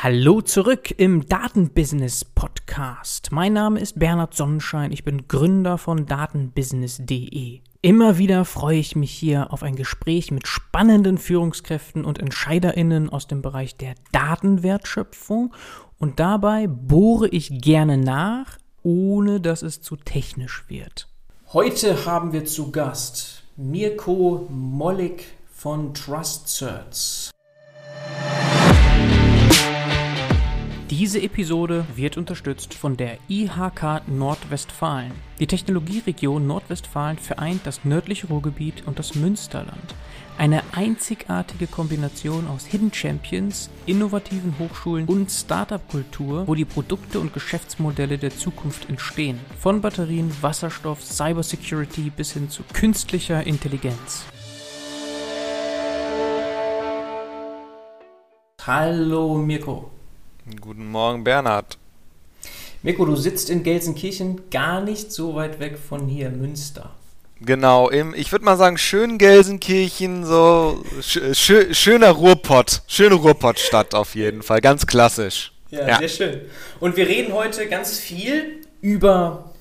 Hallo zurück im Datenbusiness Podcast. Mein Name ist Bernhard Sonnenschein, ich bin Gründer von datenbusiness.de. Immer wieder freue ich mich hier auf ein Gespräch mit spannenden Führungskräften und Entscheiderinnen aus dem Bereich der Datenwertschöpfung und dabei bohre ich gerne nach, ohne dass es zu technisch wird. Heute haben wir zu Gast Mirko Mollig von TrustCerts. Diese Episode wird unterstützt von der IHK Nordwestfalen. Die Technologieregion Nordwestfalen vereint das nördliche Ruhrgebiet und das Münsterland. Eine einzigartige Kombination aus Hidden Champions, innovativen Hochschulen und Startup-Kultur, wo die Produkte und Geschäftsmodelle der Zukunft entstehen. Von Batterien, Wasserstoff, Cybersecurity bis hin zu künstlicher Intelligenz. Hallo Mirko. Guten Morgen, Bernhard. Mirko, du sitzt in Gelsenkirchen, gar nicht so weit weg von hier, Münster. Genau, im, ich würde mal sagen, schön Gelsenkirchen, so sch, schöner Ruhrpott, schöne Ruhrpottstadt auf jeden Fall, ganz klassisch. Ja, ja, sehr schön. Und wir reden heute ganz viel über,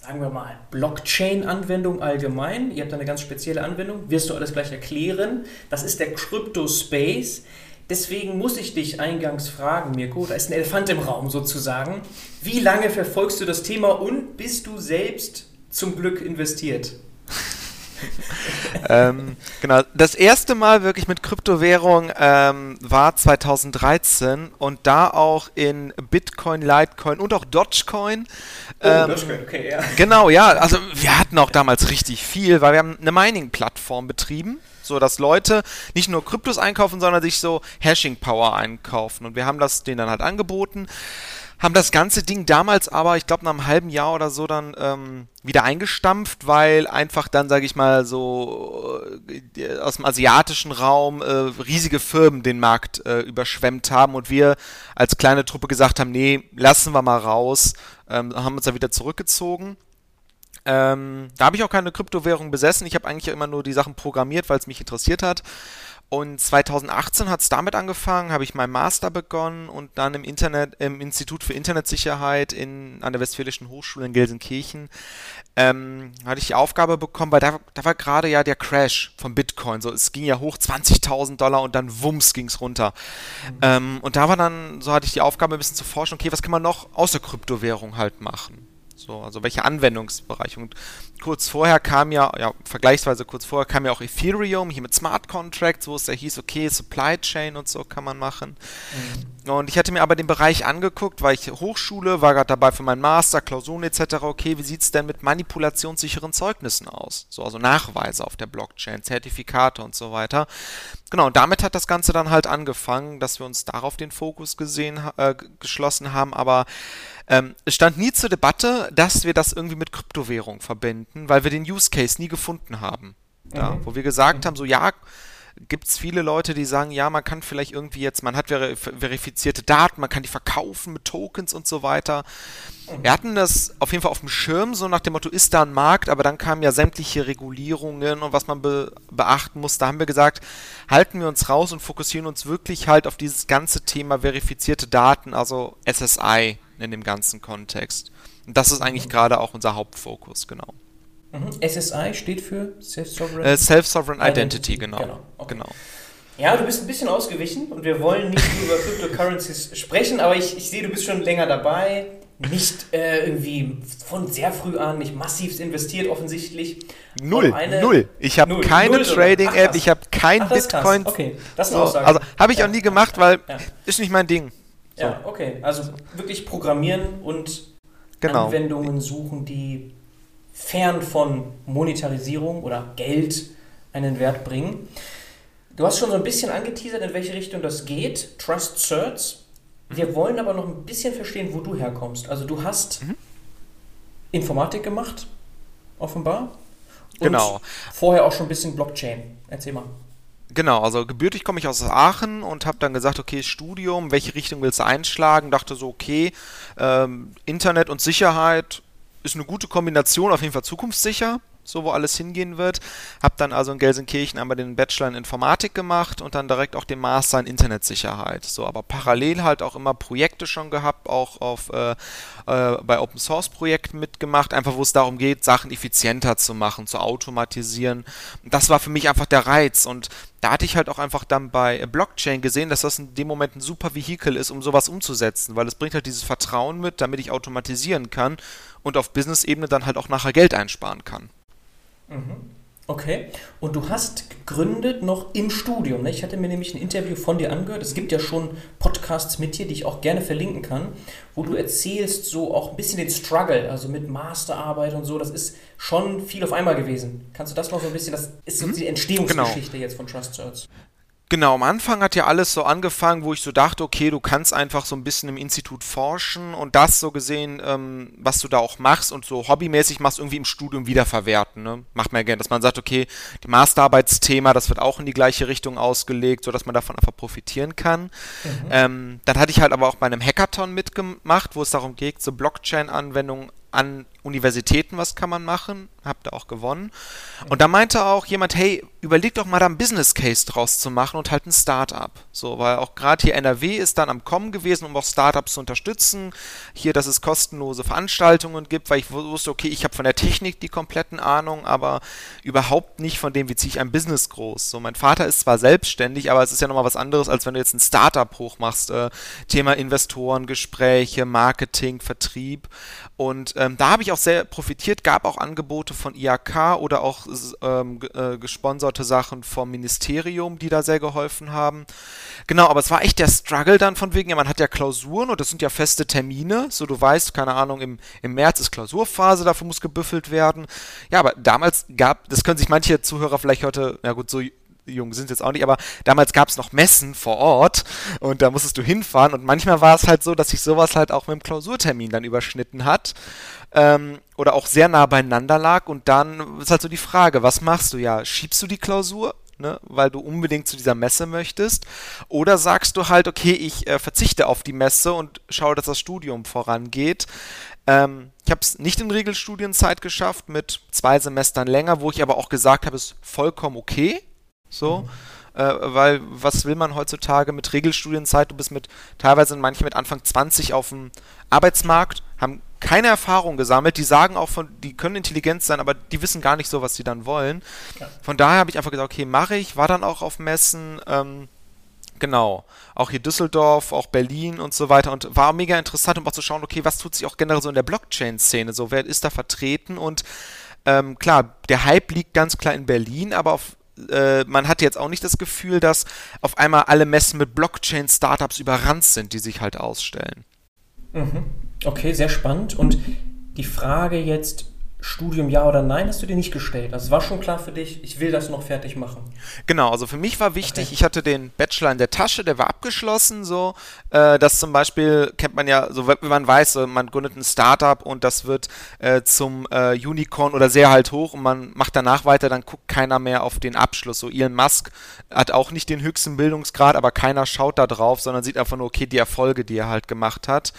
sagen wir mal, Blockchain-Anwendung allgemein. Ihr habt da eine ganz spezielle Anwendung, wirst du alles gleich erklären. Das ist der Crypto Space. Deswegen muss ich dich eingangs fragen, Mirko, da ist ein Elefant im Raum sozusagen. Wie lange verfolgst du das Thema und bist du selbst zum Glück investiert? ähm, genau, das erste Mal wirklich mit Kryptowährung ähm, war 2013 und da auch in Bitcoin, Litecoin und auch Dogecoin. Oh, ähm, Dogecoin, okay, ja. Genau, ja, also wir hatten auch damals richtig viel, weil wir haben eine Mining-Plattform betrieben so dass Leute nicht nur Kryptos einkaufen, sondern sich so Hashing Power einkaufen. Und wir haben das denen dann halt angeboten, haben das ganze Ding damals aber, ich glaube, nach einem halben Jahr oder so dann ähm, wieder eingestampft, weil einfach dann, sage ich mal, so äh, aus dem asiatischen Raum äh, riesige Firmen den Markt äh, überschwemmt haben und wir als kleine Truppe gesagt haben, nee, lassen wir mal raus, ähm, haben uns da wieder zurückgezogen. Ähm, da habe ich auch keine Kryptowährung besessen. Ich habe eigentlich immer nur die Sachen programmiert, weil es mich interessiert hat. Und 2018 hat es damit angefangen, habe ich meinen Master begonnen und dann im Internet, im Institut für Internetsicherheit in, an der Westfälischen Hochschule in Gelsenkirchen ähm, hatte ich die Aufgabe bekommen, weil da, da war gerade ja der Crash von Bitcoin. So, es ging ja hoch 20.000 Dollar und dann wumms ging es runter. Mhm. Ähm, und da war dann, so hatte ich die Aufgabe ein bisschen zu forschen, okay, was kann man noch außer Kryptowährung halt machen? So, also welche Anwendungsbereiche. Und kurz vorher kam ja, ja, vergleichsweise kurz vorher kam ja auch Ethereum, hier mit Smart Contracts, wo es ja hieß, okay, Supply Chain und so kann man machen. Mhm. Und ich hatte mir aber den Bereich angeguckt, weil ich Hochschule, war gerade dabei für meinen Master, Klausuren etc., okay, wie sieht es denn mit manipulationssicheren Zeugnissen aus? So, also Nachweise auf der Blockchain, Zertifikate und so weiter. Genau, und damit hat das Ganze dann halt angefangen, dass wir uns darauf den Fokus gesehen, äh, geschlossen haben, aber ähm, es stand nie zur Debatte, dass wir das irgendwie mit Kryptowährung verbinden, weil wir den Use Case nie gefunden haben. Ja, mhm. Wo wir gesagt mhm. haben, so ja, gibt es viele Leute, die sagen, ja, man kann vielleicht irgendwie jetzt, man hat verifizierte Daten, man kann die verkaufen mit Tokens und so weiter. Mhm. Wir hatten das auf jeden Fall auf dem Schirm, so nach dem Motto, ist da ein Markt, aber dann kamen ja sämtliche Regulierungen und was man be beachten muss. Da haben wir gesagt, halten wir uns raus und fokussieren uns wirklich halt auf dieses ganze Thema verifizierte Daten, also SSI in dem ganzen Kontext. Und das ist eigentlich mhm. gerade auch unser Hauptfokus, genau. Mhm. SSI steht für Self-Sovereign äh, Self-Sovereign Identity, Identity, genau. Genau. Okay. genau. Ja, du bist ein bisschen ausgewichen und wir wollen nicht über Cryptocurrencies sprechen, aber ich, ich sehe, du bist schon länger dabei, nicht äh, irgendwie von sehr früh an, nicht massiv investiert offensichtlich. Null, null. Ich habe keine Trading-App, ich habe kein Ach, Bitcoin. Okay, das ist eine Aussage. Also habe ich ja. auch nie gemacht, weil ja. ist nicht mein Ding. So. Ja, okay. Also wirklich programmieren und genau. Anwendungen suchen, die fern von Monetarisierung oder Geld einen Wert bringen. Du hast schon so ein bisschen angeteasert, in welche Richtung das geht. Trust Certs. Wir mhm. wollen aber noch ein bisschen verstehen, wo du herkommst. Also du hast mhm. Informatik gemacht, offenbar. Und genau. Vorher auch schon ein bisschen Blockchain. Erzähl mal. Genau, also gebürtig komme ich aus Aachen und habe dann gesagt, okay, Studium, welche Richtung willst du einschlagen? Dachte so, okay, ähm, Internet und Sicherheit ist eine gute Kombination, auf jeden Fall zukunftssicher. So wo alles hingehen wird. Habe dann also in Gelsenkirchen einmal den Bachelor in Informatik gemacht und dann direkt auch den Master in Internetsicherheit. So, aber parallel halt auch immer Projekte schon gehabt, auch auf äh, äh, bei Open Source Projekten mitgemacht, einfach wo es darum geht, Sachen effizienter zu machen, zu automatisieren. Das war für mich einfach der Reiz und da hatte ich halt auch einfach dann bei Blockchain gesehen, dass das in dem Moment ein super Vehikel ist, um sowas umzusetzen, weil es bringt halt dieses Vertrauen mit, damit ich automatisieren kann und auf Business-Ebene dann halt auch nachher Geld einsparen kann. Mhm. Okay. Und du hast gegründet noch im Studium. Ne? Ich hatte mir nämlich ein Interview von dir angehört. Es gibt ja schon Podcasts mit dir, die ich auch gerne verlinken kann, wo du erzählst so auch ein bisschen den Struggle, also mit Masterarbeit und so. Das ist schon viel auf einmal gewesen. Kannst du das noch so ein bisschen, das ist so mhm. die Entstehungsgeschichte genau. jetzt von Trust Search. Genau, am Anfang hat ja alles so angefangen, wo ich so dachte, okay, du kannst einfach so ein bisschen im Institut forschen und das so gesehen, ähm, was du da auch machst und so hobbymäßig machst, irgendwie im Studium wiederverwerten. Ne? Macht man ja gerne, dass man sagt, okay, die Masterarbeitsthema, das wird auch in die gleiche Richtung ausgelegt, sodass man davon einfach profitieren kann. Mhm. Ähm, dann hatte ich halt aber auch bei einem Hackathon mitgemacht, wo es darum geht, so Blockchain-Anwendungen an Universitäten, was kann man machen, hab da auch gewonnen. Und da meinte auch jemand, hey, überleg doch mal da ein Business Case draus zu machen und halt ein Startup. So, weil auch gerade hier NRW ist dann am Kommen gewesen, um auch Startups zu unterstützen. Hier, dass es kostenlose Veranstaltungen gibt, weil ich wusste, okay, ich habe von der Technik die kompletten Ahnung, aber überhaupt nicht von dem, wie ziehe ich ein Business groß. So, mein Vater ist zwar selbstständig, aber es ist ja nochmal was anderes, als wenn du jetzt ein Startup hochmachst. Äh, Thema Investoren, Gespräche, Marketing, Vertrieb. Und ähm, da habe ich auch sehr profitiert, gab auch Angebote von IAK oder auch ähm, äh, gesponserte Sachen vom Ministerium, die da sehr geholfen haben. Genau, aber es war echt der Struggle dann von wegen, ja, man hat ja Klausuren und das sind ja feste Termine, so du weißt, keine Ahnung, im, im März ist Klausurphase, dafür muss gebüffelt werden. Ja, aber damals gab, das können sich manche Zuhörer vielleicht heute, ja gut, so jung sind jetzt auch nicht, aber damals gab es noch Messen vor Ort und da musstest du hinfahren und manchmal war es halt so, dass sich sowas halt auch mit dem Klausurtermin dann überschnitten hat ähm, oder auch sehr nah beieinander lag und dann ist halt so die Frage, was machst du ja? Schiebst du die Klausur? Ne, weil du unbedingt zu dieser Messe möchtest? Oder sagst du halt, okay, ich äh, verzichte auf die Messe und schaue, dass das Studium vorangeht? Ähm, ich habe es nicht in Regelstudienzeit geschafft, mit zwei Semestern länger, wo ich aber auch gesagt habe, es ist vollkommen okay. So. Mhm. Äh, weil was will man heutzutage mit Regelstudienzeit? Du bist mit, teilweise sind manche mit Anfang 20 auf dem Arbeitsmarkt, haben keine Erfahrung gesammelt, die sagen auch von, die können intelligent sein, aber die wissen gar nicht so, was sie dann wollen. Ja. Von daher habe ich einfach gesagt, okay, mache ich, war dann auch auf Messen, ähm, genau, auch hier Düsseldorf, auch Berlin und so weiter und war mega interessant, um auch zu schauen, okay, was tut sich auch generell so in der Blockchain-Szene, so wer ist da vertreten und ähm, klar, der Hype liegt ganz klar in Berlin, aber auf äh, man hat jetzt auch nicht das Gefühl, dass auf einmal alle Messen mit Blockchain-Startups überrannt sind, die sich halt ausstellen. Mhm. Okay, sehr spannend. Und die Frage jetzt, Studium ja oder nein, hast du dir nicht gestellt. Also es war schon klar für dich, ich will das noch fertig machen. Genau, also für mich war wichtig, okay. ich hatte den Bachelor in der Tasche, der war abgeschlossen, so, äh, das zum Beispiel kennt man ja, so wenn man weiß, man gründet ein Startup und das wird äh, zum äh, Unicorn oder sehr halt hoch und man macht danach weiter, dann guckt keiner mehr auf den Abschluss. So Elon Musk hat auch nicht den höchsten Bildungsgrad, aber keiner schaut da drauf, sondern sieht einfach nur, okay, die Erfolge, die er halt gemacht hat.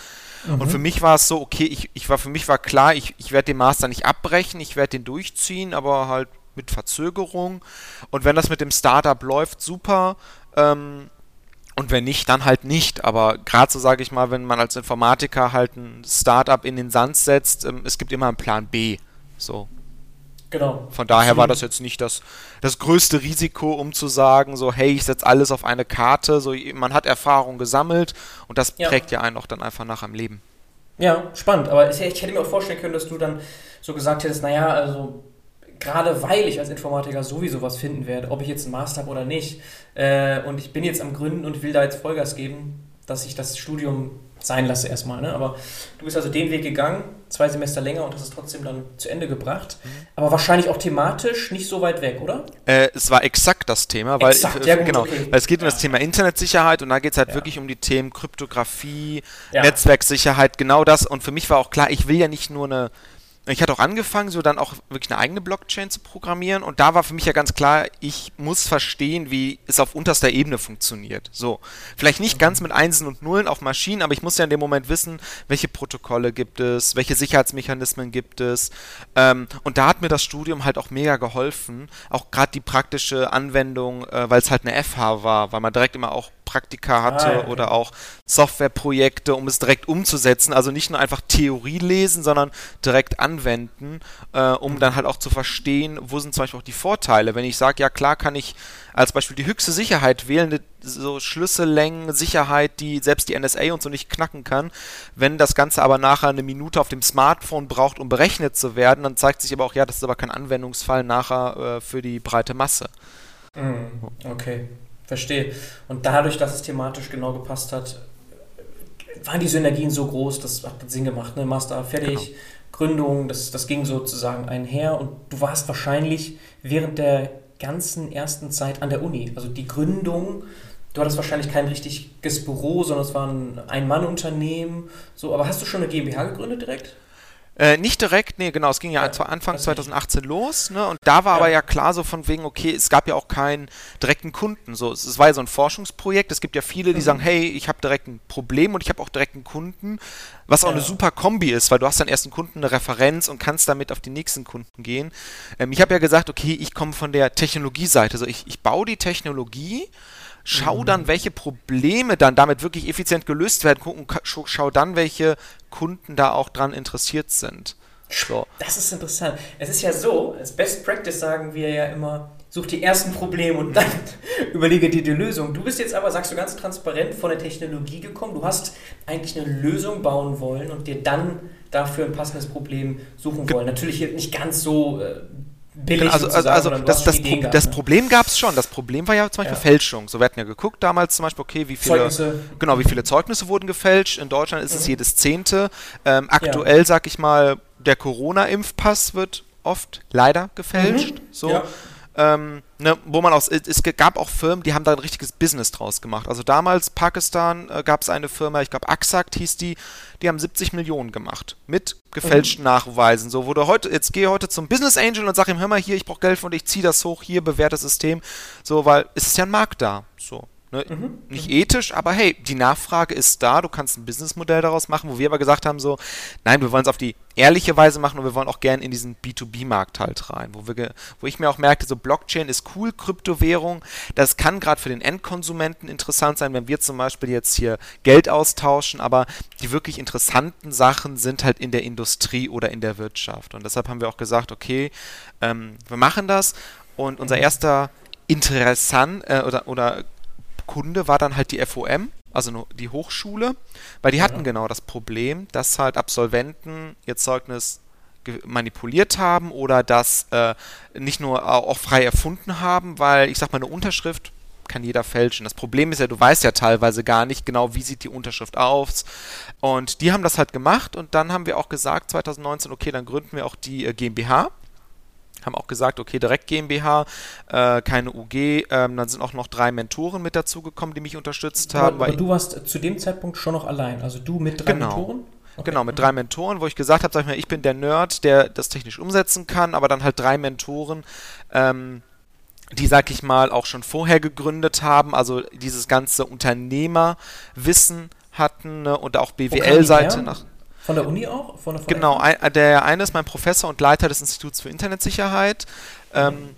Mhm. Und für mich war es so, okay, ich, ich war, für mich war klar, ich, ich werde den Master nicht abbrechen, ich werde den durchziehen, aber halt mit Verzögerung. Und wenn das mit dem Startup läuft, super. Ähm, und wenn nicht, dann halt nicht. Aber gerade so sage ich mal, wenn man als Informatiker halt ein Startup in den Sand setzt, ähm, es gibt immer einen Plan B. So. Genau. Von daher war das jetzt nicht das, das größte Risiko, um zu sagen, so, hey, ich setze alles auf eine Karte. So, man hat Erfahrung gesammelt und das ja. prägt ja einen auch dann einfach nach im Leben. Ja, spannend. Aber ich hätte mir auch vorstellen können, dass du dann so gesagt hättest, naja, also gerade weil ich als Informatiker sowieso was finden werde, ob ich jetzt einen Master habe oder nicht, äh, und ich bin jetzt am Gründen und will da jetzt Vollgas geben, dass ich das Studium sein lasse erstmal. Ne? Aber du bist also den Weg gegangen, zwei Semester länger und hast es trotzdem dann zu Ende gebracht. Mhm. Aber wahrscheinlich auch thematisch nicht so weit weg, oder? Äh, es war exakt das Thema, weil, exakt, ja, gut, genau, okay. weil es geht um das Thema Internetsicherheit und da geht es halt ja. wirklich um die Themen Kryptographie, Netzwerksicherheit, genau das. Und für mich war auch klar, ich will ja nicht nur eine ich hatte auch angefangen, so dann auch wirklich eine eigene Blockchain zu programmieren und da war für mich ja ganz klar, ich muss verstehen, wie es auf unterster Ebene funktioniert. So, vielleicht nicht ganz mit Einsen und Nullen auf Maschinen, aber ich muss ja in dem Moment wissen, welche Protokolle gibt es, welche Sicherheitsmechanismen gibt es. Ähm, und da hat mir das Studium halt auch mega geholfen, auch gerade die praktische Anwendung, äh, weil es halt eine FH war, weil man direkt immer auch Praktika hatte ah, okay. oder auch Softwareprojekte, um es direkt umzusetzen. Also nicht nur einfach Theorie lesen, sondern direkt anwenden, äh, um dann halt auch zu verstehen, wo sind zum Beispiel auch die Vorteile. Wenn ich sage, ja klar kann ich als Beispiel die höchste Sicherheit wählen, so Schlüssellängen, Sicherheit, die selbst die NSA und so nicht knacken kann. Wenn das Ganze aber nachher eine Minute auf dem Smartphone braucht, um berechnet zu werden, dann zeigt sich aber auch, ja, das ist aber kein Anwendungsfall nachher äh, für die breite Masse. Mm, okay. Verstehe. Und dadurch, dass es thematisch genau gepasst hat, waren die Synergien so groß, das hat Sinn gemacht. Ne? Master fertig, genau. Gründung, das, das ging sozusagen einher und du warst wahrscheinlich während der ganzen ersten Zeit an der Uni. Also die Gründung, du hattest wahrscheinlich kein richtiges Büro, sondern es war ein Ein-Mann-Unternehmen. So, aber hast du schon eine GmbH gegründet direkt? Äh, nicht direkt, nee, genau, es ging ja, ja Anfang 2018 los, ne, und da war ja. aber ja klar so von wegen, okay, es gab ja auch keinen direkten Kunden, so, es, es war ja so ein Forschungsprojekt, es gibt ja viele, die mhm. sagen, hey, ich habe direkt ein Problem und ich habe auch direkt einen Kunden, was auch ja. eine super Kombi ist, weil du hast dann erst einen Kunden, eine Referenz und kannst damit auf die nächsten Kunden gehen. Ähm, ich habe ja gesagt, okay, ich komme von der Technologieseite, so, ich, ich baue die Technologie, schau mhm. dann, welche Probleme dann damit wirklich effizient gelöst werden und schau dann, welche Kunden da auch dran interessiert sind. So. Das ist interessant. Es ist ja so, als Best Practice sagen wir ja immer, such die ersten Probleme und dann überlege dir die Lösung. Du bist jetzt aber, sagst du ganz transparent, von der Technologie gekommen. Du hast eigentlich eine Lösung bauen wollen und dir dann dafür ein passendes Problem suchen wollen. Natürlich nicht ganz so äh, billig. Also, also, also das, das, Pro das, Problem gab es schon. Das Problem war ja zum Beispiel ja. Fälschung. So, wir hatten ja geguckt damals zum Beispiel, okay, wie viele, Zeugnisse. genau, wie viele Zeugnisse wurden gefälscht. In Deutschland ist mhm. es jedes Zehnte. Ähm, aktuell, ja. sag ich mal, der Corona-Impfpass wird oft leider gefälscht. Mhm. So. Ja. Ähm, ne, wo man auch, es gab auch Firmen, die haben da ein richtiges Business draus gemacht. Also damals Pakistan äh, gab es eine Firma, ich glaube Axact hieß die, die haben 70 Millionen gemacht mit gefälschten mhm. Nachweisen. So, wo du heute, jetzt gehe heute zum Business Angel und sag ihm, hör mal hier, ich brauche Geld dir, ich ziehe das hoch, hier, bewährtes System. So, weil es ist ja ein Markt da. So. Ne? Mhm. Nicht mhm. ethisch, aber hey, die Nachfrage ist da, du kannst ein Businessmodell daraus machen, wo wir aber gesagt haben, so, nein, wir wollen es auf die ehrliche Weise machen und wir wollen auch gerne in diesen B2B-Markt halt rein, wo, wir, wo ich mir auch merkte, so Blockchain ist cool, Kryptowährung, das kann gerade für den Endkonsumenten interessant sein, wenn wir zum Beispiel jetzt hier Geld austauschen, aber die wirklich interessanten Sachen sind halt in der Industrie oder in der Wirtschaft und deshalb haben wir auch gesagt, okay, ähm, wir machen das und unser mhm. erster interessant äh, oder, oder Kunde war dann halt die FOM, also die Hochschule, weil die hatten ja. genau das Problem, dass halt Absolventen ihr Zeugnis manipuliert haben oder das äh, nicht nur auch frei erfunden haben, weil ich sag mal, eine Unterschrift kann jeder fälschen. Das Problem ist ja, du weißt ja teilweise gar nicht genau, wie sieht die Unterschrift aus. Und die haben das halt gemacht und dann haben wir auch gesagt, 2019, okay, dann gründen wir auch die äh, GmbH haben auch gesagt, okay, direkt GmbH, äh, keine UG. Ähm, dann sind auch noch drei Mentoren mit dazugekommen, die mich unterstützt haben. Aber, du warst zu dem Zeitpunkt schon noch allein, also du mit drei genau. Mentoren? Okay. Genau, mit drei Mentoren, wo ich gesagt habe, sag ich mal, ich bin der Nerd, der das technisch umsetzen kann, aber dann halt drei Mentoren, ähm, die, sag ich mal, auch schon vorher gegründet haben, also dieses ganze Unternehmerwissen hatten ne, und auch BWL-Seite nach. Von der Uni auch? Von der, von genau, ein, der eine ist mein Professor und Leiter des Instituts für Internetsicherheit. Ähm,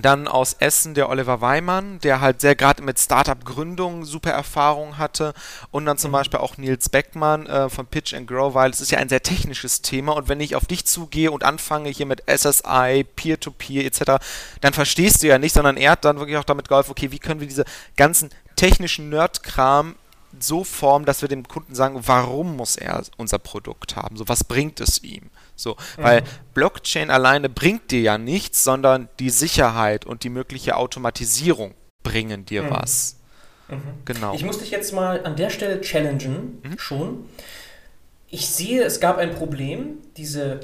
dann aus Essen der Oliver Weimann, der halt sehr gerade mit Startup-Gründung super Erfahrung hatte. Und dann zum mhm. Beispiel auch Nils Beckmann äh, von Pitch and Grow, weil es ist ja ein sehr technisches Thema. Und wenn ich auf dich zugehe und anfange hier mit SSI, Peer-to-Peer -Peer, etc., dann verstehst du ja nicht, sondern er hat dann wirklich auch damit geholfen, okay, wie können wir diese ganzen technischen Nerd-Kram so formen, dass wir dem Kunden sagen, warum muss er unser Produkt haben? So, was bringt es ihm? So, weil mhm. Blockchain alleine bringt dir ja nichts, sondern die Sicherheit und die mögliche Automatisierung bringen dir mhm. was. Mhm. Genau. Ich muss dich jetzt mal an der Stelle challengen, mhm. schon. Ich sehe, es gab ein Problem, diese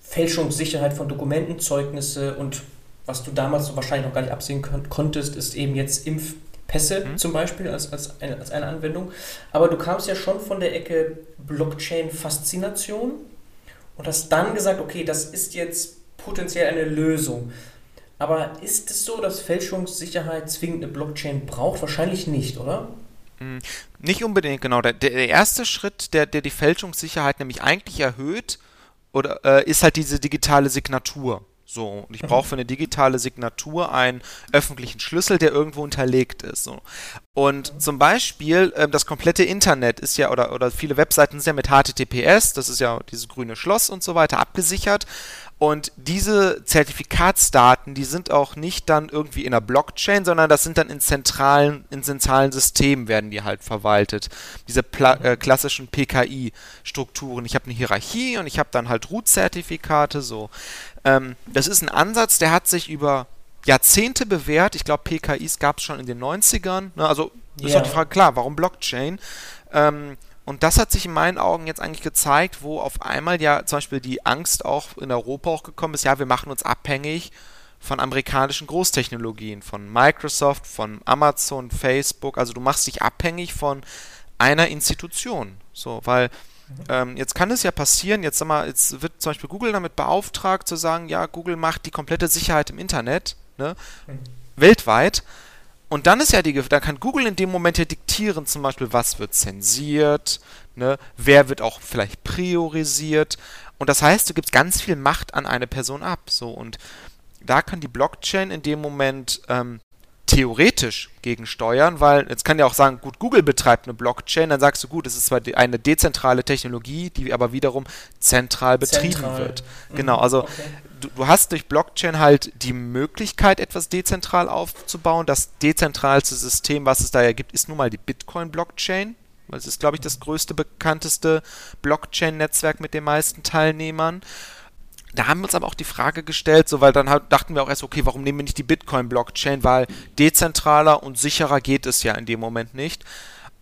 Fälschungssicherheit von Dokumenten, Zeugnisse und was du damals so wahrscheinlich noch gar nicht absehen konntest, ist eben jetzt Impf Pässe mhm. zum Beispiel als, als, eine, als eine Anwendung. Aber du kamst ja schon von der Ecke Blockchain-Faszination und hast dann gesagt, okay, das ist jetzt potenziell eine Lösung. Aber ist es so, dass Fälschungssicherheit zwingend eine Blockchain braucht? Wahrscheinlich nicht, oder? Hm, nicht unbedingt, genau. Der, der erste Schritt, der, der die Fälschungssicherheit nämlich eigentlich erhöht, oder, äh, ist halt diese digitale Signatur. So, und ich brauche für eine digitale Signatur einen öffentlichen Schlüssel, der irgendwo unterlegt ist. So. Und zum Beispiel, äh, das komplette Internet ist ja, oder, oder viele Webseiten sind ja mit HTTPS, das ist ja dieses grüne Schloss und so weiter, abgesichert. Und diese Zertifikatsdaten, die sind auch nicht dann irgendwie in der Blockchain, sondern das sind dann in zentralen, in zentralen Systemen werden die halt verwaltet. Diese äh, klassischen PKI-Strukturen. Ich habe eine Hierarchie und ich habe dann halt Root-Zertifikate, so. Ähm, das ist ein Ansatz, der hat sich über Jahrzehnte bewährt. Ich glaube, PKIs gab es schon in den 90ern. Ne? Also ist yeah. auch die Frage, klar, warum Blockchain? Ähm, und das hat sich in meinen Augen jetzt eigentlich gezeigt, wo auf einmal ja zum Beispiel die Angst auch in Europa auch gekommen ist, ja, wir machen uns abhängig von amerikanischen Großtechnologien, von Microsoft, von Amazon, Facebook. Also du machst dich abhängig von einer Institution. So, weil ähm, jetzt kann es ja passieren, jetzt sag mal, jetzt wird zum Beispiel Google damit beauftragt zu sagen, ja, Google macht die komplette Sicherheit im Internet, ne, mhm. weltweit. Und dann ist ja die, da kann Google in dem Moment ja diktieren, zum Beispiel, was wird zensiert, ne, wer wird auch vielleicht priorisiert. Und das heißt, du gibst ganz viel Macht an eine Person ab. So, und da kann die Blockchain in dem Moment ähm, theoretisch gegensteuern, weil jetzt kann ja auch sagen, gut, Google betreibt eine Blockchain, dann sagst du, gut, es ist zwar eine dezentrale Technologie, die aber wiederum zentral betrieben zentral. wird. Mhm. Genau, also okay. du, du, hast durch Blockchain halt die Möglichkeit, etwas dezentral aufzubauen. Das dezentralste System, was es da ja gibt, ist nun mal die Bitcoin-Blockchain. Das ist, glaube ich, das größte, bekannteste Blockchain-Netzwerk mit den meisten Teilnehmern. Da haben wir uns aber auch die Frage gestellt, so weil dann halt dachten wir auch erst, okay, warum nehmen wir nicht die Bitcoin-Blockchain, weil dezentraler und sicherer geht es ja in dem Moment nicht.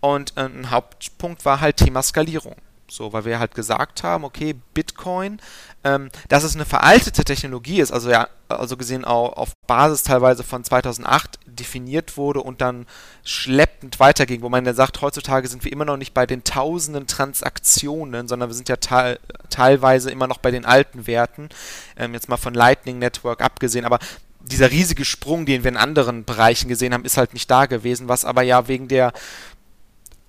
Und äh, ein Hauptpunkt war halt Thema Skalierung. So, weil wir halt gesagt haben, okay, Bitcoin, ähm, dass es eine veraltete Technologie ist, also ja, also gesehen auch auf Basis teilweise von 2008 definiert wurde und dann schleppend weiterging, wo man dann sagt, heutzutage sind wir immer noch nicht bei den tausenden Transaktionen, sondern wir sind ja te teilweise immer noch bei den alten Werten, ähm, jetzt mal von Lightning Network abgesehen, aber dieser riesige Sprung, den wir in anderen Bereichen gesehen haben, ist halt nicht da gewesen, was aber ja wegen der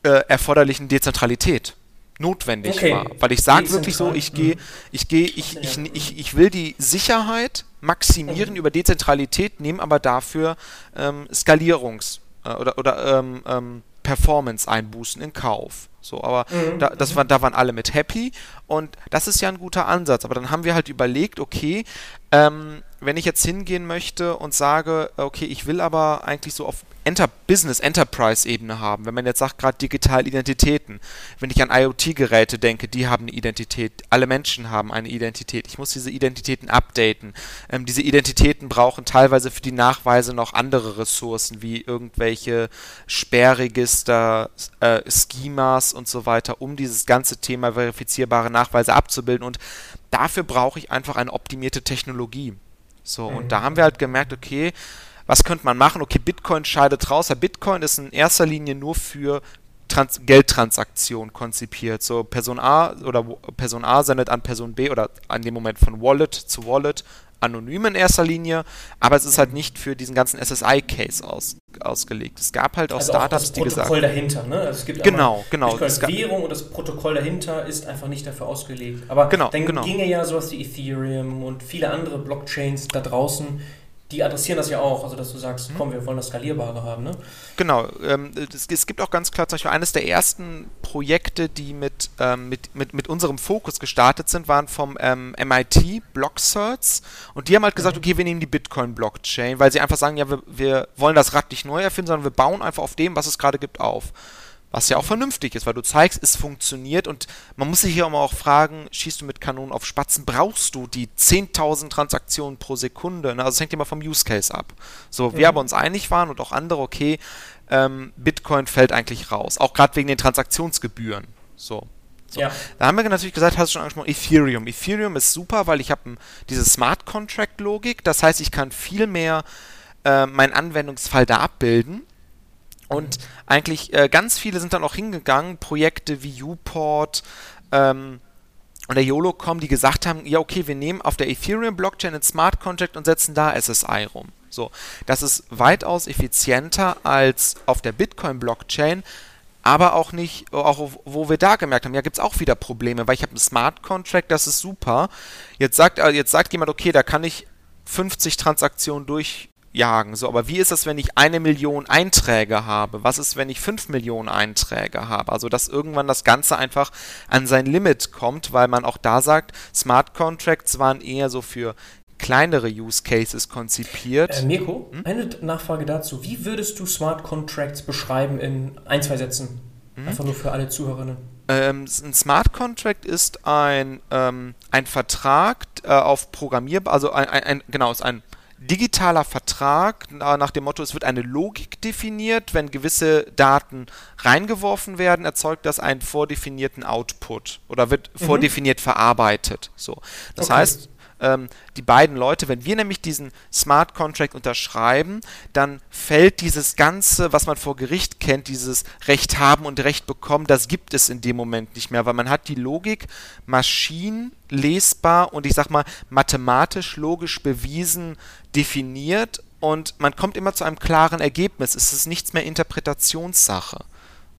äh, erforderlichen Dezentralität notwendig okay. war. Weil ich sage wirklich so, ich gehe, mhm. ich gehe, ich, ich, ich, ich will die Sicherheit maximieren mhm. über Dezentralität, nehme aber dafür ähm, Skalierungs- äh, oder, oder ähm, ähm, Performance-Einbußen in Kauf. So, aber mhm. da, das war, da waren alle mit happy und das ist ja ein guter Ansatz. Aber dann haben wir halt überlegt, okay, ähm, wenn ich jetzt hingehen möchte und sage, okay, ich will aber eigentlich so auf Enter Business Enterprise Ebene haben, wenn man jetzt sagt gerade digitale Identitäten, wenn ich an IoT Geräte denke, die haben eine Identität, alle Menschen haben eine Identität. Ich muss diese Identitäten updaten. Ähm, diese Identitäten brauchen teilweise für die Nachweise noch andere Ressourcen wie irgendwelche Sperrregister, äh, Schemas und so weiter, um dieses ganze Thema verifizierbare Nachweise abzubilden und dafür brauche ich einfach eine optimierte Technologie. So, und da haben wir halt gemerkt, okay, was könnte man machen? Okay, Bitcoin scheidet raus. Der Bitcoin ist in erster Linie nur für Trans Geldtransaktionen konzipiert. So Person A oder Person A sendet an Person B oder an dem Moment von Wallet zu Wallet anonym in erster Linie, aber es ist halt nicht für diesen ganzen SSI-Case aus, ausgelegt. Es gab halt auch also Startups, die gesagt haben. Das Protokoll dahinter, ne? Also es gibt genau, genau. Bitcoin Währung und das Protokoll dahinter ist einfach nicht dafür ausgelegt. Aber genau, dann genau. ginge ja sowas wie Ethereum und viele andere Blockchains da draußen, die adressieren das ja auch, also dass du sagst, mhm. komm, wir wollen das Skalierbare haben, ne? Genau, ähm, es, es, gibt auch ganz klar zum Beispiel eines der ersten Projekte, die mit, ähm, mit, mit, mit unserem Fokus gestartet sind, waren vom ähm, MIT Blockcerts und die haben halt gesagt, mhm. okay, wir nehmen die Bitcoin-Blockchain, weil sie einfach sagen, ja, wir, wir wollen das Rad nicht neu erfinden, sondern wir bauen einfach auf dem, was es gerade gibt, auf. Was ja auch vernünftig ist, weil du zeigst, es funktioniert und man muss sich hier auch fragen, schießt du mit Kanonen auf Spatzen, brauchst du die 10.000 Transaktionen pro Sekunde? Ne? Also es hängt immer vom Use Case ab. So, wir mhm. aber uns einig waren und auch andere, okay, ähm, Bitcoin fällt eigentlich raus, auch gerade wegen den Transaktionsgebühren. So. So. Ja. Da haben wir natürlich gesagt, hast du schon angesprochen, Ethereum. Ethereum ist super, weil ich habe diese Smart Contract Logik, das heißt, ich kann viel mehr äh, meinen Anwendungsfall da abbilden und eigentlich äh, ganz viele sind dann auch hingegangen, Projekte wie Uport, ähm, und der YOLO.com, die gesagt haben, ja okay, wir nehmen auf der Ethereum-Blockchain einen Smart Contract und setzen da SSI rum. So, das ist weitaus effizienter als auf der Bitcoin-Blockchain, aber auch nicht, auch wo wir da gemerkt haben, ja, gibt es auch wieder Probleme, weil ich habe einen Smart Contract, das ist super. Jetzt sagt, äh, jetzt sagt jemand, okay, da kann ich 50 Transaktionen durchjagen. So, aber wie ist das, wenn ich eine Million Einträge habe? Was ist, wenn ich fünf Millionen Einträge habe? Also, dass irgendwann das Ganze einfach an sein Limit kommt, weil man auch da sagt, Smart Contracts waren eher so für kleinere Use Cases konzipiert. Äh, Mirko, hm? eine Nachfrage dazu. Wie würdest du Smart Contracts beschreiben in ein, zwei Sätzen? Hm? Einfach nur für alle Zuhörerinnen. Ähm, ein Smart Contract ist ein, ähm, ein Vertrag äh, auf Programmier, also ein, ein, ein, genau, ist ein digitaler Vertrag nach dem Motto, es wird eine Logik definiert, wenn gewisse Daten reingeworfen werden, erzeugt das einen vordefinierten Output oder wird mhm. vordefiniert verarbeitet. So. Das okay. heißt, ähm, die beiden Leute, wenn wir nämlich diesen Smart Contract unterschreiben, dann fällt dieses Ganze, was man vor Gericht kennt, dieses Recht haben und Recht bekommen, das gibt es in dem Moment nicht mehr, weil man hat die Logik maschinenlesbar und ich sag mal mathematisch logisch bewiesen definiert und man kommt immer zu einem klaren Ergebnis. Es ist nichts mehr Interpretationssache.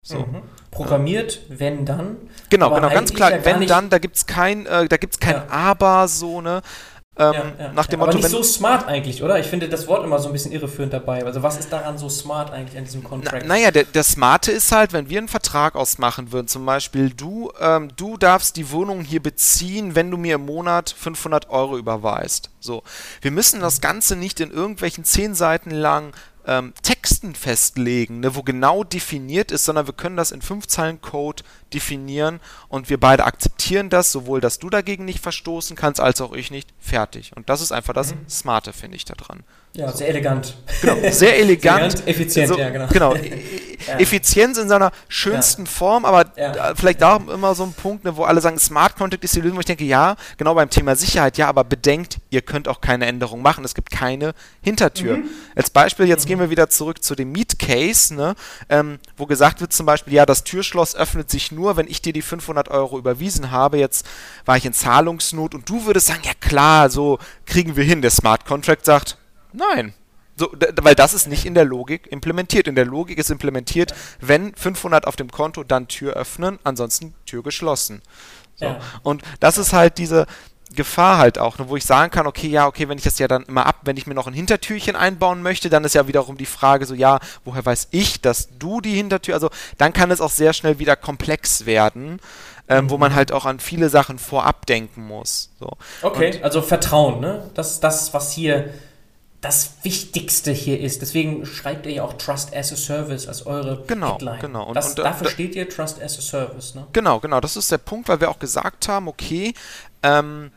So. Mhm. Programmiert, wenn dann. Genau, genau, ganz klar, ja wenn dann, da gibt es kein, äh, da gibt's kein ja. Aber, so, ne? Ähm, ja, ja. Nach dem Motto, Aber nicht so smart eigentlich, oder? Ich finde das Wort immer so ein bisschen irreführend dabei. Also was ist daran so smart eigentlich an diesem Contract? Na, naja, der, der Smarte ist halt, wenn wir einen Vertrag ausmachen würden, zum Beispiel du, ähm, du darfst die Wohnung hier beziehen, wenn du mir im Monat 500 Euro überweist. So, wir müssen das Ganze nicht in irgendwelchen zehn Seiten lang ähm, Texten festlegen, ne, wo genau definiert ist, sondern wir können das in fünf Zeilen Code definieren und wir beide akzeptieren das, sowohl dass du dagegen nicht verstoßen kannst, als auch ich nicht. Fertig. Und das ist einfach das mhm. Smarte, finde ich, daran. Ja, so. sehr elegant. Genau, sehr elegant. Sehr effizient, so, ja, genau. Genau. ja. Effizienz in seiner schönsten ja. Form, aber ja. vielleicht da immer so ein Punkt, ne, wo alle sagen, Smart Contract ist die Lösung, wo ich denke, ja, genau beim Thema Sicherheit, ja, aber bedenkt, ihr könnt auch keine Änderung machen. Es gibt keine Hintertür. Mhm. Als Beispiel, jetzt mhm. gehen wir wieder zurück zu dem Meet Case, ne, ähm, wo gesagt wird zum Beispiel, ja, das Türschloss öffnet sich nur, wenn ich dir die 500 Euro überwiesen habe. Jetzt war ich in Zahlungsnot und du würdest sagen, ja klar, so kriegen wir hin. Der Smart Contract sagt, Nein. So, weil das ist nicht in der Logik implementiert. In der Logik ist implementiert, wenn 500 auf dem Konto, dann Tür öffnen, ansonsten Tür geschlossen. So. Ja. Und das ist halt diese Gefahr halt auch, ne, wo ich sagen kann, okay, ja, okay, wenn ich das ja dann immer ab, wenn ich mir noch ein Hintertürchen einbauen möchte, dann ist ja wiederum die Frage so, ja, woher weiß ich, dass du die Hintertür, also dann kann es auch sehr schnell wieder komplex werden. Ähm, mhm. wo man mhm. halt auch an viele Sachen vorab denken muss. So. Okay, Und, also Vertrauen, ne? Das ist das, was hier das Wichtigste hier ist. Deswegen schreibt ihr ja auch Trust as a Service als eure genau, Headline. Genau, und, das, und, dafür da, steht ihr Trust as a Service. Ne? Genau, genau. Das ist der Punkt, weil wir auch gesagt haben, okay, ähm,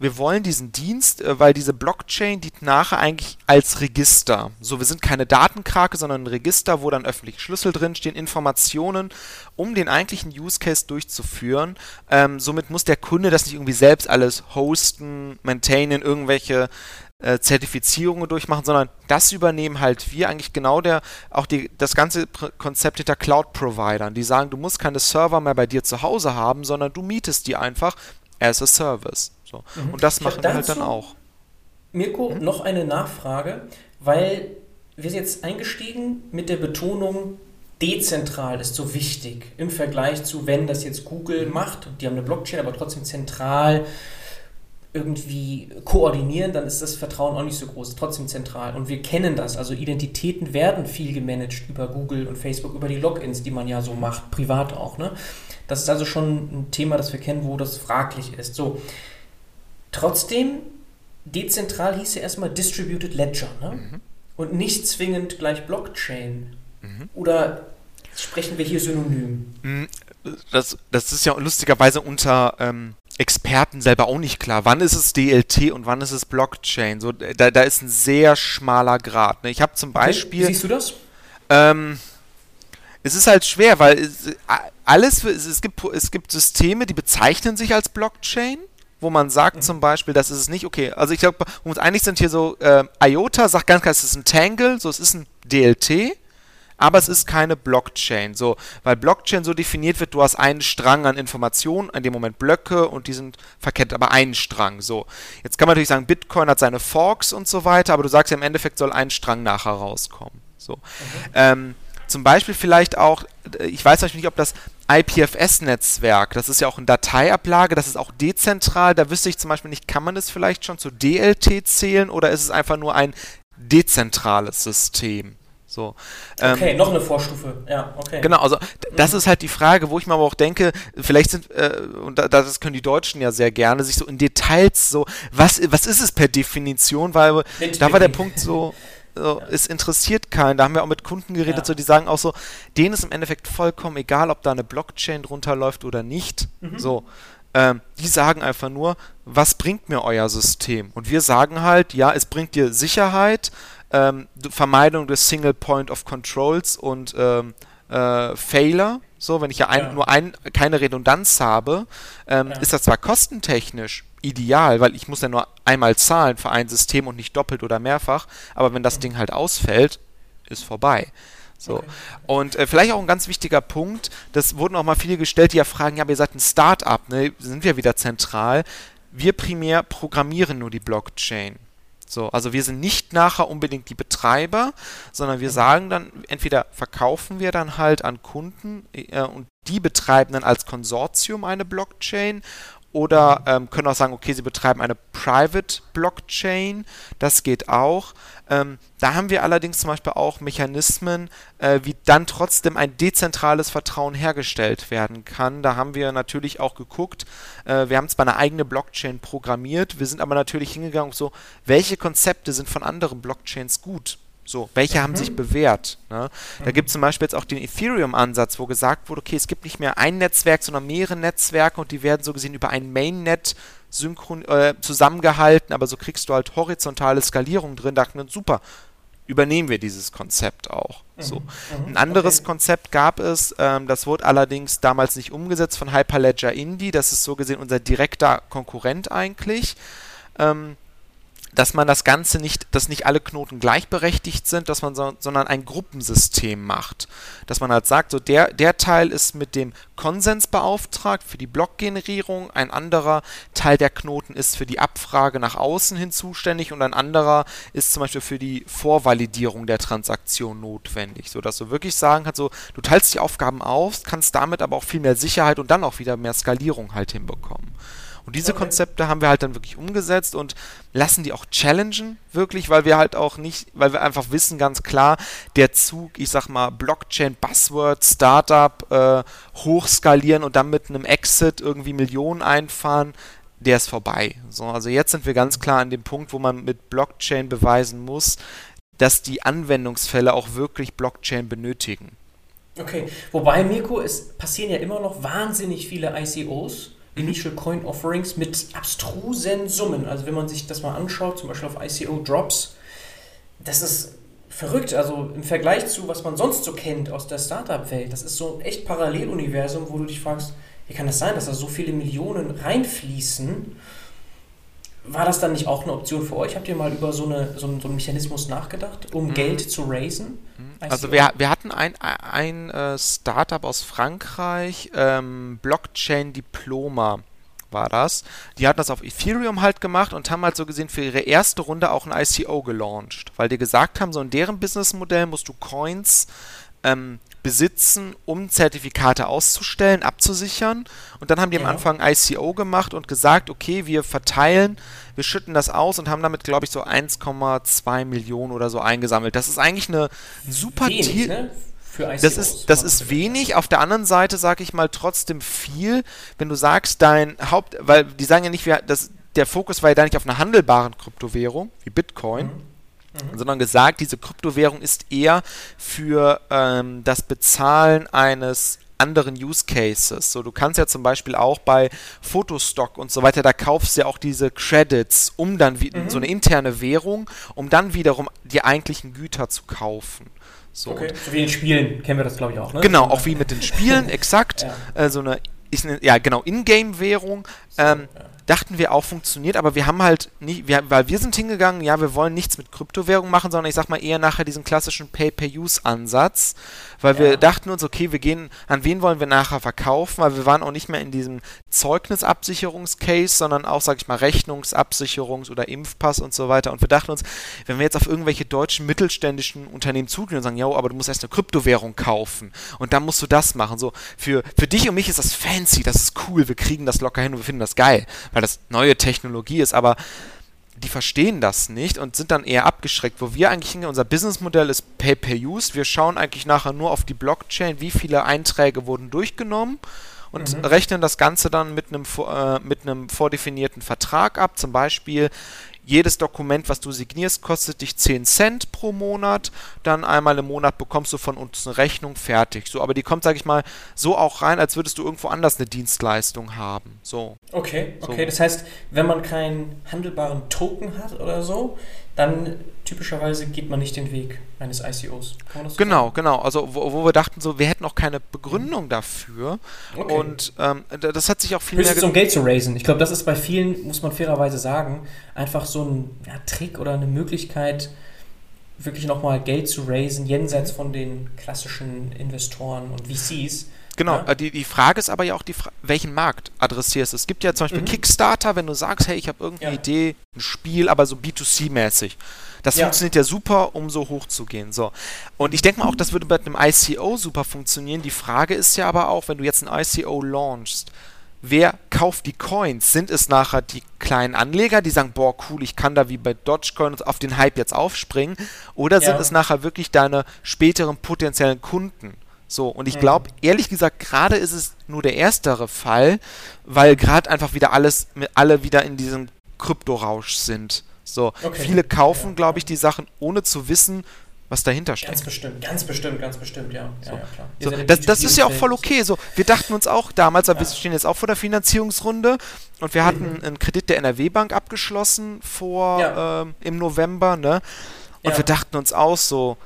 wir wollen diesen Dienst, äh, weil diese Blockchain dient nachher eigentlich als Register. So, wir sind keine Datenkrake, sondern ein Register, wo dann öffentliche Schlüssel drinstehen, Informationen, um den eigentlichen Use Case durchzuführen. Ähm, somit muss der Kunde das nicht irgendwie selbst alles hosten, maintainen, irgendwelche äh, Zertifizierungen durchmachen, sondern das übernehmen halt wir eigentlich genau der, auch die, das ganze Konzept hinter Cloud-Providern, die sagen, du musst keine Server mehr bei dir zu Hause haben, sondern du mietest die einfach as a Service. So. Mhm. Und das machen wir halt dann auch. Mirko, mhm. noch eine Nachfrage, weil wir sind jetzt eingestiegen mit der Betonung, dezentral ist so wichtig im Vergleich zu, wenn das jetzt Google mhm. macht, die haben eine Blockchain, aber trotzdem zentral irgendwie koordinieren, dann ist das Vertrauen auch nicht so groß, trotzdem zentral. Und wir kennen das, also Identitäten werden viel gemanagt über Google und Facebook, über die Logins, die man ja so macht, privat auch. Ne? Das ist also schon ein Thema, das wir kennen, wo das fraglich ist. So, trotzdem, dezentral hieß ja erstmal Distributed Ledger ne? Mhm. und nicht zwingend gleich Blockchain. Mhm. Oder sprechen wir hier synonym? Mhm. Das, das ist ja lustigerweise unter... Ähm Experten selber auch nicht klar. Wann ist es DLT und wann ist es Blockchain? So, da, da ist ein sehr schmaler Grad. Ne? Ich habe zum Beispiel. Okay. Wie siehst du das? Ähm, es ist halt schwer, weil es, alles, es gibt, es gibt Systeme, die bezeichnen sich als Blockchain, wo man sagt mhm. zum Beispiel, das ist es nicht, okay, also ich glaube, wo wir uns einig sind hier so, äh, IOTA sagt ganz klar, es ist ein Tangle, so es ist ein DLT, aber es ist keine Blockchain. So, weil Blockchain so definiert wird, du hast einen Strang an Informationen, in dem Moment Blöcke und die sind verkettet, aber einen Strang. So, jetzt kann man natürlich sagen, Bitcoin hat seine Forks und so weiter, aber du sagst ja im Endeffekt soll ein Strang nachher rauskommen. So, mhm. ähm, zum Beispiel vielleicht auch, ich weiß nicht, ob das IPFS-Netzwerk, das ist ja auch eine Dateiablage, das ist auch dezentral, da wüsste ich zum Beispiel nicht, kann man das vielleicht schon zu DLT zählen oder ist es einfach nur ein dezentrales System? So. Okay, ähm, noch eine Vorstufe, ja, okay. Genau, also das mhm. ist halt die Frage, wo ich mir aber auch denke, vielleicht sind, äh, und das können die Deutschen ja sehr gerne, sich so in Details so, was, was ist es per Definition, weil da war der Punkt so, so, es interessiert keinen. Da haben wir auch mit Kunden geredet, ja. so, die sagen auch so, denen ist im Endeffekt vollkommen egal, ob da eine Blockchain drunter läuft oder nicht. Mhm. So, ähm, die sagen einfach nur, was bringt mir euer System? Und wir sagen halt, ja, es bringt dir Sicherheit, ähm, Vermeidung des Single Point of Controls und ähm, äh, Failer. So, wenn ich ja, ein, ja. nur ein, keine Redundanz habe, ähm, ja. ist das zwar kostentechnisch ideal, weil ich muss ja nur einmal zahlen für ein System und nicht doppelt oder mehrfach, aber wenn das. Ding halt ausfällt, ist vorbei. So. Okay. Und äh, vielleicht auch ein ganz wichtiger Punkt, das wurden auch mal viele gestellt, die ja fragen, ja, ihr seid ein Start-up, ne? sind wir wieder zentral. Wir primär programmieren nur die Blockchain. So, also wir sind nicht nachher unbedingt die Betreiber, sondern wir mhm. sagen dann, entweder verkaufen wir dann halt an Kunden äh, und die betreiben dann als Konsortium eine Blockchain oder ähm, können auch sagen, okay, sie betreiben eine Private Blockchain, das geht auch. Ähm, da haben wir allerdings zum Beispiel auch Mechanismen, äh, wie dann trotzdem ein dezentrales Vertrauen hergestellt werden kann. Da haben wir natürlich auch geguckt, äh, wir haben zwar eine eigene Blockchain programmiert, wir sind aber natürlich hingegangen, so, welche Konzepte sind von anderen Blockchains gut? So, welche haben sich mhm. bewährt? Ne? Da mhm. gibt es zum Beispiel jetzt auch den Ethereum-Ansatz, wo gesagt wurde, okay, es gibt nicht mehr ein Netzwerk, sondern mehrere Netzwerke und die werden so gesehen über ein Mainnet synchron äh, zusammengehalten, aber so kriegst du halt horizontale Skalierung drin. Da dachten wir, super, übernehmen wir dieses Konzept auch. Mhm. So. Mhm. Ein anderes okay. Konzept gab es, ähm, das wurde allerdings damals nicht umgesetzt von Hyperledger Indie, das ist so gesehen unser direkter Konkurrent eigentlich. Ähm, dass man das Ganze nicht, dass nicht alle Knoten gleichberechtigt sind, dass man so, sondern ein Gruppensystem macht. Dass man halt sagt, so der, der Teil ist mit dem Konsens beauftragt für die Blockgenerierung, ein anderer Teil der Knoten ist für die Abfrage nach außen hin zuständig und ein anderer ist zum Beispiel für die Vorvalidierung der Transaktion notwendig. Sodass du wirklich sagen kannst, so, du teilst die Aufgaben auf, kannst damit aber auch viel mehr Sicherheit und dann auch wieder mehr Skalierung halt hinbekommen. Und diese okay. Konzepte haben wir halt dann wirklich umgesetzt und lassen die auch challengen, wirklich, weil wir halt auch nicht, weil wir einfach wissen ganz klar, der Zug, ich sag mal, Blockchain, Buzzword, Startup, äh, hochskalieren und dann mit einem Exit irgendwie Millionen einfahren, der ist vorbei. So, also jetzt sind wir ganz klar an dem Punkt, wo man mit Blockchain beweisen muss, dass die Anwendungsfälle auch wirklich Blockchain benötigen. Okay, wobei Mirko, es passieren ja immer noch wahnsinnig viele ICOs Initial Coin Offerings mit abstrusen Summen. Also wenn man sich das mal anschaut, zum Beispiel auf ICO Drops, das ist verrückt. Also im Vergleich zu, was man sonst so kennt aus der Startup-Welt, das ist so ein echt Paralleluniversum, wo du dich fragst, wie kann das sein, dass da so viele Millionen reinfließen? War das dann nicht auch eine Option für euch? Habt ihr mal über so, eine, so, einen, so einen Mechanismus nachgedacht, um mhm. Geld zu raisen? Mhm. Also wir, wir hatten ein, ein äh, Startup aus Frankreich, ähm, Blockchain Diploma war das. Die hatten das auf Ethereum halt gemacht und haben halt so gesehen für ihre erste Runde auch ein ICO gelauncht, weil die gesagt haben, so in deren Businessmodell musst du Coins ähm, besitzen, um Zertifikate auszustellen, abzusichern. Und dann haben die ja. am Anfang ICO gemacht und gesagt, okay, wir verteilen, wir schütten das aus und haben damit, glaube ich, so 1,2 Millionen oder so eingesammelt. Das ist eigentlich eine super Wenig, ne? das ist, das ist wenig. Auf der anderen Seite sage ich mal trotzdem viel, wenn du sagst, dein Haupt, weil die sagen ja nicht, wir, das, der Fokus war ja da nicht auf einer handelbaren Kryptowährung wie Bitcoin, mhm mhm. sondern gesagt, diese Kryptowährung ist eher für ähm, das Bezahlen eines anderen Use Cases. So, du kannst ja zum Beispiel auch bei Fotostock und so weiter, da kaufst du ja auch diese Credits, um dann mhm. so eine interne Währung, um dann wiederum die eigentlichen Güter zu kaufen. So, okay. so wie in Spielen kennen wir das, glaube ich, auch. Ne? Genau, auch wie mit den Spielen, exakt. Ja. Äh, so eine, ich, ja, genau, Ingame-Währung. Ähm, ja dachten wir auch funktioniert, aber wir haben halt nicht, wir, weil wir sind hingegangen, ja, wir wollen nichts mit Kryptowährung machen, sondern ich sag mal eher nachher diesen klassischen Pay-per-Use-Ansatz, weil ja. wir dachten uns, okay, wir gehen, an wen wollen wir nachher verkaufen, weil wir waren auch nicht mehr in diesem Zeugnisabsicherungscase, sondern auch, sag ich mal, Rechnungsabsicherungs- oder Impfpass und so weiter. Und wir dachten uns, wenn wir jetzt auf irgendwelche deutschen mittelständischen Unternehmen zugehen und sagen, ja, aber du musst erst eine Kryptowährung kaufen und dann musst du das machen. So, für, für dich und mich ist das fancy, das ist cool, wir kriegen das locker hin und wir finden das geil, weil das neue Technologie ist, aber die verstehen das nicht und sind dann eher abgeschreckt. Wo wir eigentlich hingehen, unser Businessmodell ist Pay-per-Use. Wir schauen eigentlich nachher nur auf die Blockchain, wie viele Einträge wurden durchgenommen und mhm. rechnen das Ganze dann mit einem, äh, mit einem vordefinierten Vertrag ab. Zum Beispiel, jedes Dokument, was du signierst, kostet dich 10 Cent pro Monat. Dann einmal im Monat bekommst du von uns eine Rechnung fertig. So, aber die kommt, sag ich mal, so auch rein, als würdest du irgendwo anders eine Dienstleistung haben. So. Okay, okay. So. Das heißt, wenn man keinen handelbaren Token hat oder so, dann typischerweise geht man nicht den Weg eines ICOs. So genau, sagen? genau. Also wo, wo, wir dachten so, wir hätten auch keine Begründung dafür. Okay. Und ähm, das hat sich auch viel Höchstens mehr... um Geld zu raisen. Ich glaube, das ist bei vielen, muss man fairerweise sagen, einfach so ein ja, Trick oder eine Möglichkeit, wirklich nochmal Geld zu raisen, jenseits von den klassischen Investoren und VCs. Genau, ja. Äh, die, die Frage ist aber ja auch, die Fra welchen Markt adressierst du? Es gibt ja zum Beispiel mhm. Kickstarter, wenn du sagst, hey, ich habe irgendeine ja. Idee, ein Spiel, aber so B2C-mäßig. Das ja. funktioniert ja super, um so hoch zu gehen. So. Und ich denke mal auch, das würde bei einem ICO super funktionieren. Die Frage ist ja aber auch, wenn du jetzt ein ICO launchst, wer kauft die Coins? Sind es nachher die kleinen Anleger, die sagen, boah, cool, ich kann da wie bei Dogecoin auf den Hype jetzt aufspringen? Oder ja. sind es nachher wirklich deine späteren potenziellen Kunden? So, und ich glaube, ehrlich gesagt, gerade ist es nur der erstere Fall, weil gerade einfach wieder alles, alle wieder in diesem Kryptorausch sind. So, okay. viele kaufen, ja, glaube ich, die Sachen, ohne zu wissen, was dahinter steckt. Ganz bestimmt, ganz bestimmt, ganz bestimmt, ja. So. ja, ja klar. So, das, das ist ja auch voll okay. So, wir dachten uns auch damals, aber wir stehen jetzt auch vor der Finanzierungsrunde und wir hatten mhm. einen Kredit der NRW-Bank abgeschlossen vor ähm, im November, ne? Und wir dachten uns auch so,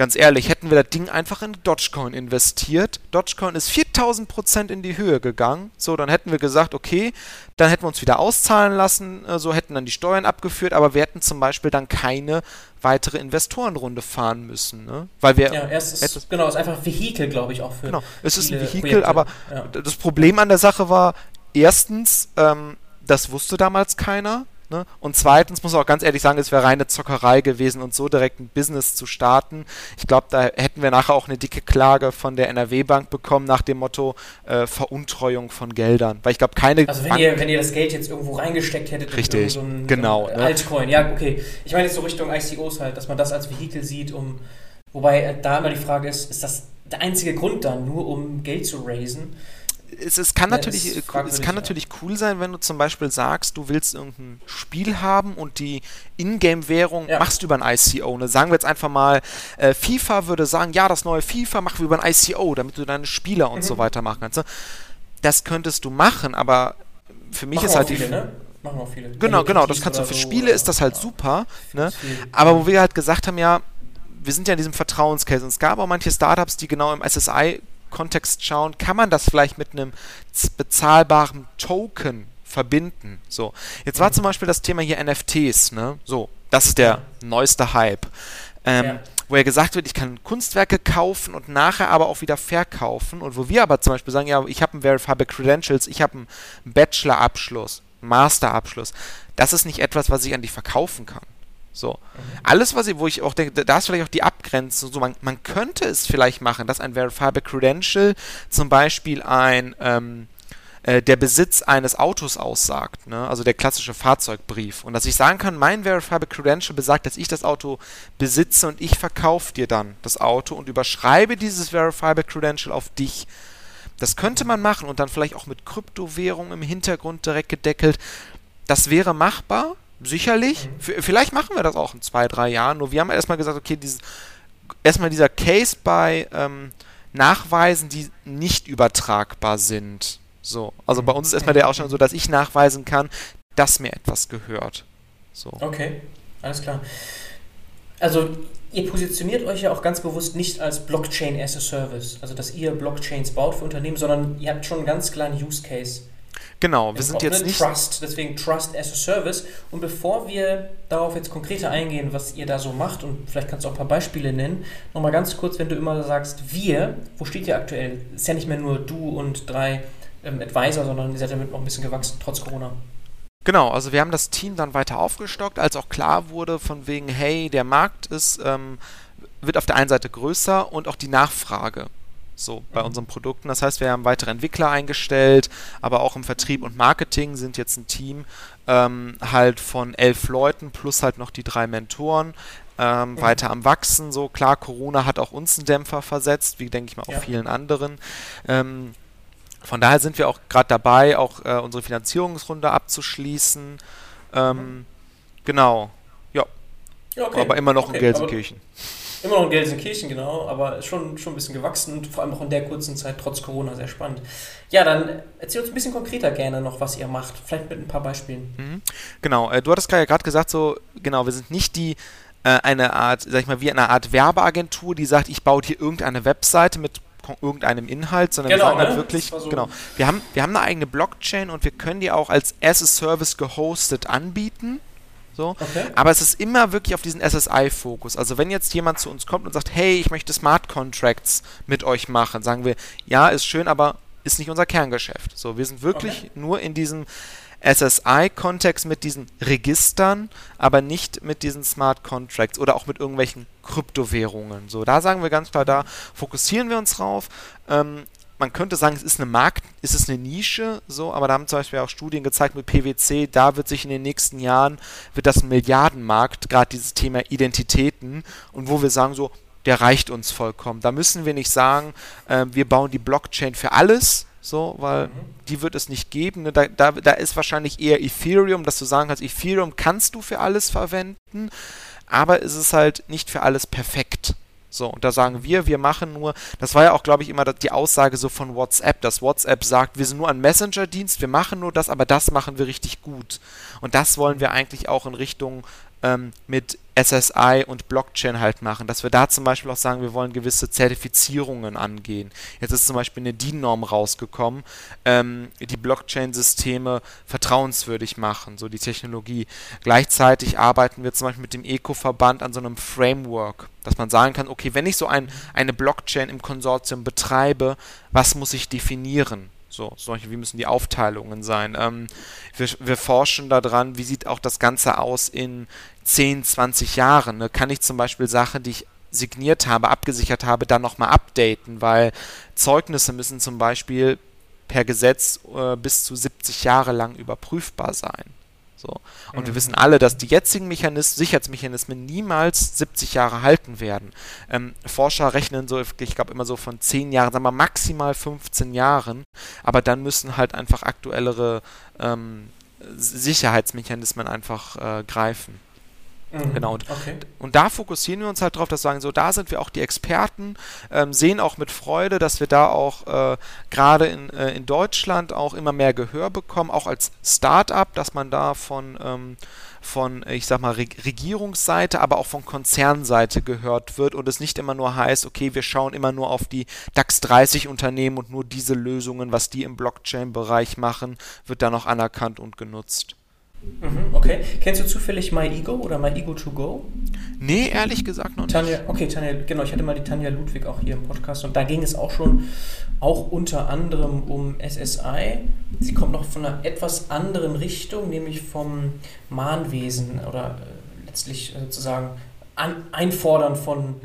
Ganz ehrlich, hätten wir das Ding einfach in Dogecoin investiert, Dogecoin ist 4000% in die Höhe gegangen, so, dann hätten wir gesagt, okay, dann hätten wir uns wieder auszahlen lassen, äh, so hätten dann die Steuern abgeführt, aber wir hätten zum Beispiel dann keine weitere Investorenrunde fahren müssen, ne? Weil wir. Ja, erst ist, genau, ist einfach Vehikel, glaube ich, auch für. Genau, es ist ein Vehikel, Projekte. aber ja. das Problem an der Sache war, erstens, ähm, das wusste damals keiner. Ne? Und zweitens muss man auch ganz ehrlich sagen, es wäre reine Zockerei gewesen, und so direkt ein Business zu starten. Ich glaube, da hätten wir nachher auch eine dicke Klage von der NRW-Bank bekommen nach dem Motto äh, Veruntreuung von Geldern. Weil ich glaube, keine. Also wenn ihr, wenn ihr das Geld jetzt irgendwo reingesteckt hättet, Richtig, so ein, genau, so ein ne? Altcoin, ja, okay. Ich meine jetzt so Richtung ICOs halt, dass man das als Vehikel sieht, um. Wobei äh, da immer die Frage ist, ist das der einzige Grund dann, nur um Geld zu raisen? Es, es, kann ja, natürlich, es kann natürlich cool sein, wenn du zum Beispiel sagst, du willst irgendein Spiel haben und die Ingame-Währung ja. machst du über ein ICO. Ne? Sagen wir jetzt einfach mal, äh, FIFA würde sagen, ja, das neue FIFA machen wir über ein ICO, damit du deine Spieler und mhm. so weiter machen kannst. Ne? Das könntest du machen, aber für mich machen ist halt viele, die. Ne? Machen auch viele. Genau, genau, das kannst du für so, Spiele ist das halt ja. super. Ne? Aber wo wir halt gesagt haben, ja, wir sind ja in diesem Vertrauenscase und es gab auch manche Startups, die genau im SSI Kontext schauen, kann man das vielleicht mit einem bezahlbaren Token verbinden. So, jetzt war zum Beispiel das Thema hier NFTs, ne? So, das ist der neueste Hype. Ähm, ja. Wo ja gesagt wird, ich kann Kunstwerke kaufen und nachher aber auch wieder verkaufen. Und wo wir aber zum Beispiel sagen, ja, ich habe ein Verifiable Credentials, ich habe einen Bachelor-Abschluss, Master-Abschluss. Das ist nicht etwas, was ich an dich verkaufen kann. So. Alles, was ich, wo ich auch denke, da ist vielleicht auch die Abgrenzung. So, man, man könnte es vielleicht machen, dass ein Verifiable Credential zum Beispiel ein ähm, äh, der Besitz eines Autos aussagt, ne? also der klassische Fahrzeugbrief. Und dass ich sagen kann, mein Verifiable Credential besagt, dass ich das Auto besitze und ich verkaufe dir dann das Auto und überschreibe dieses Verifiable Credential auf dich. Das könnte man machen und dann vielleicht auch mit Kryptowährung im Hintergrund direkt gedeckelt. Das wäre machbar, sicherlich. Mhm. Vielleicht machen wir das auch in zwei, drei Jahren. Nur wir haben erstmal gesagt, okay, dieses, erstmal dieser Case bei ähm, Nachweisen, die nicht übertragbar sind. So. Also bei uns ist erstmal der Ausstand so, dass ich nachweisen kann, dass mir etwas gehört. So. Okay, alles klar. Also ihr positioniert euch ja auch ganz bewusst nicht als Blockchain as a Service, also dass ihr Blockchains baut für Unternehmen, sondern ihr habt schon einen ganz kleinen Use Case Genau, wir sind jetzt nicht. Trust, deswegen Trust as a Service. Und bevor wir darauf jetzt konkreter eingehen, was ihr da so macht, und vielleicht kannst du auch ein paar Beispiele nennen, nochmal ganz kurz, wenn du immer sagst, wir, wo steht ihr aktuell? Ist ja nicht mehr nur du und drei ähm, Advisor, sondern ihr seid damit noch ein bisschen gewachsen, trotz Corona. Genau, also wir haben das Team dann weiter aufgestockt, als auch klar wurde, von wegen, hey, der Markt ist, ähm, wird auf der einen Seite größer und auch die Nachfrage so bei unseren Produkten. Das heißt, wir haben weitere Entwickler eingestellt, aber auch im Vertrieb und Marketing sind jetzt ein Team ähm, halt von elf Leuten plus halt noch die drei Mentoren. Ähm, mhm. weiter am Wachsen. So klar, Corona hat auch uns einen Dämpfer versetzt, wie denke ich mal auch ja. vielen anderen. Ähm, von daher sind wir auch gerade dabei, auch äh, unsere Finanzierungsrunde abzuschließen. Ähm, mhm. Genau, ja. okay. Aber immer noch okay. in Gelsenkirchen. Immer noch in Gelsenkirchen, genau, aber schon, schon ein bisschen gewachsen und vor allem auch in der kurzen Zeit trotz Corona sehr spannend. Ja, dann erzähl uns ein bisschen konkreter gerne noch, was ihr macht. Vielleicht mit ein paar Beispielen. Mhm. Genau, äh, du hattest ja gerade gesagt, so, genau, wir sind nicht die äh, eine Art, sag ich mal, wie eine Art Werbeagentur, die sagt, ich baue hier irgendeine Webseite mit irgendeinem Inhalt, sondern genau, wir sagen halt ne? wirklich, so genau, wir haben, wir haben eine eigene Blockchain und wir können die auch als as a Service gehostet anbieten. So. Okay. Aber es ist immer wirklich auf diesen SSI-Fokus. Also wenn jetzt jemand zu uns kommt und sagt, hey, ich möchte Smart Contracts mit euch machen, sagen wir, ja, ist schön, aber ist nicht unser Kerngeschäft. So, wir sind wirklich okay. nur in diesem SSI-Kontext mit diesen Registern, aber nicht mit diesen Smart Contracts oder auch mit irgendwelchen Kryptowährungen. So, da sagen wir ganz klar, da fokussieren wir uns drauf. Ähm, man könnte sagen, es ist eine Markt, es ist eine Nische, so, aber da haben zum Beispiel auch Studien gezeigt mit PwC, da wird sich in den nächsten Jahren, wird das ein Milliardenmarkt, gerade dieses Thema Identitäten und wo wir sagen so, der reicht uns vollkommen. Da müssen wir nicht sagen, äh, wir bauen die Blockchain für alles, so, weil mhm. die wird es nicht geben. Ne? Da, da, da ist wahrscheinlich eher Ethereum, dass du sagen kannst, Ethereum kannst du für alles verwenden, aber es ist halt nicht für alles perfekt. So, und da sagen wir, wir machen nur, das war ja auch, glaube ich, immer die Aussage so von WhatsApp, dass WhatsApp sagt, wir sind nur ein Messenger-Dienst, wir machen nur das, aber das machen wir richtig gut. Und das wollen wir eigentlich auch in Richtung ähm, mit SSI und Blockchain halt machen, dass wir da zum Beispiel auch sagen, wir wollen gewisse Zertifizierungen angehen. Jetzt ist zum Beispiel eine DIN-Norm rausgekommen, ähm, die Blockchain-Systeme vertrauenswürdig machen, so die Technologie. Gleichzeitig arbeiten wir zum Beispiel mit dem Eco-Verband an so einem Framework, dass man sagen kann, okay, wenn ich so ein, eine Blockchain im Konsortium betreibe, was muss ich definieren? So, solche, wie müssen die Aufteilungen sein? Ähm, wir, wir, forschen daran, wie sieht auch das Ganze aus in 10, 20 Jahren. Ne? Kann ich zum Beispiel Sachen, die ich signiert habe, abgesichert habe, dann nochmal updaten, weil Zeugnisse müssen zum Beispiel per Gesetz äh, bis zu 70 Jahre lang überprüfbar sein. So. Und mhm. wir wissen alle, dass die jetzigen Mechanismen, Sicherheitsmechanismen niemals 70 Jahre halten werden. Ähm, Forscher rechnen so, ich glaube immer so von 10 Jahren, sagen wir maximal 15 Jahren, aber dann müssen halt einfach aktuellere ähm, Sicherheitsmechanismen einfach äh, greifen. Mhm. Genau. Und, okay. und, da fokussieren wir uns halt drauf, dass wir sagen, so da sind wir auch die Experten, ähm, sehen auch mit Freude, dass wir da auch äh, gerade in, äh, in Deutschland auch immer mehr Gehör bekommen, auch als Start-up, dass man da von, ähm, von ich sag mal, Re Regierungsseite, aber auch von Konzernseite gehört wird und es nicht immer nur heißt, okay, wir schauen immer nur auf die DAX 30 Unternehmen und nur diese Lösungen, was die im Blockchain-Bereich machen, wird da noch anerkannt und genutzt. Mhm, okay. Kennst du zufällig MyEgo oder MyEgo2Go? Nee, ehrlich gesagt noch nicht. Tanja, okay, Tanja, genau, ich hatte mal die Tanja Ludwig auch hier im Podcast und da ging es auch schon auch unter anderem um SSI. Sie kommt noch von einer etwas anderen Richtung, nämlich vom Mahnwesen oder äh, letztlich äh, sozusagen an, Einfordern von mhm.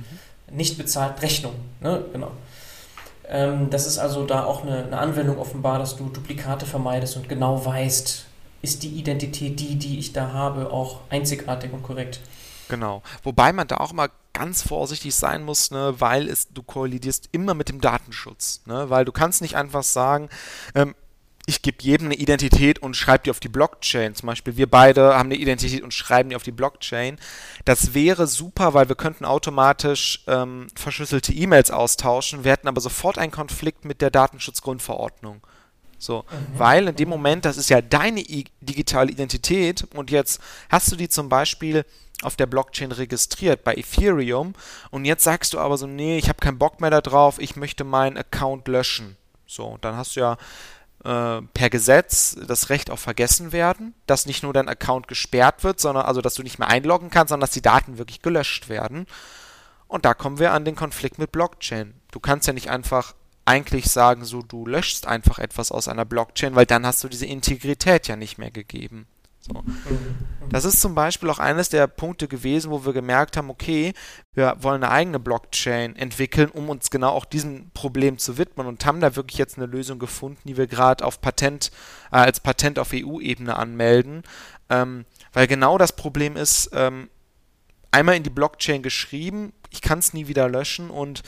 nicht bezahlten Rechnungen. Ne? Genau. Ähm, das ist also da auch eine, eine Anwendung offenbar, dass du Duplikate vermeidest und genau weißt, ist die Identität, die, die ich da habe, auch einzigartig und korrekt. Genau. Wobei man da auch mal ganz vorsichtig sein muss, ne, weil es, du kollidierst immer mit dem Datenschutz. Ne, weil du kannst nicht einfach sagen, ähm, ich gebe jedem eine Identität und schreibe die auf die Blockchain. Zum Beispiel, wir beide haben eine Identität und schreiben die auf die Blockchain. Das wäre super, weil wir könnten automatisch ähm, verschlüsselte E-Mails austauschen. Wir hätten aber sofort einen Konflikt mit der Datenschutzgrundverordnung. So, mhm. weil in dem Moment, das ist ja deine I digitale Identität und jetzt hast du die zum Beispiel auf der Blockchain registriert bei Ethereum und jetzt sagst du aber so, nee, ich habe keinen Bock mehr darauf, ich möchte meinen Account löschen. So, dann hast du ja äh, per Gesetz das Recht auf Vergessenwerden, dass nicht nur dein Account gesperrt wird, sondern also dass du nicht mehr einloggen kannst, sondern dass die Daten wirklich gelöscht werden. Und da kommen wir an den Konflikt mit Blockchain. Du kannst ja nicht einfach eigentlich sagen, so du löschst einfach etwas aus einer Blockchain, weil dann hast du diese Integrität ja nicht mehr gegeben. So. Das ist zum Beispiel auch eines der Punkte gewesen, wo wir gemerkt haben, okay, wir wollen eine eigene Blockchain entwickeln, um uns genau auch diesem Problem zu widmen und haben da wirklich jetzt eine Lösung gefunden, die wir gerade auf Patent, äh, als Patent auf EU-Ebene anmelden. Ähm, weil genau das Problem ist, ähm, einmal in die Blockchain geschrieben, ich kann es nie wieder löschen und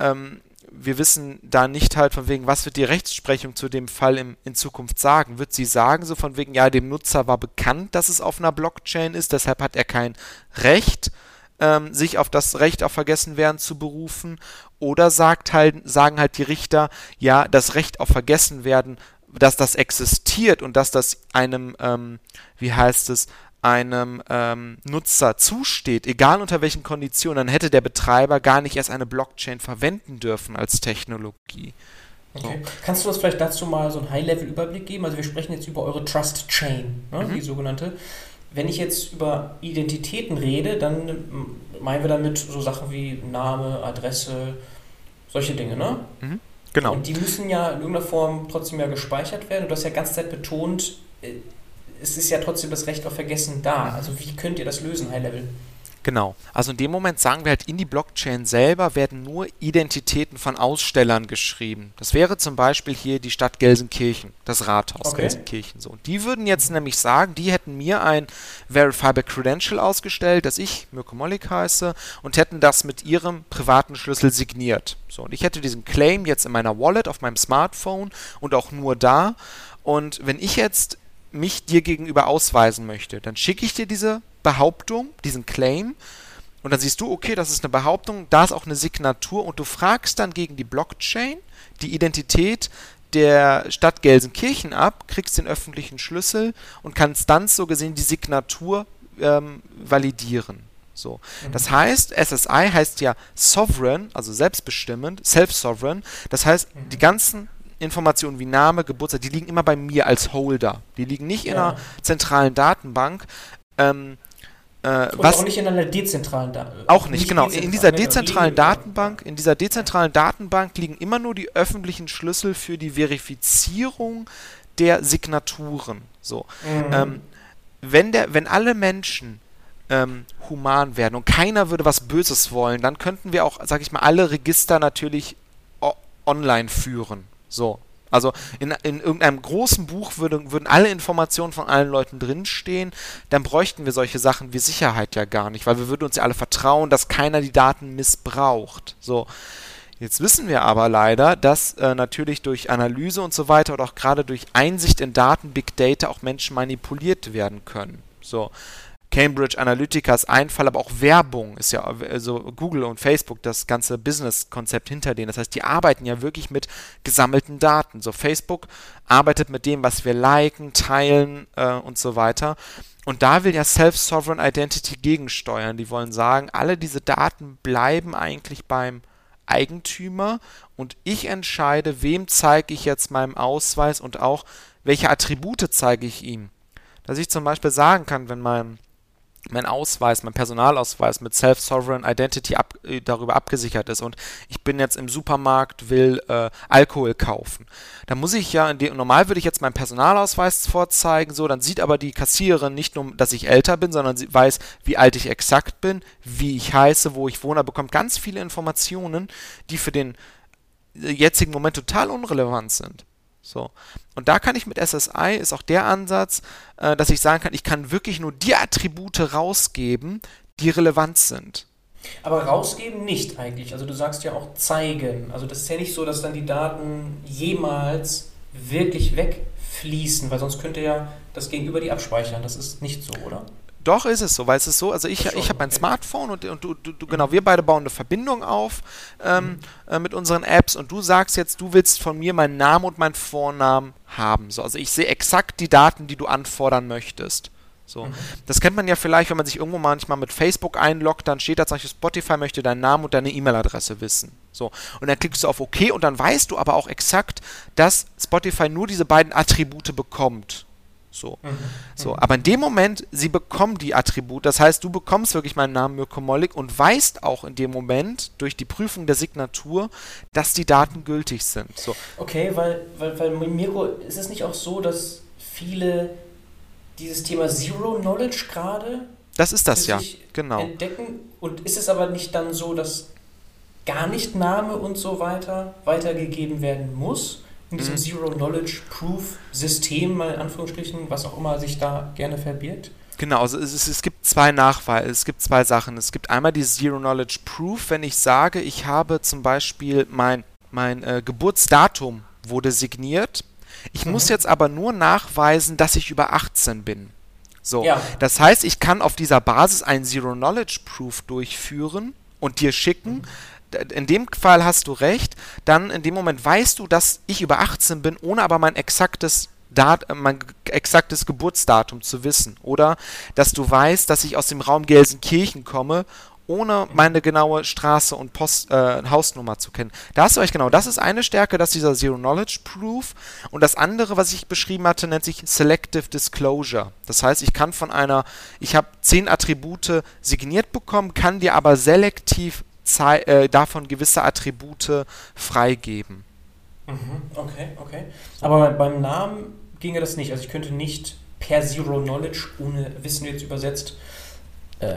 ähm, wir wissen da nicht halt von wegen, was wird die Rechtsprechung zu dem Fall im, in Zukunft sagen? Wird sie sagen, so von wegen, ja, dem Nutzer war bekannt, dass es auf einer Blockchain ist, deshalb hat er kein Recht, ähm, sich auf das Recht auf Vergessenwerden zu berufen? Oder sagt halt, sagen halt die Richter, ja, das Recht auf Vergessenwerden, dass das existiert und dass das einem, ähm, wie heißt es, einem ähm, Nutzer zusteht, egal unter welchen Konditionen, dann hätte der Betreiber gar nicht erst eine Blockchain verwenden dürfen als Technologie. Okay. So. Kannst du uns vielleicht dazu mal so einen High-Level-Überblick geben? Also wir sprechen jetzt über eure Trust Chain, ne, mhm. die sogenannte. Wenn ich jetzt über Identitäten rede, dann meinen wir damit so Sachen wie Name, Adresse, solche Dinge, ne? Mhm. Genau. Und die müssen ja in irgendeiner Form trotzdem ja gespeichert werden. Du hast ja ganz Zeit betont, äh, es ist ja trotzdem das Recht auf Vergessen da. Also wie könnt ihr das lösen, High Level? Genau. Also in dem Moment sagen wir halt, in die Blockchain selber werden nur Identitäten von Ausstellern geschrieben. Das wäre zum Beispiel hier die Stadt Gelsenkirchen, das Rathaus okay. Gelsenkirchen. So. Und die würden jetzt nämlich sagen, die hätten mir ein Verifiable Credential ausgestellt, dass ich Mirko Mollig heiße und hätten das mit ihrem privaten Schlüssel signiert. So. Und ich hätte diesen Claim jetzt in meiner Wallet auf meinem Smartphone und auch nur da. Und wenn ich jetzt mich dir gegenüber ausweisen möchte, dann schicke ich dir diese Behauptung, diesen Claim, und dann siehst du, okay, das ist eine Behauptung, da ist auch eine Signatur, und du fragst dann gegen die Blockchain die Identität der Stadt Gelsenkirchen ab, kriegst den öffentlichen Schlüssel und kannst dann so gesehen die Signatur ähm, validieren. So. Mhm. Das heißt, SSI heißt ja sovereign, also selbstbestimmend, self-sovereign. Das heißt, mhm. die ganzen Informationen wie Name, Geburtstag, die liegen immer bei mir als Holder. Die liegen nicht in einer zentralen Datenbank. Ähm, äh, was auch nicht in einer dezentralen Datenbank. Auch nicht, nicht genau. In dieser dezentralen Datenbank, in dieser dezentralen Datenbank liegen immer nur die öffentlichen Schlüssel für die Verifizierung der Signaturen. So. Mhm. Ähm, wenn, der, wenn alle Menschen ähm, human werden und keiner würde was Böses wollen, dann könnten wir auch, sag ich mal, alle Register natürlich online führen. So. Also in, in irgendeinem großen Buch würde, würden alle Informationen von allen Leuten drinstehen, dann bräuchten wir solche Sachen wie Sicherheit ja gar nicht, weil wir würden uns ja alle vertrauen, dass keiner die Daten missbraucht. So. Jetzt wissen wir aber leider, dass äh, natürlich durch Analyse und so weiter oder auch gerade durch Einsicht in Daten, Big Data auch Menschen manipuliert werden können. So. Cambridge Analytica ist ein Fall, aber auch Werbung ist ja, also Google und Facebook, das ganze Business-Konzept hinter denen. Das heißt, die arbeiten ja wirklich mit gesammelten Daten. So Facebook arbeitet mit dem, was wir liken, teilen äh, und so weiter. Und da will ja Self-Sovereign Identity gegensteuern. Die wollen sagen, alle diese Daten bleiben eigentlich beim Eigentümer und ich entscheide, wem zeige ich jetzt meinen Ausweis und auch welche Attribute zeige ich ihm. Dass ich zum Beispiel sagen kann, wenn mein mein Ausweis, mein Personalausweis mit Self-Sovereign Identity ab, äh, darüber abgesichert ist und ich bin jetzt im Supermarkt, will äh, Alkohol kaufen. Dann muss ich ja, normal würde ich jetzt meinen Personalausweis vorzeigen, so, dann sieht aber die Kassiererin nicht nur, dass ich älter bin, sondern sie weiß, wie alt ich exakt bin, wie ich heiße, wo ich wohne, bekommt ganz viele Informationen, die für den äh, jetzigen Moment total unrelevant sind. So. Und da kann ich mit SSI, ist auch der Ansatz, äh, dass ich sagen kann, ich kann wirklich nur die Attribute rausgeben, die relevant sind. Aber rausgeben nicht eigentlich. Also du sagst ja auch zeigen. Also das ist ja nicht so, dass dann die Daten jemals wirklich wegfließen, weil sonst könnte ja das Gegenüber die abspeichern. Das ist nicht so, oder? Doch, ist es so, weil es ist so, also ich, ich habe mein Smartphone und, und du, du, genau, wir beide bauen eine Verbindung auf ähm, mhm. äh, mit unseren Apps und du sagst jetzt, du willst von mir meinen Namen und meinen Vornamen haben. So, also ich sehe exakt die Daten, die du anfordern möchtest. So. Mhm. Das kennt man ja vielleicht, wenn man sich irgendwo manchmal mit Facebook einloggt, dann steht da zum Beispiel Spotify möchte deinen Namen und deine E-Mail-Adresse wissen. So. Und dann klickst du auf OK und dann weißt du aber auch exakt, dass Spotify nur diese beiden Attribute bekommt. So. Mhm. so. Aber in dem Moment, sie bekommen die Attribute, das heißt, du bekommst wirklich meinen Namen Mirko Mollig und weißt auch in dem Moment durch die Prüfung der Signatur, dass die Daten gültig sind. So. Okay, weil, weil, weil Mirko, ist es nicht auch so, dass viele dieses Thema Zero Knowledge gerade das ist das ja, genau. Entdecken und ist es aber nicht dann so, dass gar nicht Name und so weiter weitergegeben werden muss? In diesem mhm. Zero Knowledge Proof System, mal in Anführungsstrichen, was auch immer sich da gerne verbirgt? Genau, also es, es, gibt zwei Nachweise, es gibt zwei Sachen. Es gibt einmal die Zero Knowledge Proof, wenn ich sage, ich habe zum Beispiel mein, mein äh, Geburtsdatum wurde signiert. Ich mhm. muss jetzt aber nur nachweisen, dass ich über 18 bin. So, ja. das heißt, ich kann auf dieser Basis einen Zero Knowledge Proof durchführen und dir schicken. Mhm in dem Fall hast du recht, dann in dem Moment weißt du, dass ich über 18 bin, ohne aber mein exaktes Dat mein exaktes Geburtsdatum zu wissen. Oder dass du weißt, dass ich aus dem Raum Gelsenkirchen komme, ohne meine genaue Straße und Post, äh, Hausnummer zu kennen. Da hast du euch genau, das ist eine Stärke, das ist dieser Zero Knowledge Proof. Und das andere, was ich beschrieben hatte, nennt sich Selective Disclosure. Das heißt, ich kann von einer, ich habe zehn Attribute signiert bekommen, kann dir aber selektiv äh, davon gewisse Attribute freigeben. Mhm, okay, okay. Aber beim Namen ginge das nicht. Also ich könnte nicht per Zero Knowledge, ohne Wissen jetzt übersetzt, äh,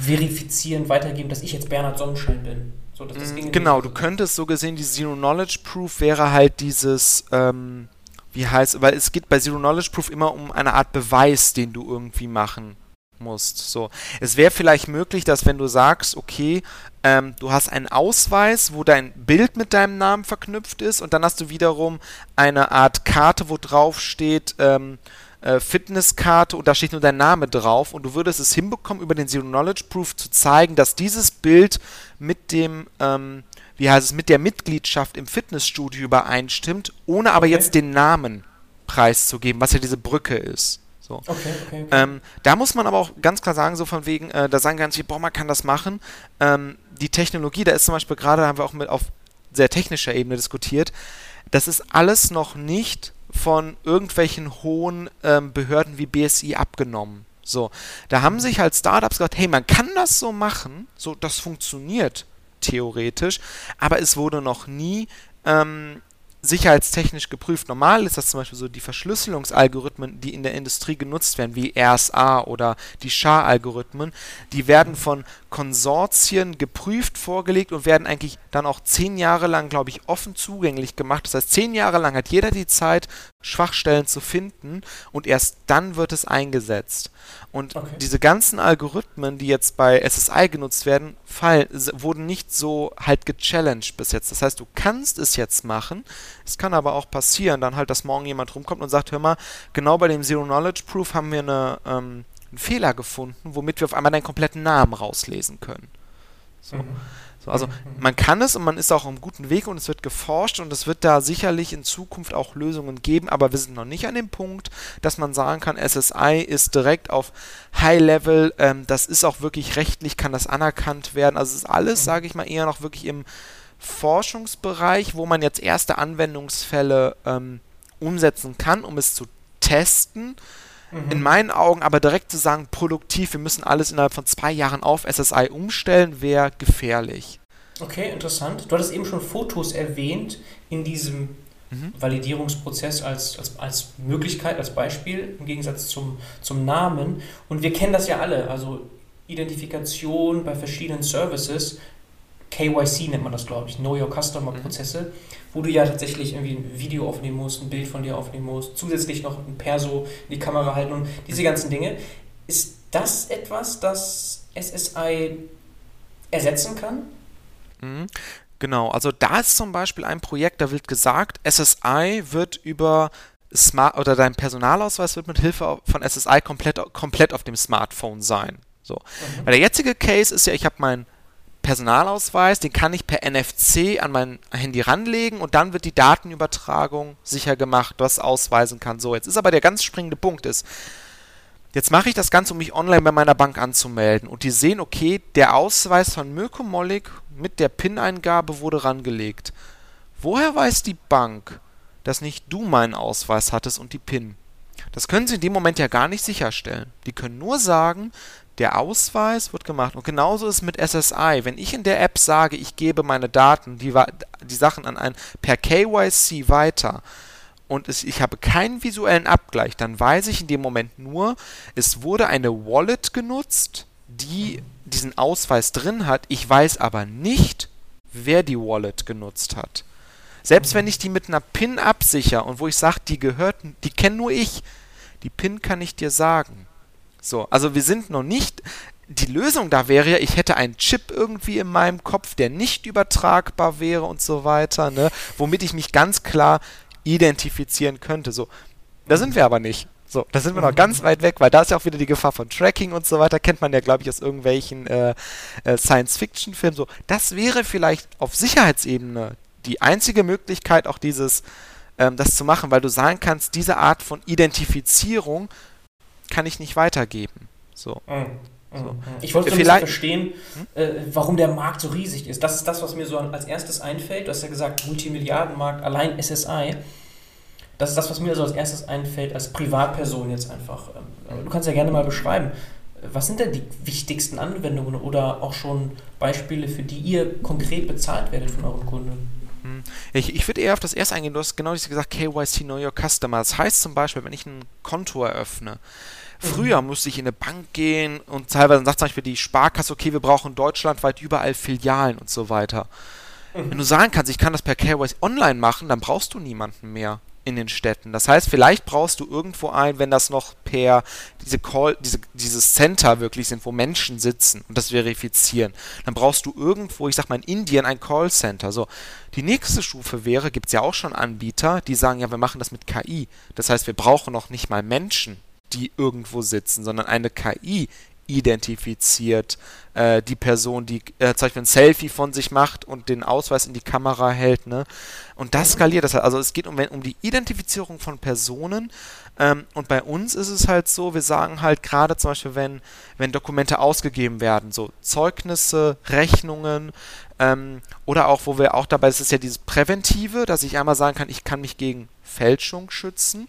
verifizieren, weitergeben, dass ich jetzt Bernhard Sonnenschein bin. So, genau, du könntest so gesehen, die Zero Knowledge Proof wäre halt dieses, ähm, wie heißt, weil es geht bei Zero Knowledge Proof immer um eine Art Beweis, den du irgendwie machen musst. So, es wäre vielleicht möglich, dass wenn du sagst, okay, ähm, du hast einen Ausweis, wo dein Bild mit deinem Namen verknüpft ist, und dann hast du wiederum eine Art Karte, wo drauf steht ähm, äh, Fitnesskarte und da steht nur dein Name drauf, und du würdest es hinbekommen, über den Zero Knowledge Proof zu zeigen, dass dieses Bild mit dem ähm, wie heißt es, mit der Mitgliedschaft im Fitnessstudio übereinstimmt, ohne aber okay. jetzt den Namen preiszugeben, was ja diese Brücke ist. So. Okay, okay, okay. Ähm, da muss man aber auch ganz klar sagen, so von wegen, äh, da sagen ganz viele, boah, man kann das machen. Ähm, die Technologie, da ist zum Beispiel gerade, haben wir auch mit auf sehr technischer Ebene diskutiert, das ist alles noch nicht von irgendwelchen hohen ähm, Behörden wie BSI abgenommen. So, da haben sich halt Startups gesagt, hey, man kann das so machen, so, das funktioniert theoretisch, aber es wurde noch nie ähm, sicherheitstechnisch geprüft. Normal ist das zum Beispiel so, die Verschlüsselungsalgorithmen, die in der Industrie genutzt werden, wie RSA oder die SHA-Algorithmen, die werden von Konsortien geprüft, vorgelegt und werden eigentlich dann auch zehn Jahre lang, glaube ich, offen zugänglich gemacht. Das heißt, zehn Jahre lang hat jeder die Zeit, Schwachstellen zu finden und erst dann wird es eingesetzt. Und okay. diese ganzen Algorithmen, die jetzt bei SSI genutzt werden, fallen, wurden nicht so halt gechallenged bis jetzt. Das heißt, du kannst es jetzt machen, es kann aber auch passieren, dann halt, dass morgen jemand rumkommt und sagt, hör mal, genau bei dem Zero Knowledge Proof haben wir eine ähm, einen Fehler gefunden, womit wir auf einmal deinen kompletten Namen rauslesen können. So. Mhm. So, also mhm. man kann es und man ist auch auf einem guten Weg und es wird geforscht und es wird da sicherlich in Zukunft auch Lösungen geben, aber wir sind noch nicht an dem Punkt, dass man sagen kann, SSI ist direkt auf High Level, ähm, das ist auch wirklich rechtlich, kann das anerkannt werden. Also es ist alles, mhm. sage ich mal, eher noch wirklich im Forschungsbereich, wo man jetzt erste Anwendungsfälle ähm, umsetzen kann, um es zu testen. Mhm. In meinen Augen aber direkt zu sagen, produktiv, wir müssen alles innerhalb von zwei Jahren auf SSI umstellen, wäre gefährlich. Okay, interessant. Du hattest eben schon Fotos erwähnt in diesem mhm. Validierungsprozess als, als, als Möglichkeit, als Beispiel im Gegensatz zum, zum Namen. Und wir kennen das ja alle, also Identifikation bei verschiedenen Services KYC nennt man das, glaube ich, Know Your Customer mhm. Prozesse, wo du ja tatsächlich irgendwie ein Video aufnehmen musst, ein Bild von dir aufnehmen musst, zusätzlich noch ein Perso in die Kamera halten und diese mhm. ganzen Dinge. Ist das etwas, das SSI ersetzen kann? Mhm. Genau, also da ist zum Beispiel ein Projekt, da wird gesagt, SSI wird über Smart oder dein Personalausweis wird mit Hilfe von SSI komplett, komplett auf dem Smartphone sein. So. Mhm. Weil der jetzige Case ist ja, ich habe mein Personalausweis, den kann ich per NFC an mein Handy ranlegen und dann wird die Datenübertragung sicher gemacht, was ausweisen kann. So, jetzt ist aber der ganz springende Punkt ist, Jetzt mache ich das Ganze, um mich online bei meiner Bank anzumelden. Und die sehen, okay, der Ausweis von Mirko Mollig mit der PIN-Eingabe wurde rangelegt. Woher weiß die Bank, dass nicht du meinen Ausweis hattest und die PIN? Das können sie in dem Moment ja gar nicht sicherstellen. Die können nur sagen, der Ausweis wird gemacht. Und genauso ist es mit SSI. Wenn ich in der App sage, ich gebe meine Daten, die, die Sachen an ein per KYC weiter und es, ich habe keinen visuellen Abgleich, dann weiß ich in dem Moment nur, es wurde eine Wallet genutzt, die diesen Ausweis drin hat. Ich weiß aber nicht, wer die Wallet genutzt hat. Selbst wenn ich die mit einer PIN absichere und wo ich sage, die gehört, die kenne nur ich, die PIN kann ich dir sagen. So, also wir sind noch nicht. Die Lösung da wäre ja, ich hätte einen Chip irgendwie in meinem Kopf, der nicht übertragbar wäre und so weiter, ne, womit ich mich ganz klar identifizieren könnte. So, da sind wir aber nicht. So, da sind wir noch ganz weit weg, weil da ist ja auch wieder die Gefahr von Tracking und so weiter. Kennt man ja, glaube ich, aus irgendwelchen äh, äh, Science-Fiction-Filmen. So, das wäre vielleicht auf Sicherheitsebene die einzige Möglichkeit, auch dieses, ähm, das zu machen, weil du sagen kannst, diese Art von Identifizierung kann ich nicht weitergeben. So. Mhm. So. Mhm. Ich wollte so ein verstehen, hm? äh, warum der Markt so riesig ist. Das ist das, was mir so als erstes einfällt. Du hast ja gesagt, Multimilliardenmarkt, allein SSI. Das ist das, was mir so als erstes einfällt, als Privatperson jetzt einfach. Ähm, du kannst ja gerne mal beschreiben, was sind denn die wichtigsten Anwendungen oder auch schon Beispiele, für die ihr konkret bezahlt werdet von euren Kunden? Hm. Ich, ich würde eher auf das erste eingehen. Du hast genau gesagt, KYC Know Your Customer. Das heißt zum Beispiel, wenn ich ein Konto eröffne, Früher mhm. musste ich in eine Bank gehen und teilweise sagt zum Beispiel die Sparkasse, okay, wir brauchen deutschlandweit überall Filialen und so weiter. Mhm. Wenn du sagen kannst, ich kann das per KYC online machen, dann brauchst du niemanden mehr in den Städten. Das heißt, vielleicht brauchst du irgendwo ein, wenn das noch per diese Call, diese, dieses Center wirklich sind, wo Menschen sitzen und das verifizieren, dann brauchst du irgendwo, ich sag mal in Indien, ein Callcenter. So, die nächste Stufe wäre, gibt es ja auch schon Anbieter, die sagen, ja, wir machen das mit KI. Das heißt, wir brauchen noch nicht mal Menschen, die irgendwo sitzen, sondern eine KI identifiziert äh, die Person, die äh, zum Beispiel ein Selfie von sich macht und den Ausweis in die Kamera hält. Ne? Und das skaliert das halt. Also es geht um, um die Identifizierung von Personen. Ähm, und bei uns ist es halt so, wir sagen halt gerade zum Beispiel, wenn, wenn Dokumente ausgegeben werden, so Zeugnisse, Rechnungen, ähm, oder auch, wo wir auch dabei, es ist ja dieses Präventive, dass ich einmal sagen kann, ich kann mich gegen Fälschung schützen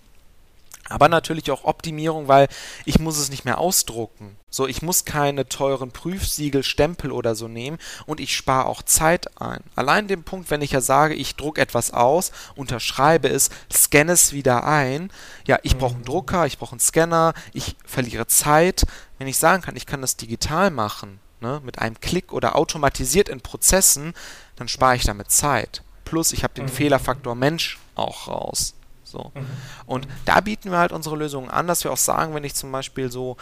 aber natürlich auch Optimierung, weil ich muss es nicht mehr ausdrucken. So, ich muss keine teuren Prüfsiegel, Stempel oder so nehmen und ich spare auch Zeit ein. Allein den Punkt, wenn ich ja sage, ich drucke etwas aus, unterschreibe es, scanne es wieder ein, ja, ich brauche einen mhm. Drucker, ich brauche einen Scanner, ich verliere Zeit. Wenn ich sagen kann, ich kann das digital machen, ne, mit einem Klick oder automatisiert in Prozessen, dann spare ich damit Zeit. Plus, ich habe den mhm. Fehlerfaktor Mensch auch raus. So. Mhm. Und da bieten wir halt unsere Lösungen an, dass wir auch sagen, wenn ich zum Beispiel so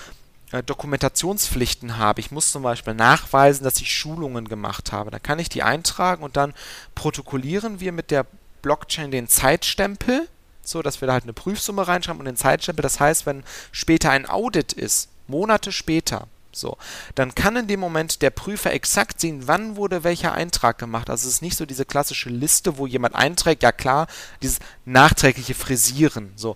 äh, Dokumentationspflichten habe, ich muss zum Beispiel nachweisen, dass ich Schulungen gemacht habe, dann kann ich die eintragen und dann protokollieren wir mit der Blockchain den Zeitstempel, so dass wir da halt eine Prüfsumme reinschreiben und den Zeitstempel. Das heißt, wenn später ein Audit ist, Monate später, so, dann kann in dem Moment der Prüfer exakt sehen, wann wurde welcher Eintrag gemacht. Also es ist nicht so diese klassische Liste, wo jemand einträgt, ja klar, dieses nachträgliche Frisieren. So,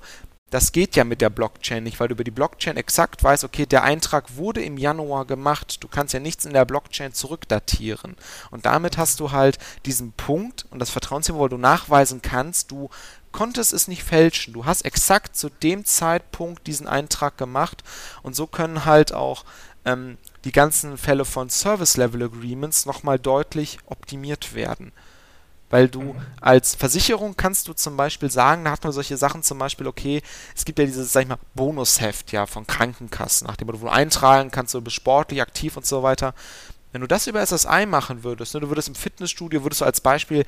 das geht ja mit der Blockchain nicht, weil du über die Blockchain exakt weißt, okay, der Eintrag wurde im Januar gemacht. Du kannst ja nichts in der Blockchain zurückdatieren. Und damit hast du halt diesen Punkt und das Vertrauensniveau, wo du nachweisen kannst, du konntest es nicht fälschen. Du hast exakt zu dem Zeitpunkt diesen Eintrag gemacht und so können halt auch ähm, die ganzen Fälle von Service Level Agreements nochmal deutlich optimiert werden. Weil du als Versicherung kannst du zum Beispiel sagen, da hat man solche Sachen zum Beispiel, okay, es gibt ja dieses, sag ich mal, Bonusheft ja von Krankenkassen, nachdem du eintragen kannst, du bist sportlich aktiv und so weiter. Wenn du das über SSI machen würdest, ne, du würdest im Fitnessstudio, würdest du als Beispiel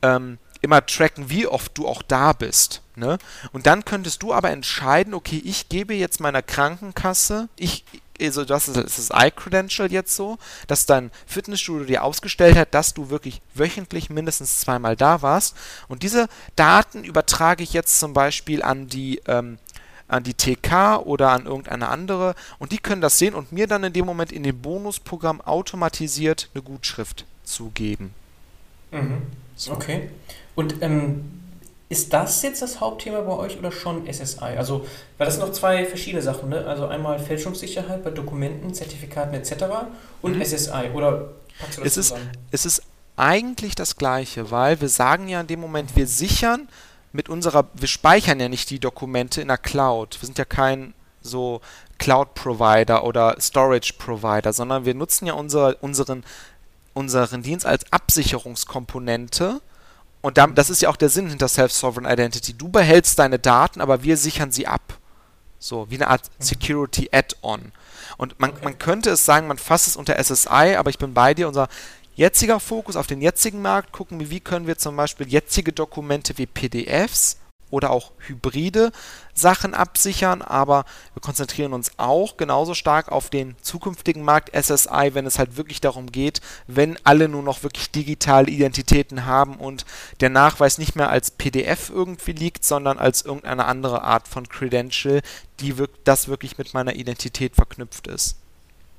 ähm, immer tracken, wie oft du auch da bist. Ne? Und dann könntest du aber entscheiden, okay, ich gebe jetzt meiner Krankenkasse, ich, also das ist das iCredential jetzt so, dass dein Fitnessstudio dir ausgestellt hat, dass du wirklich wöchentlich mindestens zweimal da warst. Und diese Daten übertrage ich jetzt zum Beispiel an die ähm, an die TK oder an irgendeine andere und die können das sehen und mir dann in dem Moment in dem Bonusprogramm automatisiert eine Gutschrift zugeben. Mhm. So. Okay. Und ähm, Ist das jetzt das Hauptthema bei euch oder schon SSI? Also, weil das sind noch zwei verschiedene Sachen, ne? Also einmal Fälschungssicherheit bei Dokumenten, Zertifikaten etc. und mhm. SSI. Oder packst du das es zusammen? Ist, es ist eigentlich das Gleiche, weil wir sagen ja in dem Moment, wir sichern mit unserer, wir speichern ja nicht die Dokumente in der Cloud. Wir sind ja kein so Cloud-Provider oder Storage-Provider, sondern wir nutzen ja unser, unseren, unseren Dienst als Absicherungskomponente. Und das ist ja auch der Sinn hinter Self-Sovereign Identity. Du behältst deine Daten, aber wir sichern sie ab. So, wie eine Art Security Add-on. Und man, man könnte es sagen, man fasst es unter SSI, aber ich bin bei dir, unser jetziger Fokus auf den jetzigen Markt, gucken wir, wie können wir zum Beispiel jetzige Dokumente wie PDFs oder auch hybride Sachen absichern, aber wir konzentrieren uns auch genauso stark auf den zukünftigen Markt SSI, wenn es halt wirklich darum geht, wenn alle nur noch wirklich digitale Identitäten haben und der Nachweis nicht mehr als PDF irgendwie liegt, sondern als irgendeine andere Art von Credential, die das wirklich mit meiner Identität verknüpft ist.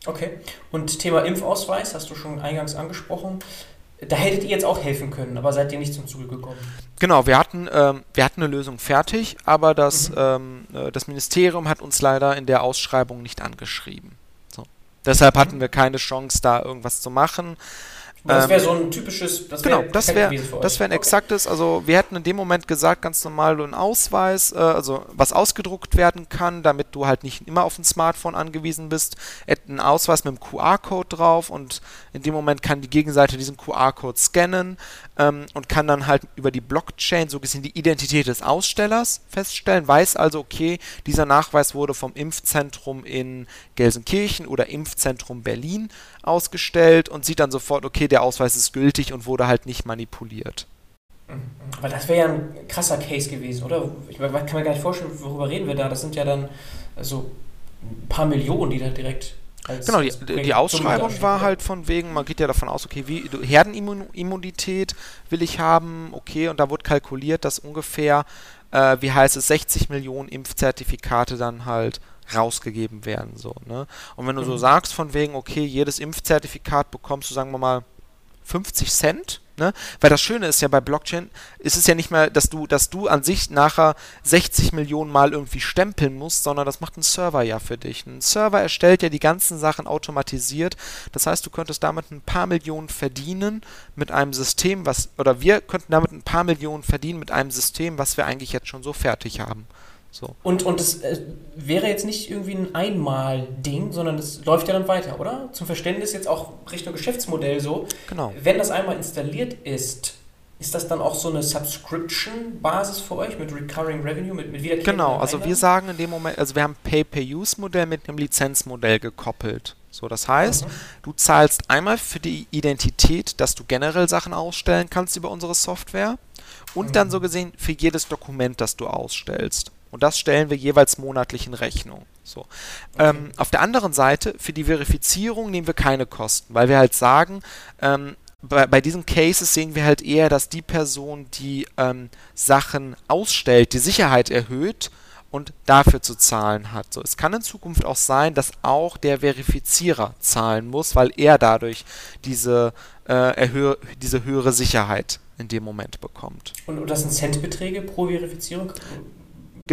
Okay. Und Thema Impfausweis hast du schon eingangs angesprochen. Da hättet ihr jetzt auch helfen können, aber seid ihr nicht zum Zuge gekommen? Genau, wir hatten, ähm, wir hatten eine Lösung fertig, aber das, mhm. ähm, äh, das Ministerium hat uns leider in der Ausschreibung nicht angeschrieben. So. Deshalb hatten wir keine Chance, da irgendwas zu machen. Das wäre ähm, so ein typisches, das genau, das wäre das wäre ein exaktes, also wir hätten in dem Moment gesagt, ganz normal einen Ausweis, äh, also was ausgedruckt werden kann, damit du halt nicht immer auf ein Smartphone angewiesen bist, einen Ausweis mit einem QR-Code drauf und in dem Moment kann die Gegenseite diesen QR-Code scannen ähm, und kann dann halt über die Blockchain so gesehen die Identität des Ausstellers feststellen, weiß also, okay, dieser Nachweis wurde vom Impfzentrum in Gelsenkirchen oder Impfzentrum Berlin ausgestellt und sieht dann sofort, okay, der Ausweis ist gültig und wurde halt nicht manipuliert. Aber das wäre ja ein krasser Case gewesen, oder? Ich kann mir gar nicht vorstellen, worüber reden wir da. Das sind ja dann so ein paar Millionen, die da direkt genau, die, die Ausschreibung war halt von wegen, man geht ja davon aus, okay, wie Herdenimmunität will ich haben, okay, und da wurde kalkuliert, dass ungefähr, äh, wie heißt es, 60 Millionen Impfzertifikate dann halt rausgegeben werden. So, ne? Und wenn du mhm. so sagst, von wegen, okay, jedes Impfzertifikat bekommst du, sagen wir mal, 50 Cent, ne? Weil das Schöne ist ja bei Blockchain, ist es ja nicht mehr, dass du, dass du an sich nachher 60 Millionen Mal irgendwie stempeln musst, sondern das macht ein Server ja für dich. Ein Server erstellt ja die ganzen Sachen automatisiert. Das heißt, du könntest damit ein paar Millionen verdienen mit einem System, was, oder wir könnten damit ein paar Millionen verdienen mit einem System, was wir eigentlich jetzt schon so fertig haben. So. Und, und das äh, wäre jetzt nicht irgendwie ein Einmal-Ding, sondern das läuft ja dann weiter, oder? Zum Verständnis jetzt auch Richtung Geschäftsmodell so. Genau. Wenn das einmal installiert ist, ist das dann auch so eine Subscription-Basis für euch mit Recurring Revenue, mit, mit Genau, also Einnahmen? wir sagen in dem Moment, also wir haben Pay-Per-Use-Modell mit einem Lizenzmodell gekoppelt. So, das heißt, mhm. du zahlst einmal für die Identität, dass du generell Sachen ausstellen kannst über unsere Software und mhm. dann so gesehen für jedes Dokument, das du ausstellst. Und das stellen wir jeweils monatlich in Rechnung. So. Okay. Ähm, auf der anderen Seite, für die Verifizierung nehmen wir keine Kosten, weil wir halt sagen, ähm, bei, bei, diesen Cases sehen wir halt eher, dass die Person, die ähm, Sachen ausstellt, die Sicherheit erhöht und dafür zu zahlen hat. So, es kann in Zukunft auch sein, dass auch der Verifizierer zahlen muss, weil er dadurch diese, äh, diese höhere Sicherheit in dem Moment bekommt. Und, und das sind Centbeträge pro Verifizierung?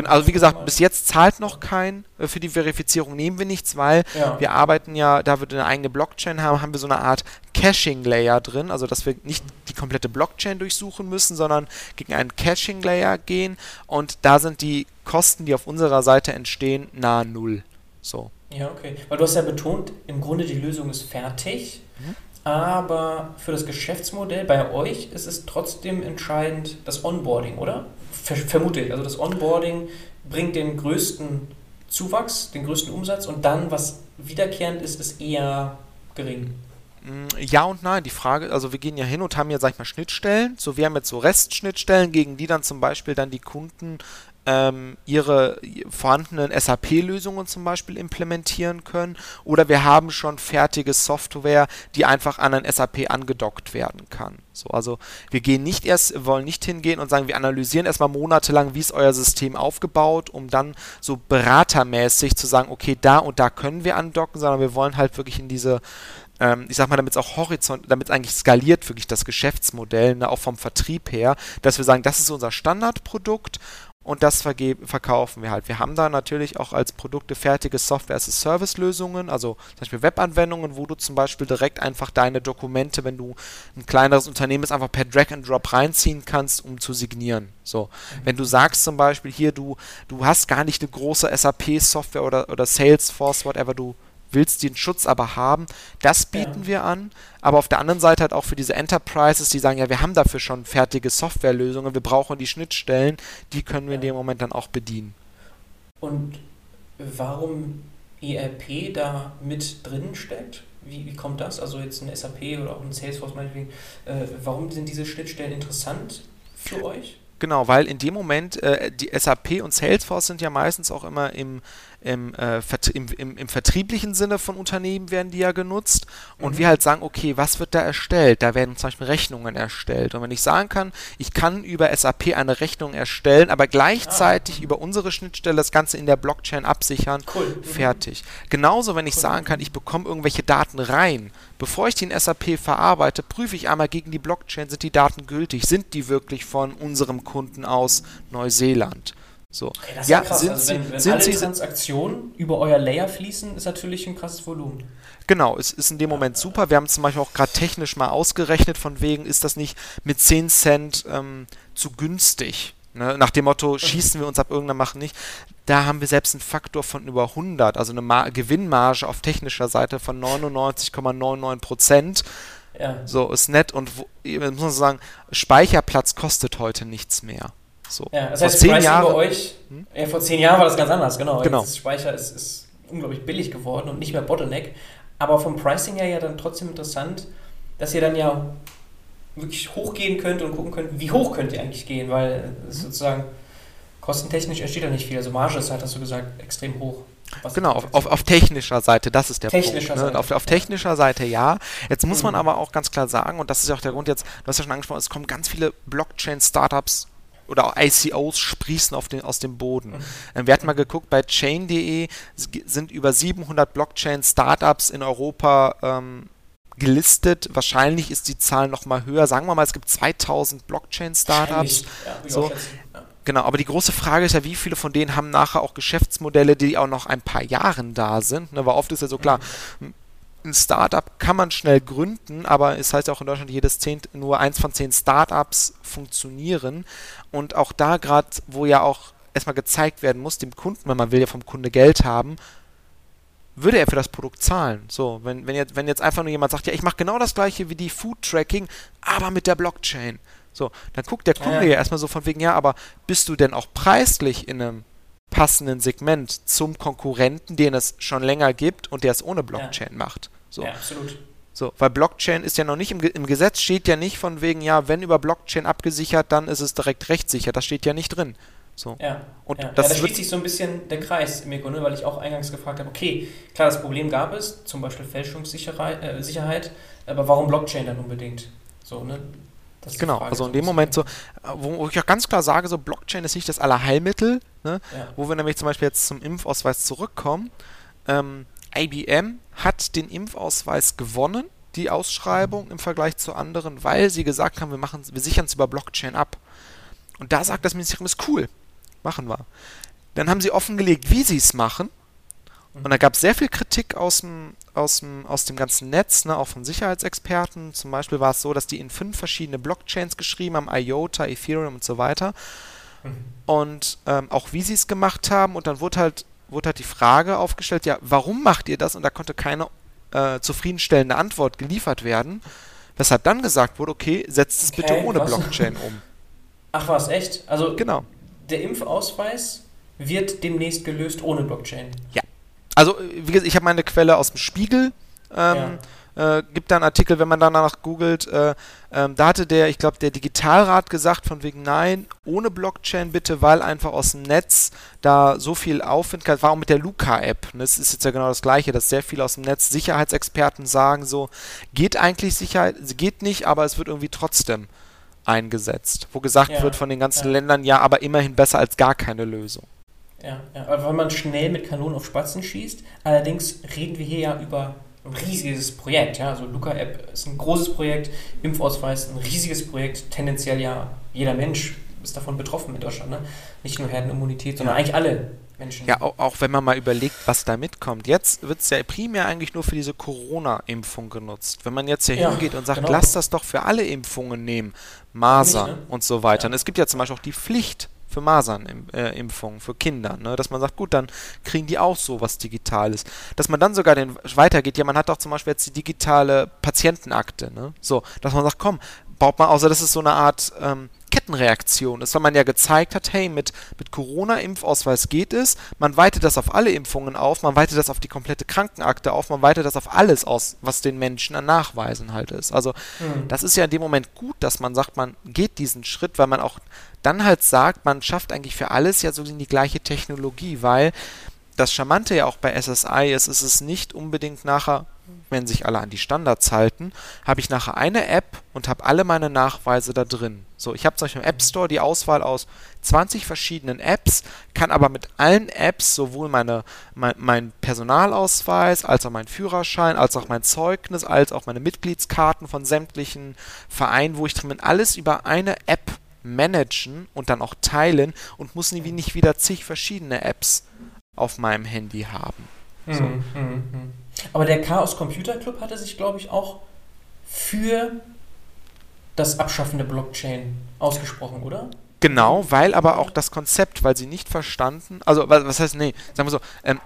Also wie gesagt, bis jetzt zahlt noch kein, äh, für die Verifizierung nehmen wir nichts, weil ja. wir arbeiten ja, da wir eine eigene Blockchain haben, haben wir so eine Art Caching-Layer drin, also dass wir nicht die komplette Blockchain durchsuchen müssen, sondern gegen einen Caching-Layer gehen und da sind die Kosten, die auf unserer Seite entstehen, nahe Null. So. Ja, okay. Weil du hast ja betont, im Grunde die Lösung ist fertig, mhm. aber für das Geschäftsmodell bei euch ist es trotzdem entscheidend das Onboarding, oder? Vermute ich. Also das Onboarding bringt den größten Zuwachs, den größten Umsatz und dann, was wiederkehrend ist, ist eher gering. Mm, ja und nein. Die Frage, also wir gehen ja hin und haben ja, sag ich mal, Schnittstellen. So, wir haben jetzt so Restschnittstellen, gegen die dann zum Beispiel dann die Kunden ähm, ihre vorhandenen SAP-Lösungen zum Beispiel implementieren können. Oder wir haben schon fertige Software, die einfach an ein SAP angedockt werden kann. So, also wir gehen nicht erst, wollen nicht hingehen und sagen, wir analysieren erstmal monatelang, wie ist euer System aufgebaut, um dann so beratermäßig zu sagen, okay, da und da können wir andocken, sondern wir wollen halt wirklich in diese ähm, ich sag mal, damit es auch horizont, damit es eigentlich skaliert, wirklich das Geschäftsmodell, ne, auch vom Vertrieb her, dass wir sagen, das ist unser Standardprodukt und das verkaufen wir halt. Wir haben da natürlich auch als Produkte fertige Software-as-a-Service-Lösungen, also zum Beispiel Webanwendungen, wo du zum Beispiel direkt einfach deine Dokumente, wenn du ein kleineres Unternehmen bist, einfach per Drag and Drop reinziehen kannst, um zu signieren. So, mhm. wenn du sagst zum Beispiel hier, du, du hast gar nicht eine große SAP-Software oder, oder Salesforce, whatever, du willst den Schutz aber haben. Das bieten ja. wir an. Aber auf der anderen Seite halt auch für diese Enterprises, die sagen, ja, wir haben dafür schon fertige Softwarelösungen, wir brauchen die Schnittstellen, die können wir ja. in dem Moment dann auch bedienen. Und warum ERP da mit drin steckt? Wie, wie kommt das? Also jetzt ein SAP oder auch ein Salesforce meinetwegen. Äh, warum sind diese Schnittstellen interessant für euch? Genau, weil in dem Moment äh, die SAP und Salesforce sind ja meistens auch immer im im, äh, im, im, im, vertrieblichen Sinne von Unternehmen werden die ja genutzt und mhm. wir halt sagen, okay, was wird da erstellt? Da werden zum Beispiel Rechnungen erstellt. Und wenn ich sagen kann, ich kann über SAP eine Rechnung erstellen, aber gleichzeitig ah. über unsere Schnittstelle das Ganze in der Blockchain absichern, cool. mhm. fertig. Genauso, wenn ich cool. sagen kann, ich bekomme irgendwelche Daten rein, bevor ich die in SAP verarbeite, prüfe ich einmal gegen die Blockchain, sind die Daten gültig, sind die wirklich von unserem Kunden aus Neuseeland. So. Das ist ja, krass. Sind also wenn, wenn sind alle Sie, Transaktionen über euer Layer fließen, ist natürlich ein krasses Volumen. Genau, es ist in dem Moment super. Wir haben zum Beispiel auch gerade technisch mal ausgerechnet, von wegen ist das nicht mit 10 Cent ähm, zu günstig. Ne? Nach dem Motto, schießen wir uns ab irgendeiner Macht nicht. Da haben wir selbst einen Faktor von über 100, also eine Ma Gewinnmarge auf technischer Seite von 99,99 Prozent. Ja. So, ist nett und wo, muss man sagen, Speicherplatz kostet heute nichts mehr. So. Ja, das heißt, vor zehn Jahren bei euch, hm? ja, vor zehn Jahren war das ganz anders, genau. genau. Das Speicher ist, ist unglaublich billig geworden und nicht mehr Bottleneck. Aber vom Pricing her ja dann trotzdem interessant, dass ihr dann ja wirklich hochgehen könnt und gucken könnt, wie hoch könnt ihr eigentlich gehen, weil sozusagen kostentechnisch entsteht da nicht viel. Also Marge ist halt, hast du gesagt, extrem hoch. genau, auf, auf, auf, technischer Seite, das ist der technischer Punkt. Ne? Auf, auf, technischer Seite ja. Jetzt muss man mhm. aber auch ganz klar sagen, und das ist ja auch der Grund jetzt, du hast ja schon angesprochen, es kommen ganz viele Blockchain-Startups oder auch ICOs sprießen auf den, aus dem Boden. Mhm. Wir hatten mal geguckt, bei Chain.de sind über 700 Blockchain-Startups in Europa ähm, gelistet. Wahrscheinlich ist die Zahl noch mal höher. Sagen wir mal, es gibt 2000 Blockchain-Startups. Ja, so. Ja. Genau, aber die große Frage ist ja, wie viele von denen haben nachher auch Geschäftsmodelle, die auch noch ein paar Jahren da sind. Ne? Weil oft ist ja so klar, mhm ein Startup kann man schnell gründen, aber es heißt ja auch in Deutschland, jedes zehn, nur eins von zehn Startups funktionieren. Und auch da gerade, wo ja auch erstmal gezeigt werden muss, dem Kunden, weil man will ja vom Kunde Geld haben, würde er für das Produkt zahlen. So, wenn, wenn, jetzt, wenn jetzt einfach nur jemand sagt, ja, ich mache genau das gleiche wie die Food Tracking, aber mit der Blockchain. So, dann guckt der Kunde ja, ja erstmal so von wegen, ja, aber bist du denn auch preislich in einem passenden Segment zum Konkurrenten, den es schon länger gibt und der es ohne Blockchain ja. macht. So. Ja, absolut. So, weil Blockchain ist ja noch nicht im, im, Gesetz steht ja nicht von wegen, ja, wenn über Blockchain abgesichert, dann ist es direkt rechtssicher. Das steht ja nicht drin. So. Ja, und ja. Das, ja, da schließt sich so ein bisschen der Kreis im Grunde, weil ich auch eingangs gefragt habe, okay, klar, das Problem gab es, zum Beispiel Fälschungssicherheit, äh, aber warum Blockchain dann unbedingt? So, ne? Genau, also in dem Moment so, wo ich auch ganz klar sage, so Blockchain ist nicht das Allerheilmittel, ne? Ja. wo wir nämlich zum Beispiel jetzt zum Impfausweis zurückkommen. Ähm, IBM hat den Impfausweis gewonnen, die Ausschreibung im Vergleich zu anderen, weil sie gesagt haben, wir, machen, wir sichern es über Blockchain ab. Und da sagt das Ministerium, ist cool, machen wir. Dann haben sie offengelegt, wie sie es machen und da gab es sehr viel Kritik aus dem, aus dem, aus dem ganzen Netz, ne, auch von Sicherheitsexperten. Zum Beispiel war es so, dass die in fünf verschiedene Blockchains geschrieben haben, IOTA, Ethereum und so weiter. Mhm. Und ähm, auch wie sie es gemacht haben. Und dann wurde halt, wurde halt die Frage aufgestellt, ja, warum macht ihr das? Und da konnte keine äh, zufriedenstellende Antwort geliefert werden. Weshalb dann gesagt wurde, okay, setzt es okay, bitte ohne was? Blockchain um. Ach was, echt? Also genau. der Impfausweis wird demnächst gelöst ohne Blockchain. Ja. Also, wie gesagt, ich habe meine Quelle aus dem Spiegel. Ähm, ja. äh, gibt da einen Artikel, wenn man danach googelt, äh, ähm, da hatte der, ich glaube, der Digitalrat gesagt, von wegen nein, ohne Blockchain bitte, weil einfach aus dem Netz da so viel Aufwind kann. War auch mit der Luca-App. Das ist jetzt ja genau das Gleiche, dass sehr viele aus dem Netz Sicherheitsexperten sagen, so, geht eigentlich Sicherheit, geht nicht, aber es wird irgendwie trotzdem eingesetzt. Wo gesagt ja. wird von den ganzen ja. Ländern, ja, aber immerhin besser als gar keine Lösung. Ja, ja, weil man schnell mit Kanonen auf Spatzen schießt. Allerdings reden wir hier ja über ein riesiges Projekt. Ja? Also Luca-App ist ein großes Projekt, Impfausweis ein riesiges Projekt, tendenziell ja jeder Mensch ist davon betroffen in Deutschland. Ne? Nicht nur Herdenimmunität, sondern eigentlich alle Menschen. Ja, auch, auch wenn man mal überlegt, was da mitkommt. Jetzt wird es ja primär eigentlich nur für diese Corona-Impfung genutzt. Wenn man jetzt hier ja, hingeht und sagt, genau. lass das doch für alle Impfungen nehmen, Masern ne? und so weiter. Ja. Und es gibt ja zum Beispiel auch die Pflicht für Masernimpfungen äh, für Kinder, ne? dass man sagt, gut, dann kriegen die auch so was Digitales. Dass man dann sogar den weitergeht, ja, man hat doch zum Beispiel jetzt die digitale Patientenakte, ne? so, dass man sagt, komm, baut man, außer das ist so eine Art ähm, Kettenreaktion ist, weil man ja gezeigt hat, hey, mit, mit Corona-Impfausweis geht es, man weitet das auf alle Impfungen auf, man weitet das auf die komplette Krankenakte auf, man weitet das auf alles aus, was den Menschen an Nachweisen halt ist. Also mhm. das ist ja in dem Moment gut, dass man sagt, man geht diesen Schritt, weil man auch dann halt sagt, man schafft eigentlich für alles ja so die gleiche Technologie, weil das Charmante ja auch bei SSI ist, ist es nicht unbedingt nachher wenn sich alle an die Standards halten, habe ich nachher eine App und habe alle meine Nachweise da drin. So, ich habe zum Beispiel im App Store die Auswahl aus 20 verschiedenen Apps, kann aber mit allen Apps sowohl meine, mein, mein Personalausweis, als auch mein Führerschein, als auch mein Zeugnis, als auch meine Mitgliedskarten von sämtlichen Vereinen, wo ich drin bin, alles über eine App managen und dann auch teilen und muss nie, nicht wieder zig verschiedene Apps auf meinem Handy haben. So. Mhm, mh, mh. Aber der Chaos Computer Club hatte sich, glaube ich, auch für das Abschaffen der Blockchain ausgesprochen, oder? Genau, weil aber auch das Konzept, weil sie nicht verstanden, also was heißt, nee, sagen wir so, ähm,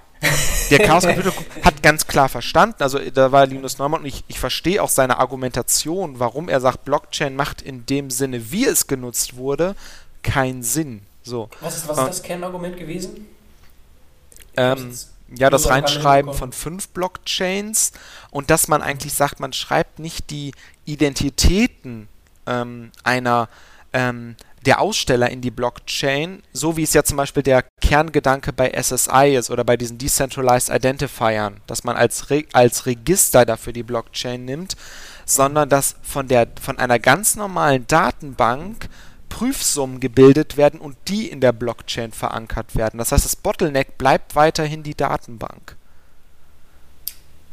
der Chaos Computer Club hat ganz klar verstanden, also da war Linus Neumann und ich, ich verstehe auch seine Argumentation, warum er sagt, Blockchain macht in dem Sinne, wie es genutzt wurde, keinen Sinn. So. Was ist, was ist das Kernargument gewesen? Ähm, ja, das Reinschreiben von fünf Blockchains und dass man eigentlich sagt, man schreibt nicht die Identitäten ähm, einer ähm, der Aussteller in die Blockchain, so wie es ja zum Beispiel der Kerngedanke bei SSI ist oder bei diesen Decentralized Identifiern, dass man als, Re als Register dafür die Blockchain nimmt, sondern dass von, der, von einer ganz normalen Datenbank Prüfsummen gebildet werden und die in der Blockchain verankert werden. Das heißt, das Bottleneck bleibt weiterhin die Datenbank.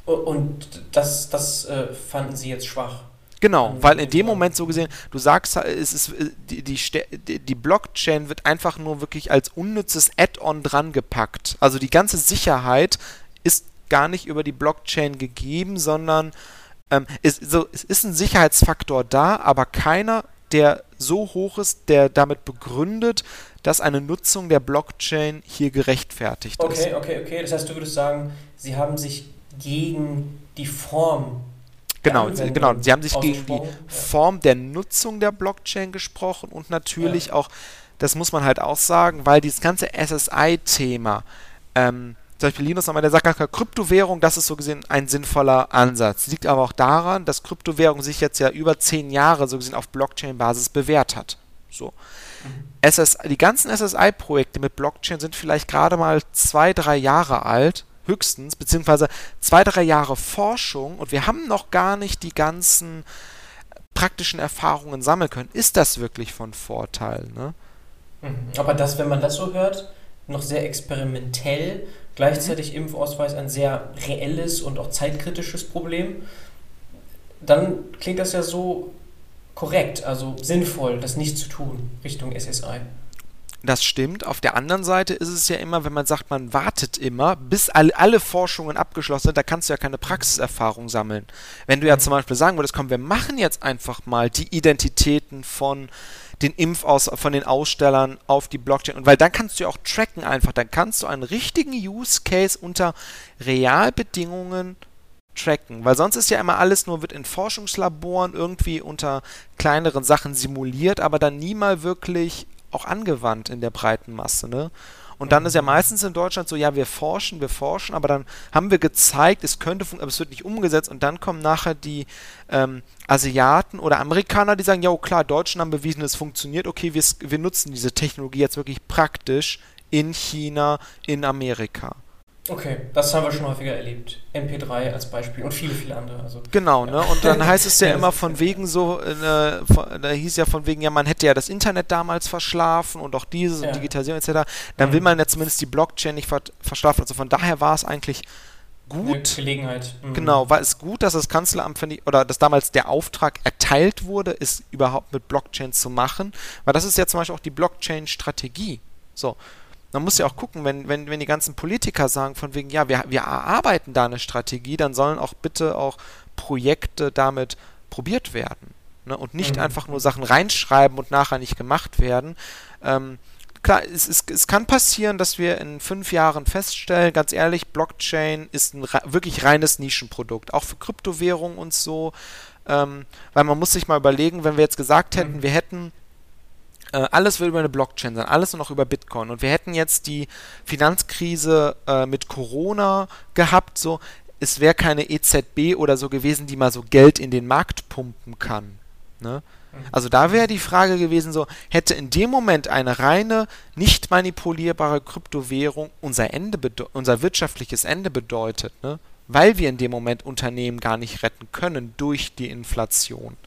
Und das, das äh, fanden Sie jetzt schwach? Genau, weil in dem Moment so gesehen, du sagst, es ist, äh, die, die, die Blockchain wird einfach nur wirklich als unnützes Add-on drangepackt. Also die ganze Sicherheit ist gar nicht über die Blockchain gegeben, sondern ähm, ist, so, es ist ein Sicherheitsfaktor da, aber keiner der so hoch ist, der damit begründet, dass eine Nutzung der Blockchain hier gerechtfertigt okay, ist. Okay, okay, okay. Das heißt, du würdest sagen, sie haben sich gegen die Form Genau, sie, genau. Sie haben sich gegen die Form der Nutzung der Blockchain gesprochen und natürlich ja. auch, das muss man halt auch sagen, weil dieses ganze SSI-Thema ähm, zum Beispiel Linus nochmal, der sagt, Kryptowährung, das ist so gesehen ein sinnvoller Ansatz. Liegt aber auch daran, dass Kryptowährung sich jetzt ja über zehn Jahre so gesehen auf Blockchain-Basis bewährt hat. So. SS, die ganzen SSI-Projekte mit Blockchain sind vielleicht gerade mal zwei, drei Jahre alt, höchstens, beziehungsweise zwei, drei Jahre Forschung und wir haben noch gar nicht die ganzen praktischen Erfahrungen sammeln können. Ist das wirklich von Vorteil? Ne? Mhm. Aber das, wenn man das so hört, noch sehr experimentell Gleichzeitig mhm. Impfausweis ein sehr reelles und auch zeitkritisches Problem. Dann klingt das ja so korrekt, also sinnvoll, das nicht zu tun Richtung SSI. Das stimmt. Auf der anderen Seite ist es ja immer, wenn man sagt, man wartet immer, bis alle, alle Forschungen abgeschlossen sind, da kannst du ja keine Praxiserfahrung sammeln. Wenn du ja mhm. zum Beispiel sagen würdest, komm, wir machen jetzt einfach mal die Identitäten von den Impfaus von den Ausstellern auf die Blockchain. Und weil dann kannst du ja auch tracken einfach. Dann kannst du einen richtigen Use Case unter Realbedingungen tracken. Weil sonst ist ja immer alles nur, wird in Forschungslaboren irgendwie unter kleineren Sachen simuliert, aber dann nie mal wirklich auch angewandt in der breiten Masse. Ne? Und dann ist ja meistens in Deutschland so, ja, wir forschen, wir forschen, aber dann haben wir gezeigt, es könnte funktionieren, aber es wird nicht umgesetzt. Und dann kommen nachher die ähm, Asiaten oder Amerikaner, die sagen, ja, oh, klar, Deutschen haben bewiesen, es funktioniert, okay, wir, wir nutzen diese Technologie jetzt wirklich praktisch in China, in Amerika. Okay, das haben wir schon häufiger erlebt. MP3 als Beispiel und viele, viele andere. Also, genau, ja. ne? Und dann heißt es ja, ja immer von wegen so, äh, von, da hieß ja von wegen, ja, man hätte ja das Internet damals verschlafen und auch dieses ja. und Digitalisierung etc. Dann mhm. will man ja zumindest die Blockchain nicht ver verschlafen. Also von daher war es eigentlich gut. Gelegenheit. Mhm. Genau, war es gut, dass das Kanzleramt, finde ich, oder dass damals der Auftrag erteilt wurde, es überhaupt mit Blockchain zu machen, weil das ist ja zum Beispiel auch die Blockchain-Strategie. So. Man muss ja auch gucken, wenn, wenn, wenn die ganzen Politiker sagen, von wegen, ja, wir, wir erarbeiten da eine Strategie, dann sollen auch bitte auch Projekte damit probiert werden. Ne? Und nicht mhm. einfach nur Sachen reinschreiben und nachher nicht gemacht werden. Ähm, klar, es, es, es kann passieren, dass wir in fünf Jahren feststellen, ganz ehrlich, Blockchain ist ein wirklich reines Nischenprodukt, auch für Kryptowährungen und so. Ähm, weil man muss sich mal überlegen, wenn wir jetzt gesagt hätten, mhm. wir hätten äh, alles will über eine Blockchain sein, alles nur noch über Bitcoin. Und wir hätten jetzt die Finanzkrise äh, mit Corona gehabt, so, es wäre keine EZB oder so gewesen, die mal so Geld in den Markt pumpen kann. Ne? Mhm. Also da wäre die Frage gewesen, so hätte in dem Moment eine reine, nicht manipulierbare Kryptowährung unser Ende unser wirtschaftliches Ende bedeutet, ne? weil wir in dem Moment Unternehmen gar nicht retten können durch die Inflation.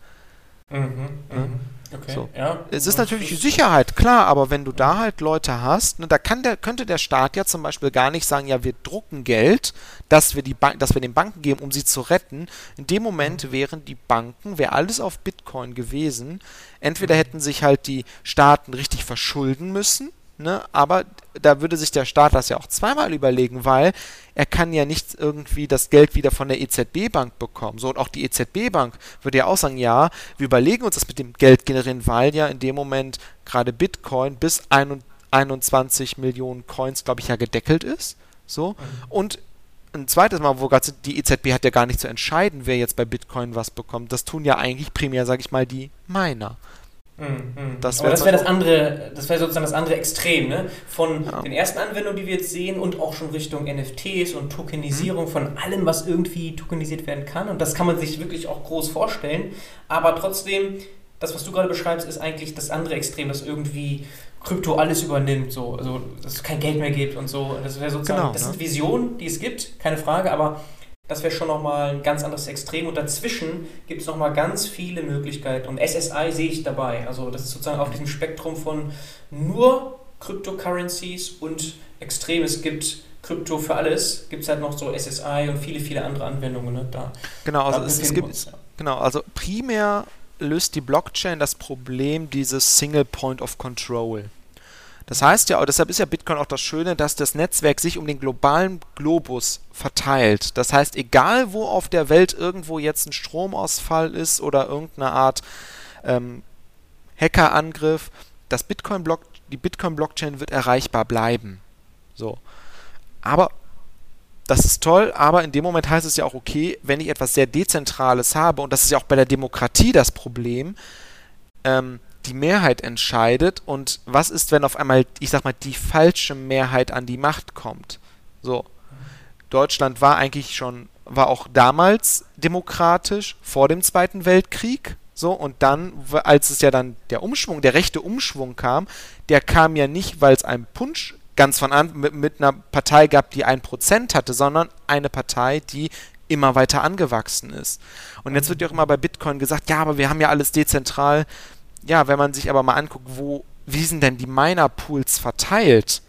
Mhm, mhm. Ne? Okay, so. ja. Es ist natürlich Sicherheit, klar, aber wenn du da halt Leute hast, ne, da kann der, könnte der Staat ja zum Beispiel gar nicht sagen, ja, wir drucken Geld, dass wir, die dass wir den Banken geben, um sie zu retten. In dem Moment wären die Banken, wäre alles auf Bitcoin gewesen. Entweder hätten sich halt die Staaten richtig verschulden müssen, Ne? Aber da würde sich der Staat das ja auch zweimal überlegen, weil er kann ja nicht irgendwie das Geld wieder von der EZB-Bank bekommen. So, und auch die EZB-Bank würde ja auch sagen, ja, wir überlegen uns das mit dem Geld generieren, weil ja in dem Moment gerade Bitcoin bis 21 Millionen Coins, glaube ich, ja gedeckelt ist. So. Mhm. Und ein zweites Mal, wo gerade die EZB hat ja gar nicht zu entscheiden, wer jetzt bei Bitcoin was bekommt. Das tun ja eigentlich primär, sage ich mal, die Miner. Mhm. Das wäre das, wär das andere, das wäre sozusagen das andere Extrem, ne? Von ja. den ersten Anwendungen, die wir jetzt sehen und auch schon Richtung NFTs und Tokenisierung mhm. von allem, was irgendwie tokenisiert werden kann. Und das kann man sich wirklich auch groß vorstellen. Aber trotzdem, das, was du gerade beschreibst, ist eigentlich das andere Extrem, das irgendwie Krypto alles übernimmt, so, also dass es kein Geld mehr gibt und so. Das wäre sozusagen, genau, das ne? sind Visionen, die es gibt, keine Frage, aber das wäre schon nochmal ein ganz anderes Extrem. Und dazwischen gibt es nochmal ganz viele Möglichkeiten. Und SSI sehe ich dabei. Also das ist sozusagen auf diesem Spektrum von nur Cryptocurrencies und extrem. Es gibt Krypto für alles. Gibt es halt noch so SSI und viele, viele andere Anwendungen. Ne? Da, genau, also es, es gibt, uns, ja. genau, also primär löst die Blockchain das Problem dieses Single Point of Control. Das heißt ja, deshalb ist ja Bitcoin auch das Schöne, dass das Netzwerk sich um den globalen Globus verteilt. Das heißt, egal wo auf der Welt irgendwo jetzt ein Stromausfall ist oder irgendeine Art ähm, Hackerangriff, das Bitcoin -Block, die Bitcoin-Blockchain wird erreichbar bleiben. So. Aber das ist toll, aber in dem Moment heißt es ja auch, okay, wenn ich etwas sehr Dezentrales habe, und das ist ja auch bei der Demokratie das Problem, ähm, die Mehrheit entscheidet und was ist, wenn auf einmal, ich sag mal, die falsche Mehrheit an die Macht kommt. So. Deutschland war eigentlich schon, war auch damals demokratisch vor dem Zweiten Weltkrieg. So, und dann, als es ja dann der Umschwung, der rechte Umschwung kam, der kam ja nicht, weil es einen Punsch ganz von an mit, mit einer Partei gab, die ein Prozent hatte, sondern eine Partei, die immer weiter angewachsen ist. Und jetzt wird ja auch immer bei Bitcoin gesagt, ja, aber wir haben ja alles dezentral ja, wenn man sich aber mal anguckt, wo, wie sind denn die Miner-Pools verteilt?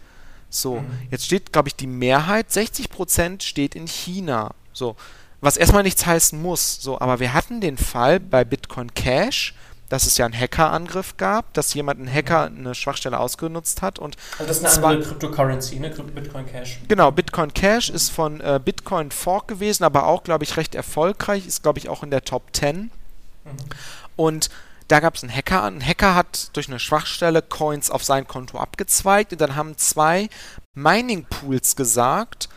So, mhm. jetzt steht, glaube ich, die Mehrheit, 60% steht in China. So, was erstmal nichts heißen muss. So, aber wir hatten den Fall bei Bitcoin Cash, dass es ja einen Hackerangriff gab, dass jemand ein Hacker mhm. eine Schwachstelle ausgenutzt hat und also das ist eine andere Cryptocurrency, ne? Bitcoin Cash. Genau, Bitcoin Cash ist von äh, Bitcoin Fork gewesen, aber auch, glaube ich, recht erfolgreich, ist, glaube ich, auch in der Top 10. Mhm. Und da gab es einen Hacker. Ein Hacker hat durch eine Schwachstelle Coins auf sein Konto abgezweigt und dann haben zwei Mining Pools gesagt,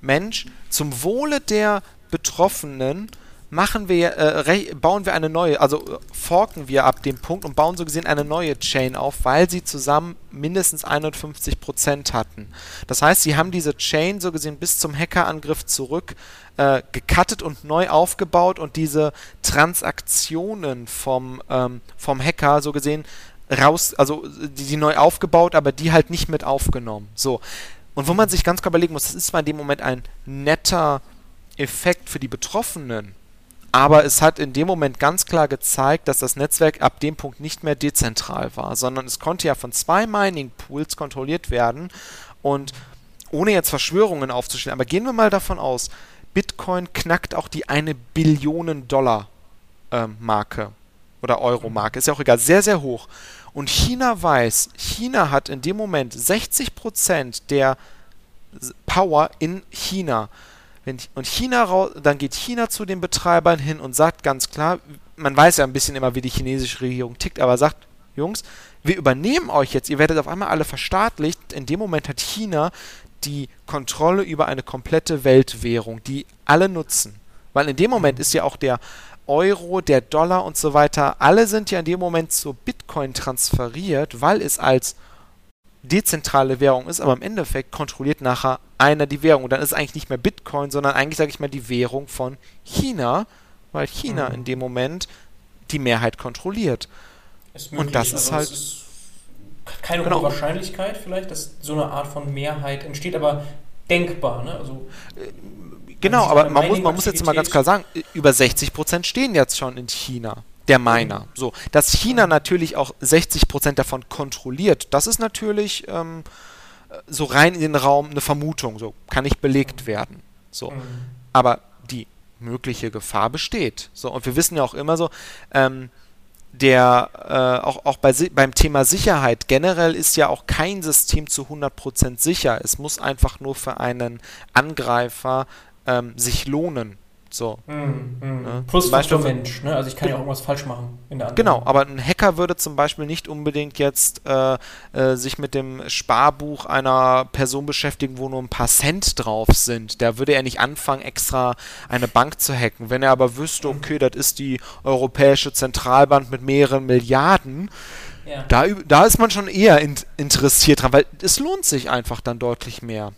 Mensch, zum Wohle der Betroffenen machen wir, äh, bauen wir eine neue, also äh, forken wir ab dem Punkt und bauen so gesehen eine neue Chain auf, weil sie zusammen mindestens 51% hatten. Das heißt, sie haben diese Chain so gesehen bis zum Hackerangriff zurück äh, gecuttet und neu aufgebaut und diese Transaktionen vom, ähm, vom Hacker so gesehen raus, also die, die neu aufgebaut, aber die halt nicht mit aufgenommen. So. Und wo man sich ganz klar überlegen muss, das ist zwar in dem Moment ein netter Effekt für die Betroffenen, aber es hat in dem Moment ganz klar gezeigt, dass das Netzwerk ab dem Punkt nicht mehr dezentral war, sondern es konnte ja von zwei Mining Pools kontrolliert werden und ohne jetzt Verschwörungen aufzustellen, aber gehen wir mal davon aus, Bitcoin knackt auch die eine Billionen Dollar ähm, Marke oder Euro Marke, ist ja auch egal, sehr, sehr hoch. Und China weiß, China hat in dem Moment 60% der Power in China. Und China dann geht China zu den Betreibern hin und sagt ganz klar, man weiß ja ein bisschen immer, wie die chinesische Regierung tickt, aber sagt, Jungs, wir übernehmen euch jetzt, ihr werdet auf einmal alle verstaatlicht. In dem Moment hat China die Kontrolle über eine komplette Weltwährung, die alle nutzen. Weil in dem Moment ist ja auch der Euro, der Dollar und so weiter, alle sind ja in dem Moment zu Bitcoin transferiert, weil es als dezentrale Währung ist, aber im Endeffekt kontrolliert nachher einer die Währung. Und dann ist es eigentlich nicht mehr Bitcoin, sondern eigentlich, sage ich mal, die Währung von China, weil China mhm. in dem Moment die Mehrheit kontrolliert. Möglich, und das also ist halt. Ist keine genau. Wahrscheinlichkeit vielleicht, dass so eine Art von Mehrheit entsteht, aber denkbar. Ne? Also, genau, aber man muss, man muss jetzt mal ganz klar sagen, über 60 Prozent stehen jetzt schon in China der Miner. So, dass China natürlich auch 60% davon kontrolliert, das ist natürlich ähm, so rein in den Raum eine Vermutung, so kann nicht belegt werden. So, mhm. aber die mögliche Gefahr besteht. So, und wir wissen ja auch immer so, ähm, der äh, auch, auch bei, beim Thema Sicherheit generell ist ja auch kein System zu 100% sicher. Es muss einfach nur für einen Angreifer ähm, sich lohnen. So. Mm, mm. Ne? Plus Faktor Mensch, ne? Also ich kann ja auch irgendwas falsch machen in der Genau, aber ein Hacker würde zum Beispiel nicht unbedingt jetzt äh, äh, sich mit dem Sparbuch einer Person beschäftigen, wo nur ein paar Cent drauf sind. Da würde er nicht anfangen, extra eine Bank zu hacken. Wenn er aber wüsste, okay, das ist die Europäische Zentralbank mit mehreren Milliarden, ja. da, da ist man schon eher in, interessiert dran, weil es lohnt sich einfach dann deutlich mehr.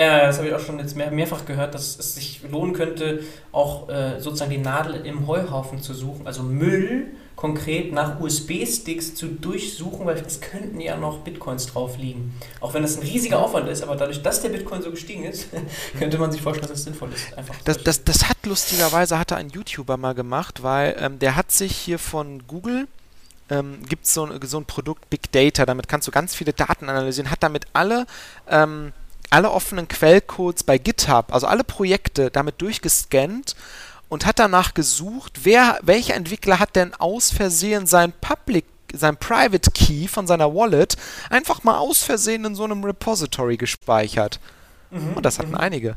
Ja, das habe ich auch schon jetzt mehr, mehrfach gehört, dass es sich lohnen könnte, auch äh, sozusagen die Nadel im Heuhaufen zu suchen, also Müll konkret nach USB-Sticks zu durchsuchen, weil es könnten ja noch Bitcoins drauf liegen. Auch wenn das ein riesiger Aufwand ist, aber dadurch, dass der Bitcoin so gestiegen ist, könnte man sich vorstellen, dass es sinnvoll ist. Einfach das, das, das hat lustigerweise hatte ein YouTuber mal gemacht, weil ähm, der hat sich hier von Google ähm, gibt so, so ein Produkt Big Data, damit kannst du ganz viele Daten analysieren, hat damit alle ähm, alle offenen Quellcodes bei GitHub, also alle Projekte damit durchgescannt und hat danach gesucht, wer, welcher Entwickler hat denn aus Versehen sein Public sein Private Key von seiner Wallet einfach mal aus Versehen in so einem Repository gespeichert. Mhm, und das hatten mhm. einige.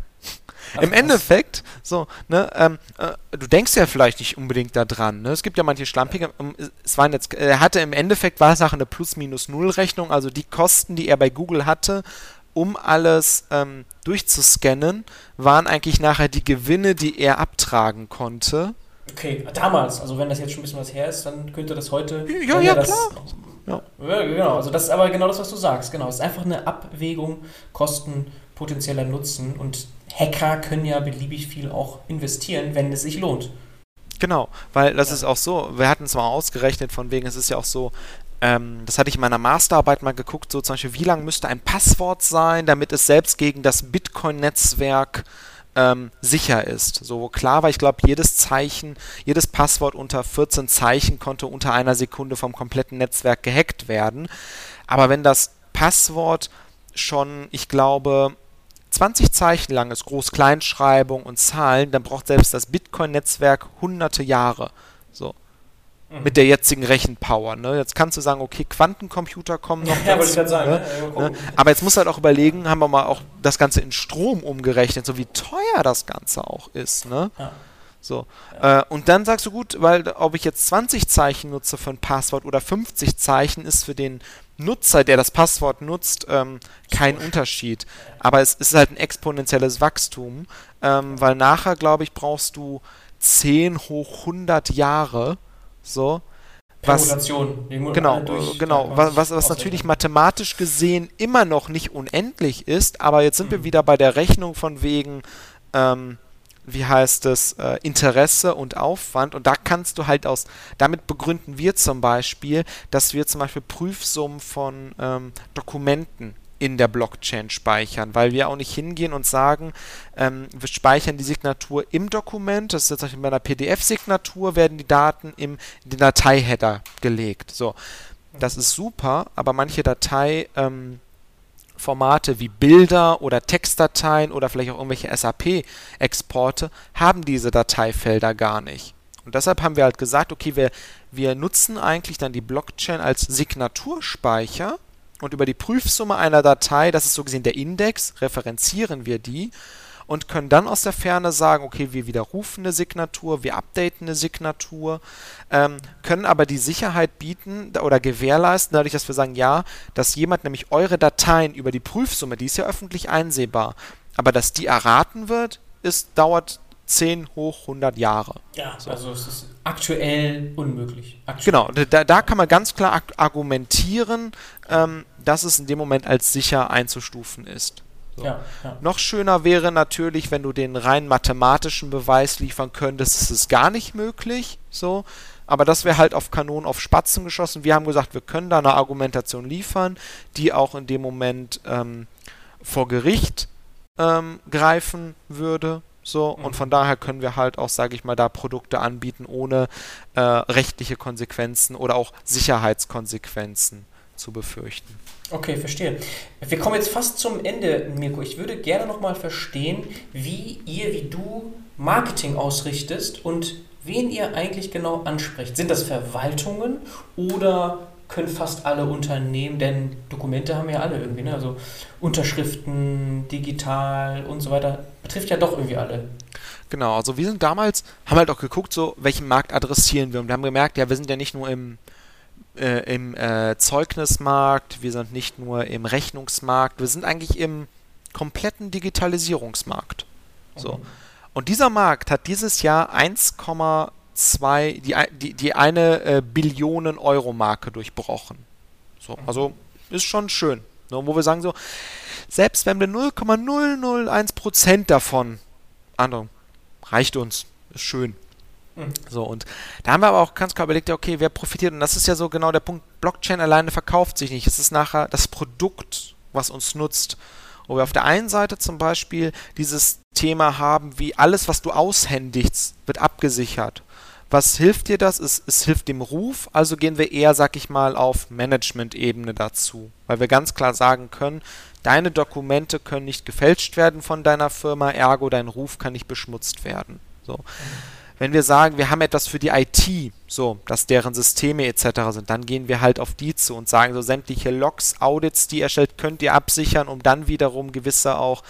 Ach, Im Endeffekt, so, ne, ähm, äh, du denkst ja vielleicht nicht unbedingt daran, ne? Es gibt ja manche schlampige, ähm, es waren jetzt, er hatte im Endeffekt war es nachher eine Plus-Minus-Null-Rechnung, also die Kosten, die er bei Google hatte, um alles ähm, durchzuscannen, waren eigentlich nachher die Gewinne, die er abtragen konnte. Okay, damals, also wenn das jetzt schon ein bisschen was her ist, dann könnte das heute. Ja, ja, das, klar. Ja. ja. genau, also das ist aber genau das, was du sagst. Genau, es ist einfach eine Abwägung Kosten, potenzieller Nutzen und Hacker können ja beliebig viel auch investieren, wenn es sich lohnt. Genau, weil das ja. ist auch so, wir hatten es mal ausgerechnet, von wegen, es ist ja auch so, das hatte ich in meiner Masterarbeit mal geguckt, so zum Beispiel, wie lang müsste ein Passwort sein, damit es selbst gegen das Bitcoin-Netzwerk ähm, sicher ist. So klar war, ich glaube, jedes Zeichen, jedes Passwort unter 14 Zeichen konnte unter einer Sekunde vom kompletten Netzwerk gehackt werden. Aber wenn das Passwort schon, ich glaube, 20 Zeichen lang ist, Groß-Kleinschreibung und Zahlen, dann braucht selbst das Bitcoin-Netzwerk hunderte Jahre. So mit der jetzigen Rechenpower. Ne? Jetzt kannst du sagen, okay, Quantencomputer kommen noch. Ja, wollte ich gerade sagen. Ne? Ne? Aber jetzt musst du halt auch überlegen, haben wir mal auch das Ganze in Strom umgerechnet, so wie teuer das Ganze auch ist. Ne? Ja. So. Ja. Äh, und dann sagst du, gut, weil ob ich jetzt 20 Zeichen nutze für ein Passwort oder 50 Zeichen, ist für den Nutzer, der das Passwort nutzt, ähm, kein Unterschied. Aber es ist halt ein exponentielles Wachstum, ähm, weil nachher, glaube ich, brauchst du 10 hoch 100 Jahre, so. Was, genau, genau, was, was, was natürlich mathematisch gesehen immer noch nicht unendlich ist, aber jetzt sind mhm. wir wieder bei der Rechnung von wegen, ähm, wie heißt es, äh, Interesse und Aufwand und da kannst du halt aus, damit begründen wir zum Beispiel, dass wir zum Beispiel Prüfsummen von ähm, Dokumenten in der Blockchain speichern, weil wir auch nicht hingehen und sagen, ähm, wir speichern die Signatur im Dokument, das ist jetzt bei einer PDF-Signatur, werden die Daten im den Dateiheader gelegt. So, das ist super, aber manche Datei ähm, wie Bilder oder Textdateien oder vielleicht auch irgendwelche SAP-Exporte haben diese Dateifelder gar nicht. Und deshalb haben wir halt gesagt, okay, wir, wir nutzen eigentlich dann die Blockchain als Signaturspeicher und über die Prüfsumme einer Datei, das ist so gesehen der Index, referenzieren wir die und können dann aus der Ferne sagen, okay, wir widerrufen eine Signatur, wir updaten eine Signatur, ähm, können aber die Sicherheit bieten oder gewährleisten, dadurch, dass wir sagen, ja, dass jemand nämlich eure Dateien über die Prüfsumme, die ist ja öffentlich einsehbar, aber dass die erraten wird, ist, dauert 10 hoch 100 Jahre. Ja, so. also es ist aktuell unmöglich. Aktuell. Genau, da, da kann man ganz klar argumentieren, ähm, dass es in dem Moment als sicher einzustufen ist. So. Ja, ja. Noch schöner wäre natürlich, wenn du den rein mathematischen Beweis liefern könntest, es ist gar nicht möglich. So. Aber das wäre halt auf Kanonen auf Spatzen geschossen. Wir haben gesagt, wir können da eine Argumentation liefern, die auch in dem Moment ähm, vor Gericht ähm, greifen würde. So, mhm. und von daher können wir halt auch, sage ich mal, da Produkte anbieten ohne äh, rechtliche Konsequenzen oder auch Sicherheitskonsequenzen zu befürchten. Okay, verstehe. Wir kommen jetzt fast zum Ende, Mirko. Ich würde gerne nochmal verstehen, wie ihr, wie du Marketing ausrichtest und wen ihr eigentlich genau ansprecht. Sind das Verwaltungen oder können fast alle Unternehmen, denn Dokumente haben ja alle irgendwie, ne? also Unterschriften, digital und so weiter, betrifft ja doch irgendwie alle. Genau, also wir sind damals, haben halt auch geguckt, so welchen Markt adressieren wir und wir haben gemerkt, ja, wir sind ja nicht nur im, äh, im äh, Zeugnismarkt, wir sind nicht nur im Rechnungsmarkt, wir sind eigentlich im kompletten Digitalisierungsmarkt. So. Mhm. Und dieser Markt hat dieses Jahr 1,2 zwei, die, die, die eine äh, Billionen Euro Marke durchbrochen. So, also ist schon schön. Ne, wo wir sagen so, selbst wenn wir 0,001% davon, andere, reicht uns, ist schön. Mhm. So, und da haben wir aber auch ganz klar überlegt, okay, wer profitiert? Und das ist ja so genau der Punkt, Blockchain alleine verkauft sich nicht. Es ist nachher das Produkt, was uns nutzt. Wo wir auf der einen Seite zum Beispiel dieses Thema haben, wie alles, was du aushändigst, wird abgesichert. Was hilft dir das? Es, es hilft dem Ruf, also gehen wir eher, sag ich mal, auf Management-Ebene dazu. Weil wir ganz klar sagen können, deine Dokumente können nicht gefälscht werden von deiner Firma, ergo dein Ruf kann nicht beschmutzt werden. So. Mhm. Wenn wir sagen, wir haben etwas für die IT, so, dass deren Systeme etc. sind, dann gehen wir halt auf die zu und sagen, so sämtliche Logs, Audits, die ihr erstellt, könnt ihr absichern, um dann wiederum gewisse auch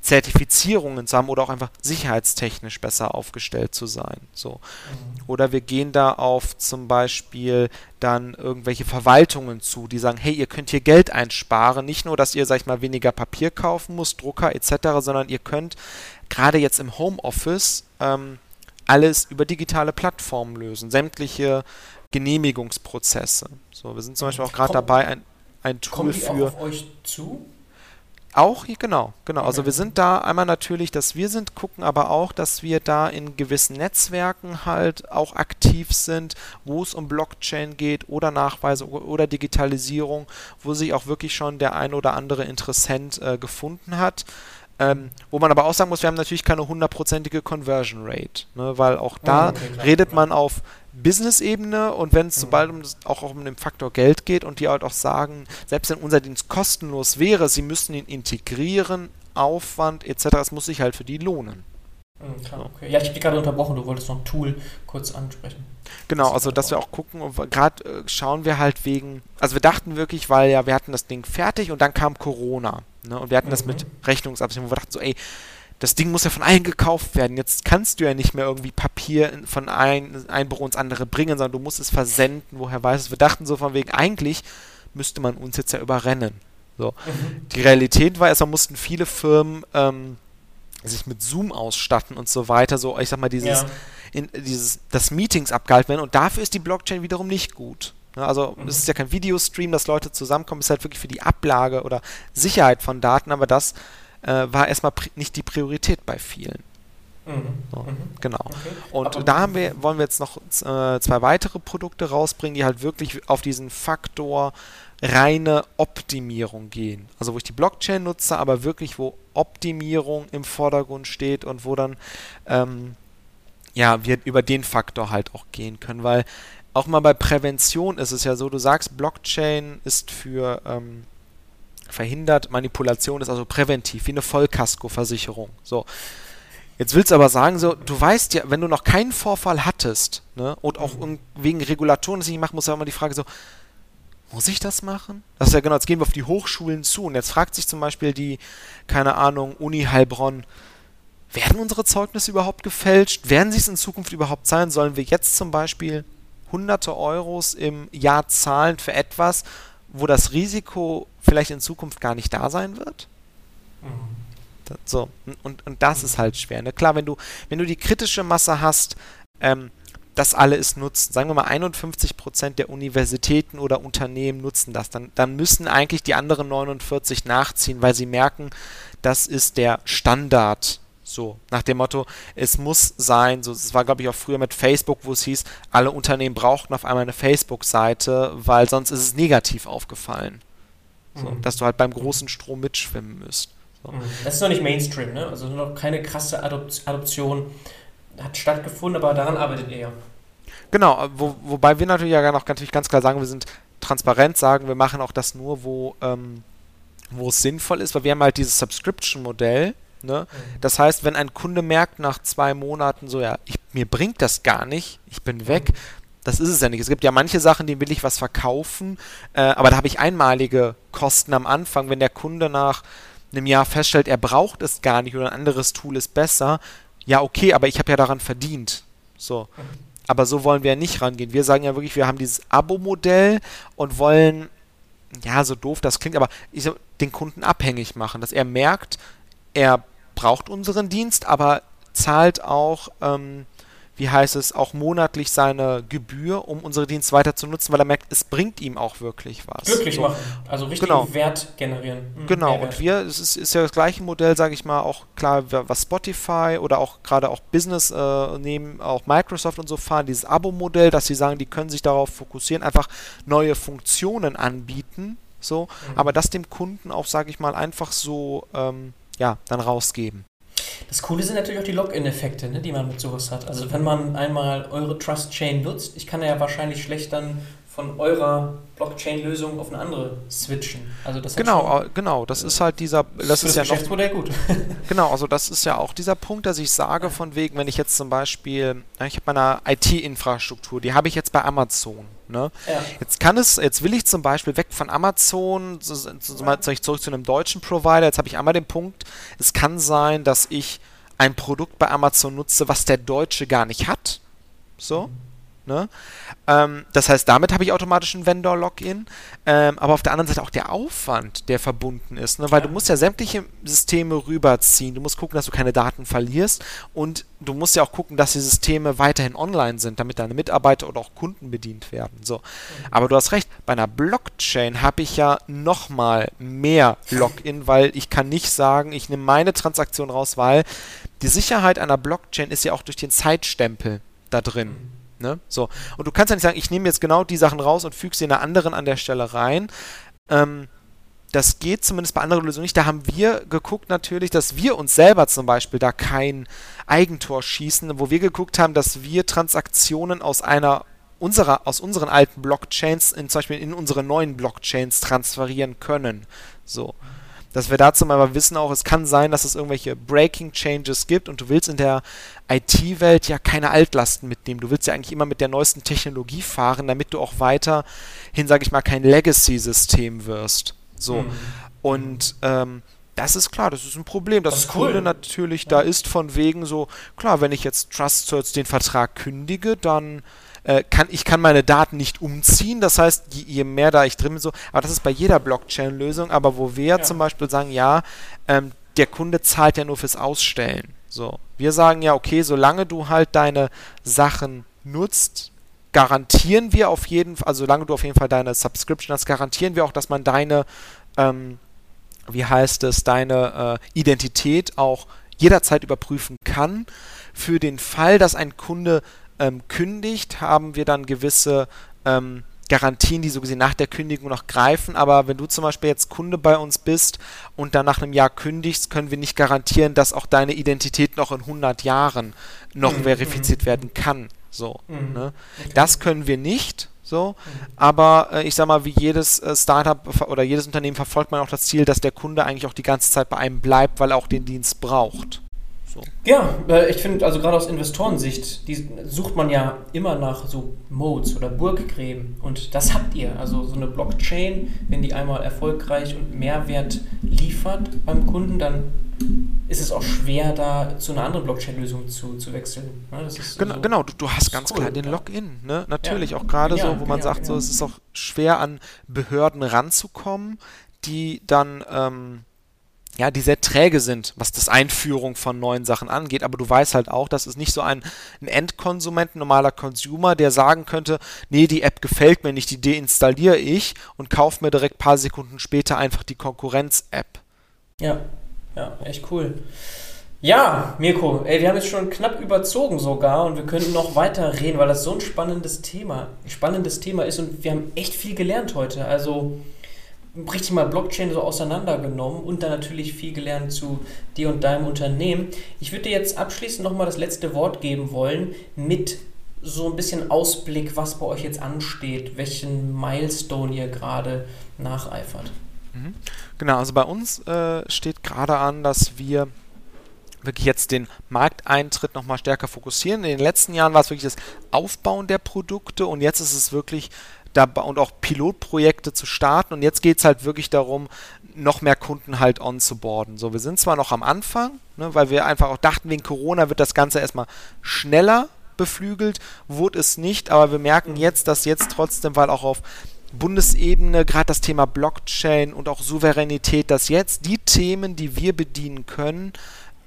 Zertifizierungen zu haben oder auch einfach sicherheitstechnisch besser aufgestellt zu sein. So. Oder wir gehen da auf zum Beispiel dann irgendwelche Verwaltungen zu, die sagen, hey, ihr könnt hier Geld einsparen, nicht nur, dass ihr, sag ich mal, weniger Papier kaufen müsst, Drucker etc., sondern ihr könnt gerade jetzt im Homeoffice ähm, alles über digitale Plattformen lösen, sämtliche Genehmigungsprozesse. So, wir sind zum Beispiel auch gerade dabei, ein, ein Tool kommen die für. Auch auf euch zu? Auch, genau, genau. Also wir sind da einmal natürlich, dass wir sind, gucken aber auch, dass wir da in gewissen Netzwerken halt auch aktiv sind, wo es um Blockchain geht oder Nachweise oder Digitalisierung, wo sich auch wirklich schon der ein oder andere Interessent äh, gefunden hat. Ähm, wo man aber auch sagen muss, wir haben natürlich keine hundertprozentige Conversion Rate, ne, weil auch da okay, redet man auf Business-Ebene und wenn es mhm. sobald um das, auch um den Faktor Geld geht und die halt auch sagen, selbst wenn unser Dienst kostenlos wäre, sie müssen ihn integrieren, Aufwand etc., es muss sich halt für die lohnen. Klar, okay. Ja, ich habe dich gerade unterbrochen, du wolltest noch ein Tool kurz ansprechen. Genau, also dass wir auch gucken, gerade äh, schauen wir halt wegen, also wir dachten wirklich, weil ja, wir hatten das Ding fertig und dann kam Corona. Ne, und wir hatten mhm. das mit Rechnungsabsicherung, wo wir dachten so, ey, das Ding muss ja von allen gekauft werden. Jetzt kannst du ja nicht mehr irgendwie Papier von ein, ein Büro ins andere bringen, sondern du musst es versenden. Woher weißt du? Wir dachten so von wegen, eigentlich müsste man uns jetzt ja überrennen. So. Mhm. Die Realität war erstmal mussten viele Firmen ähm, sich mit Zoom ausstatten und so weiter, so ich sag mal dieses, ja. in, dieses das Meetings abgehalten werden und dafür ist die Blockchain wiederum nicht gut. Also mhm. es ist ja kein Videostream, dass Leute zusammenkommen, es ist halt wirklich für die Ablage oder Sicherheit von Daten, aber das äh, war erstmal nicht die Priorität bei vielen. Mhm. So, mhm. Genau. Okay. Und aber da haben wir, wollen wir jetzt noch äh, zwei weitere Produkte rausbringen, die halt wirklich auf diesen Faktor reine Optimierung gehen. Also wo ich die Blockchain nutze, aber wirklich wo Optimierung im Vordergrund steht und wo dann ähm, ja wir über den Faktor halt auch gehen können, weil auch mal bei Prävention ist es ja so, du sagst, Blockchain ist für ähm, verhindert Manipulation, ist also präventiv, wie eine Vollkaskoversicherung. So. Jetzt willst du aber sagen, so, du weißt ja, wenn du noch keinen Vorfall hattest, ne, und auch wegen Regulatoren das nicht machen, muss ja immer die Frage so, muss ich das machen? Das ist ja genau, jetzt gehen wir auf die Hochschulen zu und jetzt fragt sich zum Beispiel die, keine Ahnung, Uni Heilbronn, werden unsere Zeugnisse überhaupt gefälscht? Werden sie es in Zukunft überhaupt sein? Sollen wir jetzt zum Beispiel hunderte Euros im Jahr zahlen für etwas, wo das Risiko vielleicht in Zukunft gar nicht da sein wird? Mhm. So, und, und das ist halt schwer. Ne? Klar, wenn du, wenn du die kritische Masse hast, ähm, dass alle es nutzen, sagen wir mal 51 Prozent der Universitäten oder Unternehmen nutzen das, dann, dann müssen eigentlich die anderen 49 nachziehen, weil sie merken, das ist der Standard so, nach dem Motto, es muss sein, so, es war glaube ich auch früher mit Facebook, wo es hieß, alle Unternehmen brauchten auf einmal eine Facebook-Seite, weil sonst ist es negativ aufgefallen. So, mhm. Dass du halt beim großen Strom mitschwimmen müsst. So. Mhm. Das ist noch nicht Mainstream, ne? Also noch keine krasse Adop Adoption hat stattgefunden, aber daran arbeitet ihr. Genau, wo, wobei wir natürlich ja noch natürlich ganz klar sagen, wir sind transparent, sagen, wir machen auch das nur, wo, ähm, wo es sinnvoll ist, weil wir haben halt dieses Subscription-Modell, Ne? Mhm. Das heißt, wenn ein Kunde merkt nach zwei Monaten so, ja, ich, mir bringt das gar nicht, ich bin weg, das ist es ja nicht. Es gibt ja manche Sachen, die will ich was verkaufen, äh, aber da habe ich einmalige Kosten am Anfang. Wenn der Kunde nach einem Jahr feststellt, er braucht es gar nicht oder ein anderes Tool ist besser, ja, okay, aber ich habe ja daran verdient. So. Aber so wollen wir ja nicht rangehen. Wir sagen ja wirklich, wir haben dieses Abo-Modell und wollen, ja, so doof das klingt, aber den Kunden abhängig machen, dass er merkt, er braucht unseren Dienst, aber zahlt auch, ähm, wie heißt es, auch monatlich seine Gebühr, um unsere Dienste weiter zu nutzen, weil er merkt, es bringt ihm auch wirklich was. Glücklich so. machen, also richtig genau. Wert generieren. Mhm, genau, Mehrwert. und wir, es ist, ist, ja das gleiche Modell, sage ich mal, auch klar, was Spotify oder auch gerade auch Business äh, nehmen, auch Microsoft und so fahren, dieses Abo-Modell, dass sie sagen, die können sich darauf fokussieren, einfach neue Funktionen anbieten, so, mhm. aber das dem Kunden auch, sage ich mal, einfach so ähm, ja, dann rausgeben. Das Coole sind natürlich auch die Login-Effekte, ne, die man mit sowas hat. Also wenn man einmal eure Trust Chain nutzt, ich kann ja wahrscheinlich schlecht dann von eurer Blockchain-Lösung auf eine andere switchen. Also das genau, genau. Das ist halt dieser. Das, das ist ja Geschäftsmodell noch, gut. genau, also das ist ja auch dieser Punkt, dass ich sage von wegen, wenn ich jetzt zum Beispiel, ich habe meine IT-Infrastruktur, die habe ich jetzt bei Amazon. Ne? Ja. Jetzt kann es, jetzt will ich zum Beispiel weg von Amazon, so, so, so, zurück zu einem deutschen Provider. Jetzt habe ich einmal den Punkt, es kann sein, dass ich ein Produkt bei Amazon nutze, was der Deutsche gar nicht hat. So. Mhm. Ne? Ähm, das heißt, damit habe ich automatisch ein Vendor-Login, ähm, aber auf der anderen Seite auch der Aufwand, der verbunden ist, ne? weil ja. du musst ja sämtliche Systeme rüberziehen, du musst gucken, dass du keine Daten verlierst und du musst ja auch gucken, dass die Systeme weiterhin online sind, damit deine Mitarbeiter oder auch Kunden bedient werden. So. Mhm. Aber du hast recht, bei einer Blockchain habe ich ja nochmal mehr Login, weil ich kann nicht sagen, ich nehme meine Transaktion raus, weil die Sicherheit einer Blockchain ist ja auch durch den Zeitstempel da drin. Mhm. Ne? So. Und du kannst ja nicht sagen, ich nehme jetzt genau die Sachen raus und füge sie in einer anderen an der Stelle rein. Ähm, das geht zumindest bei anderen Lösungen nicht. Da haben wir geguckt natürlich, dass wir uns selber zum Beispiel da kein Eigentor schießen, wo wir geguckt haben, dass wir Transaktionen aus einer unserer, aus unseren alten Blockchains in, zum Beispiel in unsere neuen Blockchains transferieren können. So dass wir dazu mal wissen auch, es kann sein, dass es irgendwelche Breaking Changes gibt und du willst in der IT-Welt ja keine Altlasten mitnehmen. Du willst ja eigentlich immer mit der neuesten Technologie fahren, damit du auch weiterhin, sage ich mal, kein Legacy-System wirst. So. Mhm. Und ähm, das ist klar, das ist ein Problem. Das, das Kunde cool. natürlich ja. da ist von wegen so, klar, wenn ich jetzt Trust Search den Vertrag kündige, dann äh, kann, ich kann meine Daten nicht umziehen, das heißt, je, je, mehr da ich drin bin, so, aber das ist bei jeder Blockchain-Lösung, aber wo wir ja. zum Beispiel sagen, ja, ähm, der Kunde zahlt ja nur fürs Ausstellen. So, wir sagen ja, okay, solange du halt deine Sachen nutzt, garantieren wir auf jeden Fall, also solange du auf jeden Fall deine Subscription hast, garantieren wir auch, dass man deine, ähm, wie heißt es, deine äh, Identität auch jederzeit überprüfen kann. Für den Fall, dass ein Kunde ähm, kündigt, haben wir dann gewisse ähm, Garantien, die so gesehen nach der Kündigung noch greifen. Aber wenn du zum Beispiel jetzt Kunde bei uns bist und dann nach einem Jahr kündigst, können wir nicht garantieren, dass auch deine Identität noch in 100 Jahren noch mhm. verifiziert werden kann. So, mhm. ne? Das können wir nicht. So, aber äh, ich sag mal, wie jedes äh, Startup oder jedes Unternehmen verfolgt man auch das Ziel, dass der Kunde eigentlich auch die ganze Zeit bei einem bleibt, weil er auch den Dienst braucht. So. Ja, äh, ich finde, also gerade aus Investorensicht, die sucht man ja immer nach so Modes oder Burggräben. Und das habt ihr. Also so eine Blockchain, wenn die einmal erfolgreich und Mehrwert liefert beim Kunden, dann ist es auch schwer, da zu einer anderen Blockchain-Lösung zu, zu wechseln. Ne? genau, so, genau, du, du hast ganz cool, klar den Login. Ne? Natürlich, ja. auch gerade so, wo man ja, sagt, so, es ist auch schwer an Behörden ranzukommen, die dann ähm, ja, die sehr träge sind, was das Einführung von neuen Sachen angeht. Aber du weißt halt auch, dass es nicht so ein, ein Endkonsument, ein normaler Consumer, der sagen könnte, nee, die App gefällt mir nicht, die deinstalliere ich und kaufe mir direkt ein paar Sekunden später einfach die Konkurrenz-App. Ja, ja, echt cool. Ja, Mirko, ey, wir haben jetzt schon knapp überzogen sogar und wir könnten noch weiter reden, weil das so ein spannendes Thema, spannendes Thema ist und wir haben echt viel gelernt heute. Also richtig mal Blockchain so auseinandergenommen und dann natürlich viel gelernt zu dir und deinem Unternehmen. Ich würde dir jetzt abschließend nochmal das letzte Wort geben wollen mit so ein bisschen Ausblick, was bei euch jetzt ansteht, welchen Milestone ihr gerade nacheifert. Mhm. Genau, also bei uns äh, steht gerade an, dass wir wirklich jetzt den Markteintritt nochmal stärker fokussieren. In den letzten Jahren war es wirklich das Aufbauen der Produkte und jetzt ist es wirklich da und auch Pilotprojekte zu starten. Und jetzt geht es halt wirklich darum, noch mehr Kunden halt on zu boarden. So, wir sind zwar noch am Anfang, ne, weil wir einfach auch dachten, wegen Corona wird das Ganze erstmal schneller beflügelt, wurde es nicht, aber wir merken jetzt, dass jetzt trotzdem, weil auch auf Bundesebene gerade das Thema Blockchain und auch Souveränität, dass jetzt die Themen, die wir bedienen können,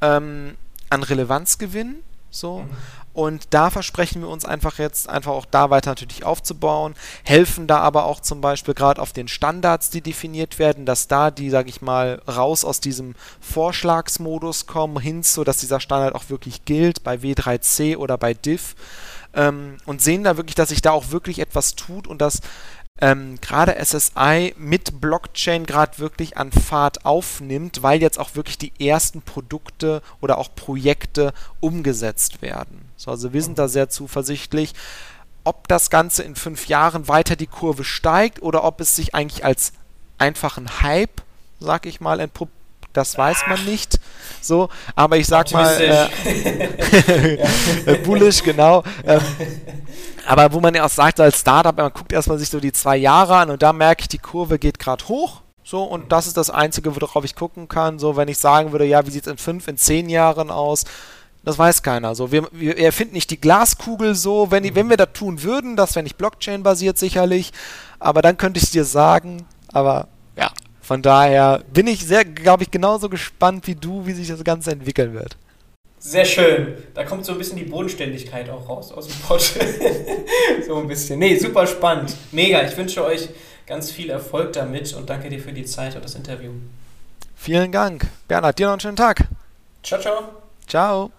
ähm, an Relevanz gewinnen. So. Und da versprechen wir uns einfach jetzt einfach auch da weiter natürlich aufzubauen, helfen da aber auch zum Beispiel gerade auf den Standards, die definiert werden, dass da die, sage ich mal, raus aus diesem Vorschlagsmodus kommen, hin zu, dass dieser Standard auch wirklich gilt bei W3C oder bei Diff ähm, und sehen da wirklich, dass sich da auch wirklich etwas tut und dass ähm, gerade SSI mit Blockchain gerade wirklich an Fahrt aufnimmt, weil jetzt auch wirklich die ersten Produkte oder auch Projekte umgesetzt werden. So, also wir sind da sehr zuversichtlich. Ob das Ganze in fünf Jahren weiter die Kurve steigt oder ob es sich eigentlich als einfachen Hype, sag ich mal, entpuppt, das weiß man nicht. So, aber ich sag mal, äh, äh, bullish, genau. Ähm, aber wo man ja auch sagt, als Startup, man guckt erstmal sich so die zwei Jahre an und da merke ich, die Kurve geht gerade hoch. So, und das ist das Einzige, worauf ich gucken kann. So, wenn ich sagen würde, ja, wie sieht es in fünf, in zehn Jahren aus? Das weiß keiner. So, wir, wir erfinden nicht die Glaskugel so. Wenn, wenn wir das tun würden, das wäre nicht Blockchain-basiert sicherlich. Aber dann könnte ich dir sagen, aber von daher bin ich sehr, glaube ich, genauso gespannt wie du, wie sich das Ganze entwickeln wird. Sehr schön. Da kommt so ein bisschen die Bodenständigkeit auch raus aus dem Pott. so ein bisschen. Nee, super spannend. Mega. Ich wünsche euch ganz viel Erfolg damit und danke dir für die Zeit und das Interview. Vielen Dank. Bernhard, dir noch einen schönen Tag. Ciao, ciao. Ciao.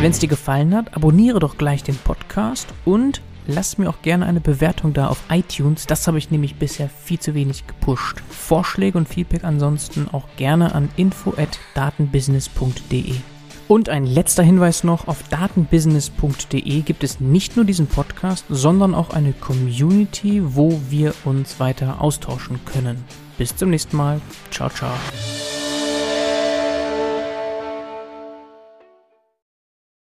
Wenn es dir gefallen hat, abonniere doch gleich den Podcast und lasst mir auch gerne eine Bewertung da auf iTunes. Das habe ich nämlich bisher viel zu wenig gepusht. Vorschläge und Feedback ansonsten auch gerne an info@datenbusiness.de. Und ein letzter Hinweis noch, auf datenbusiness.de gibt es nicht nur diesen Podcast, sondern auch eine Community, wo wir uns weiter austauschen können. Bis zum nächsten Mal. Ciao, ciao.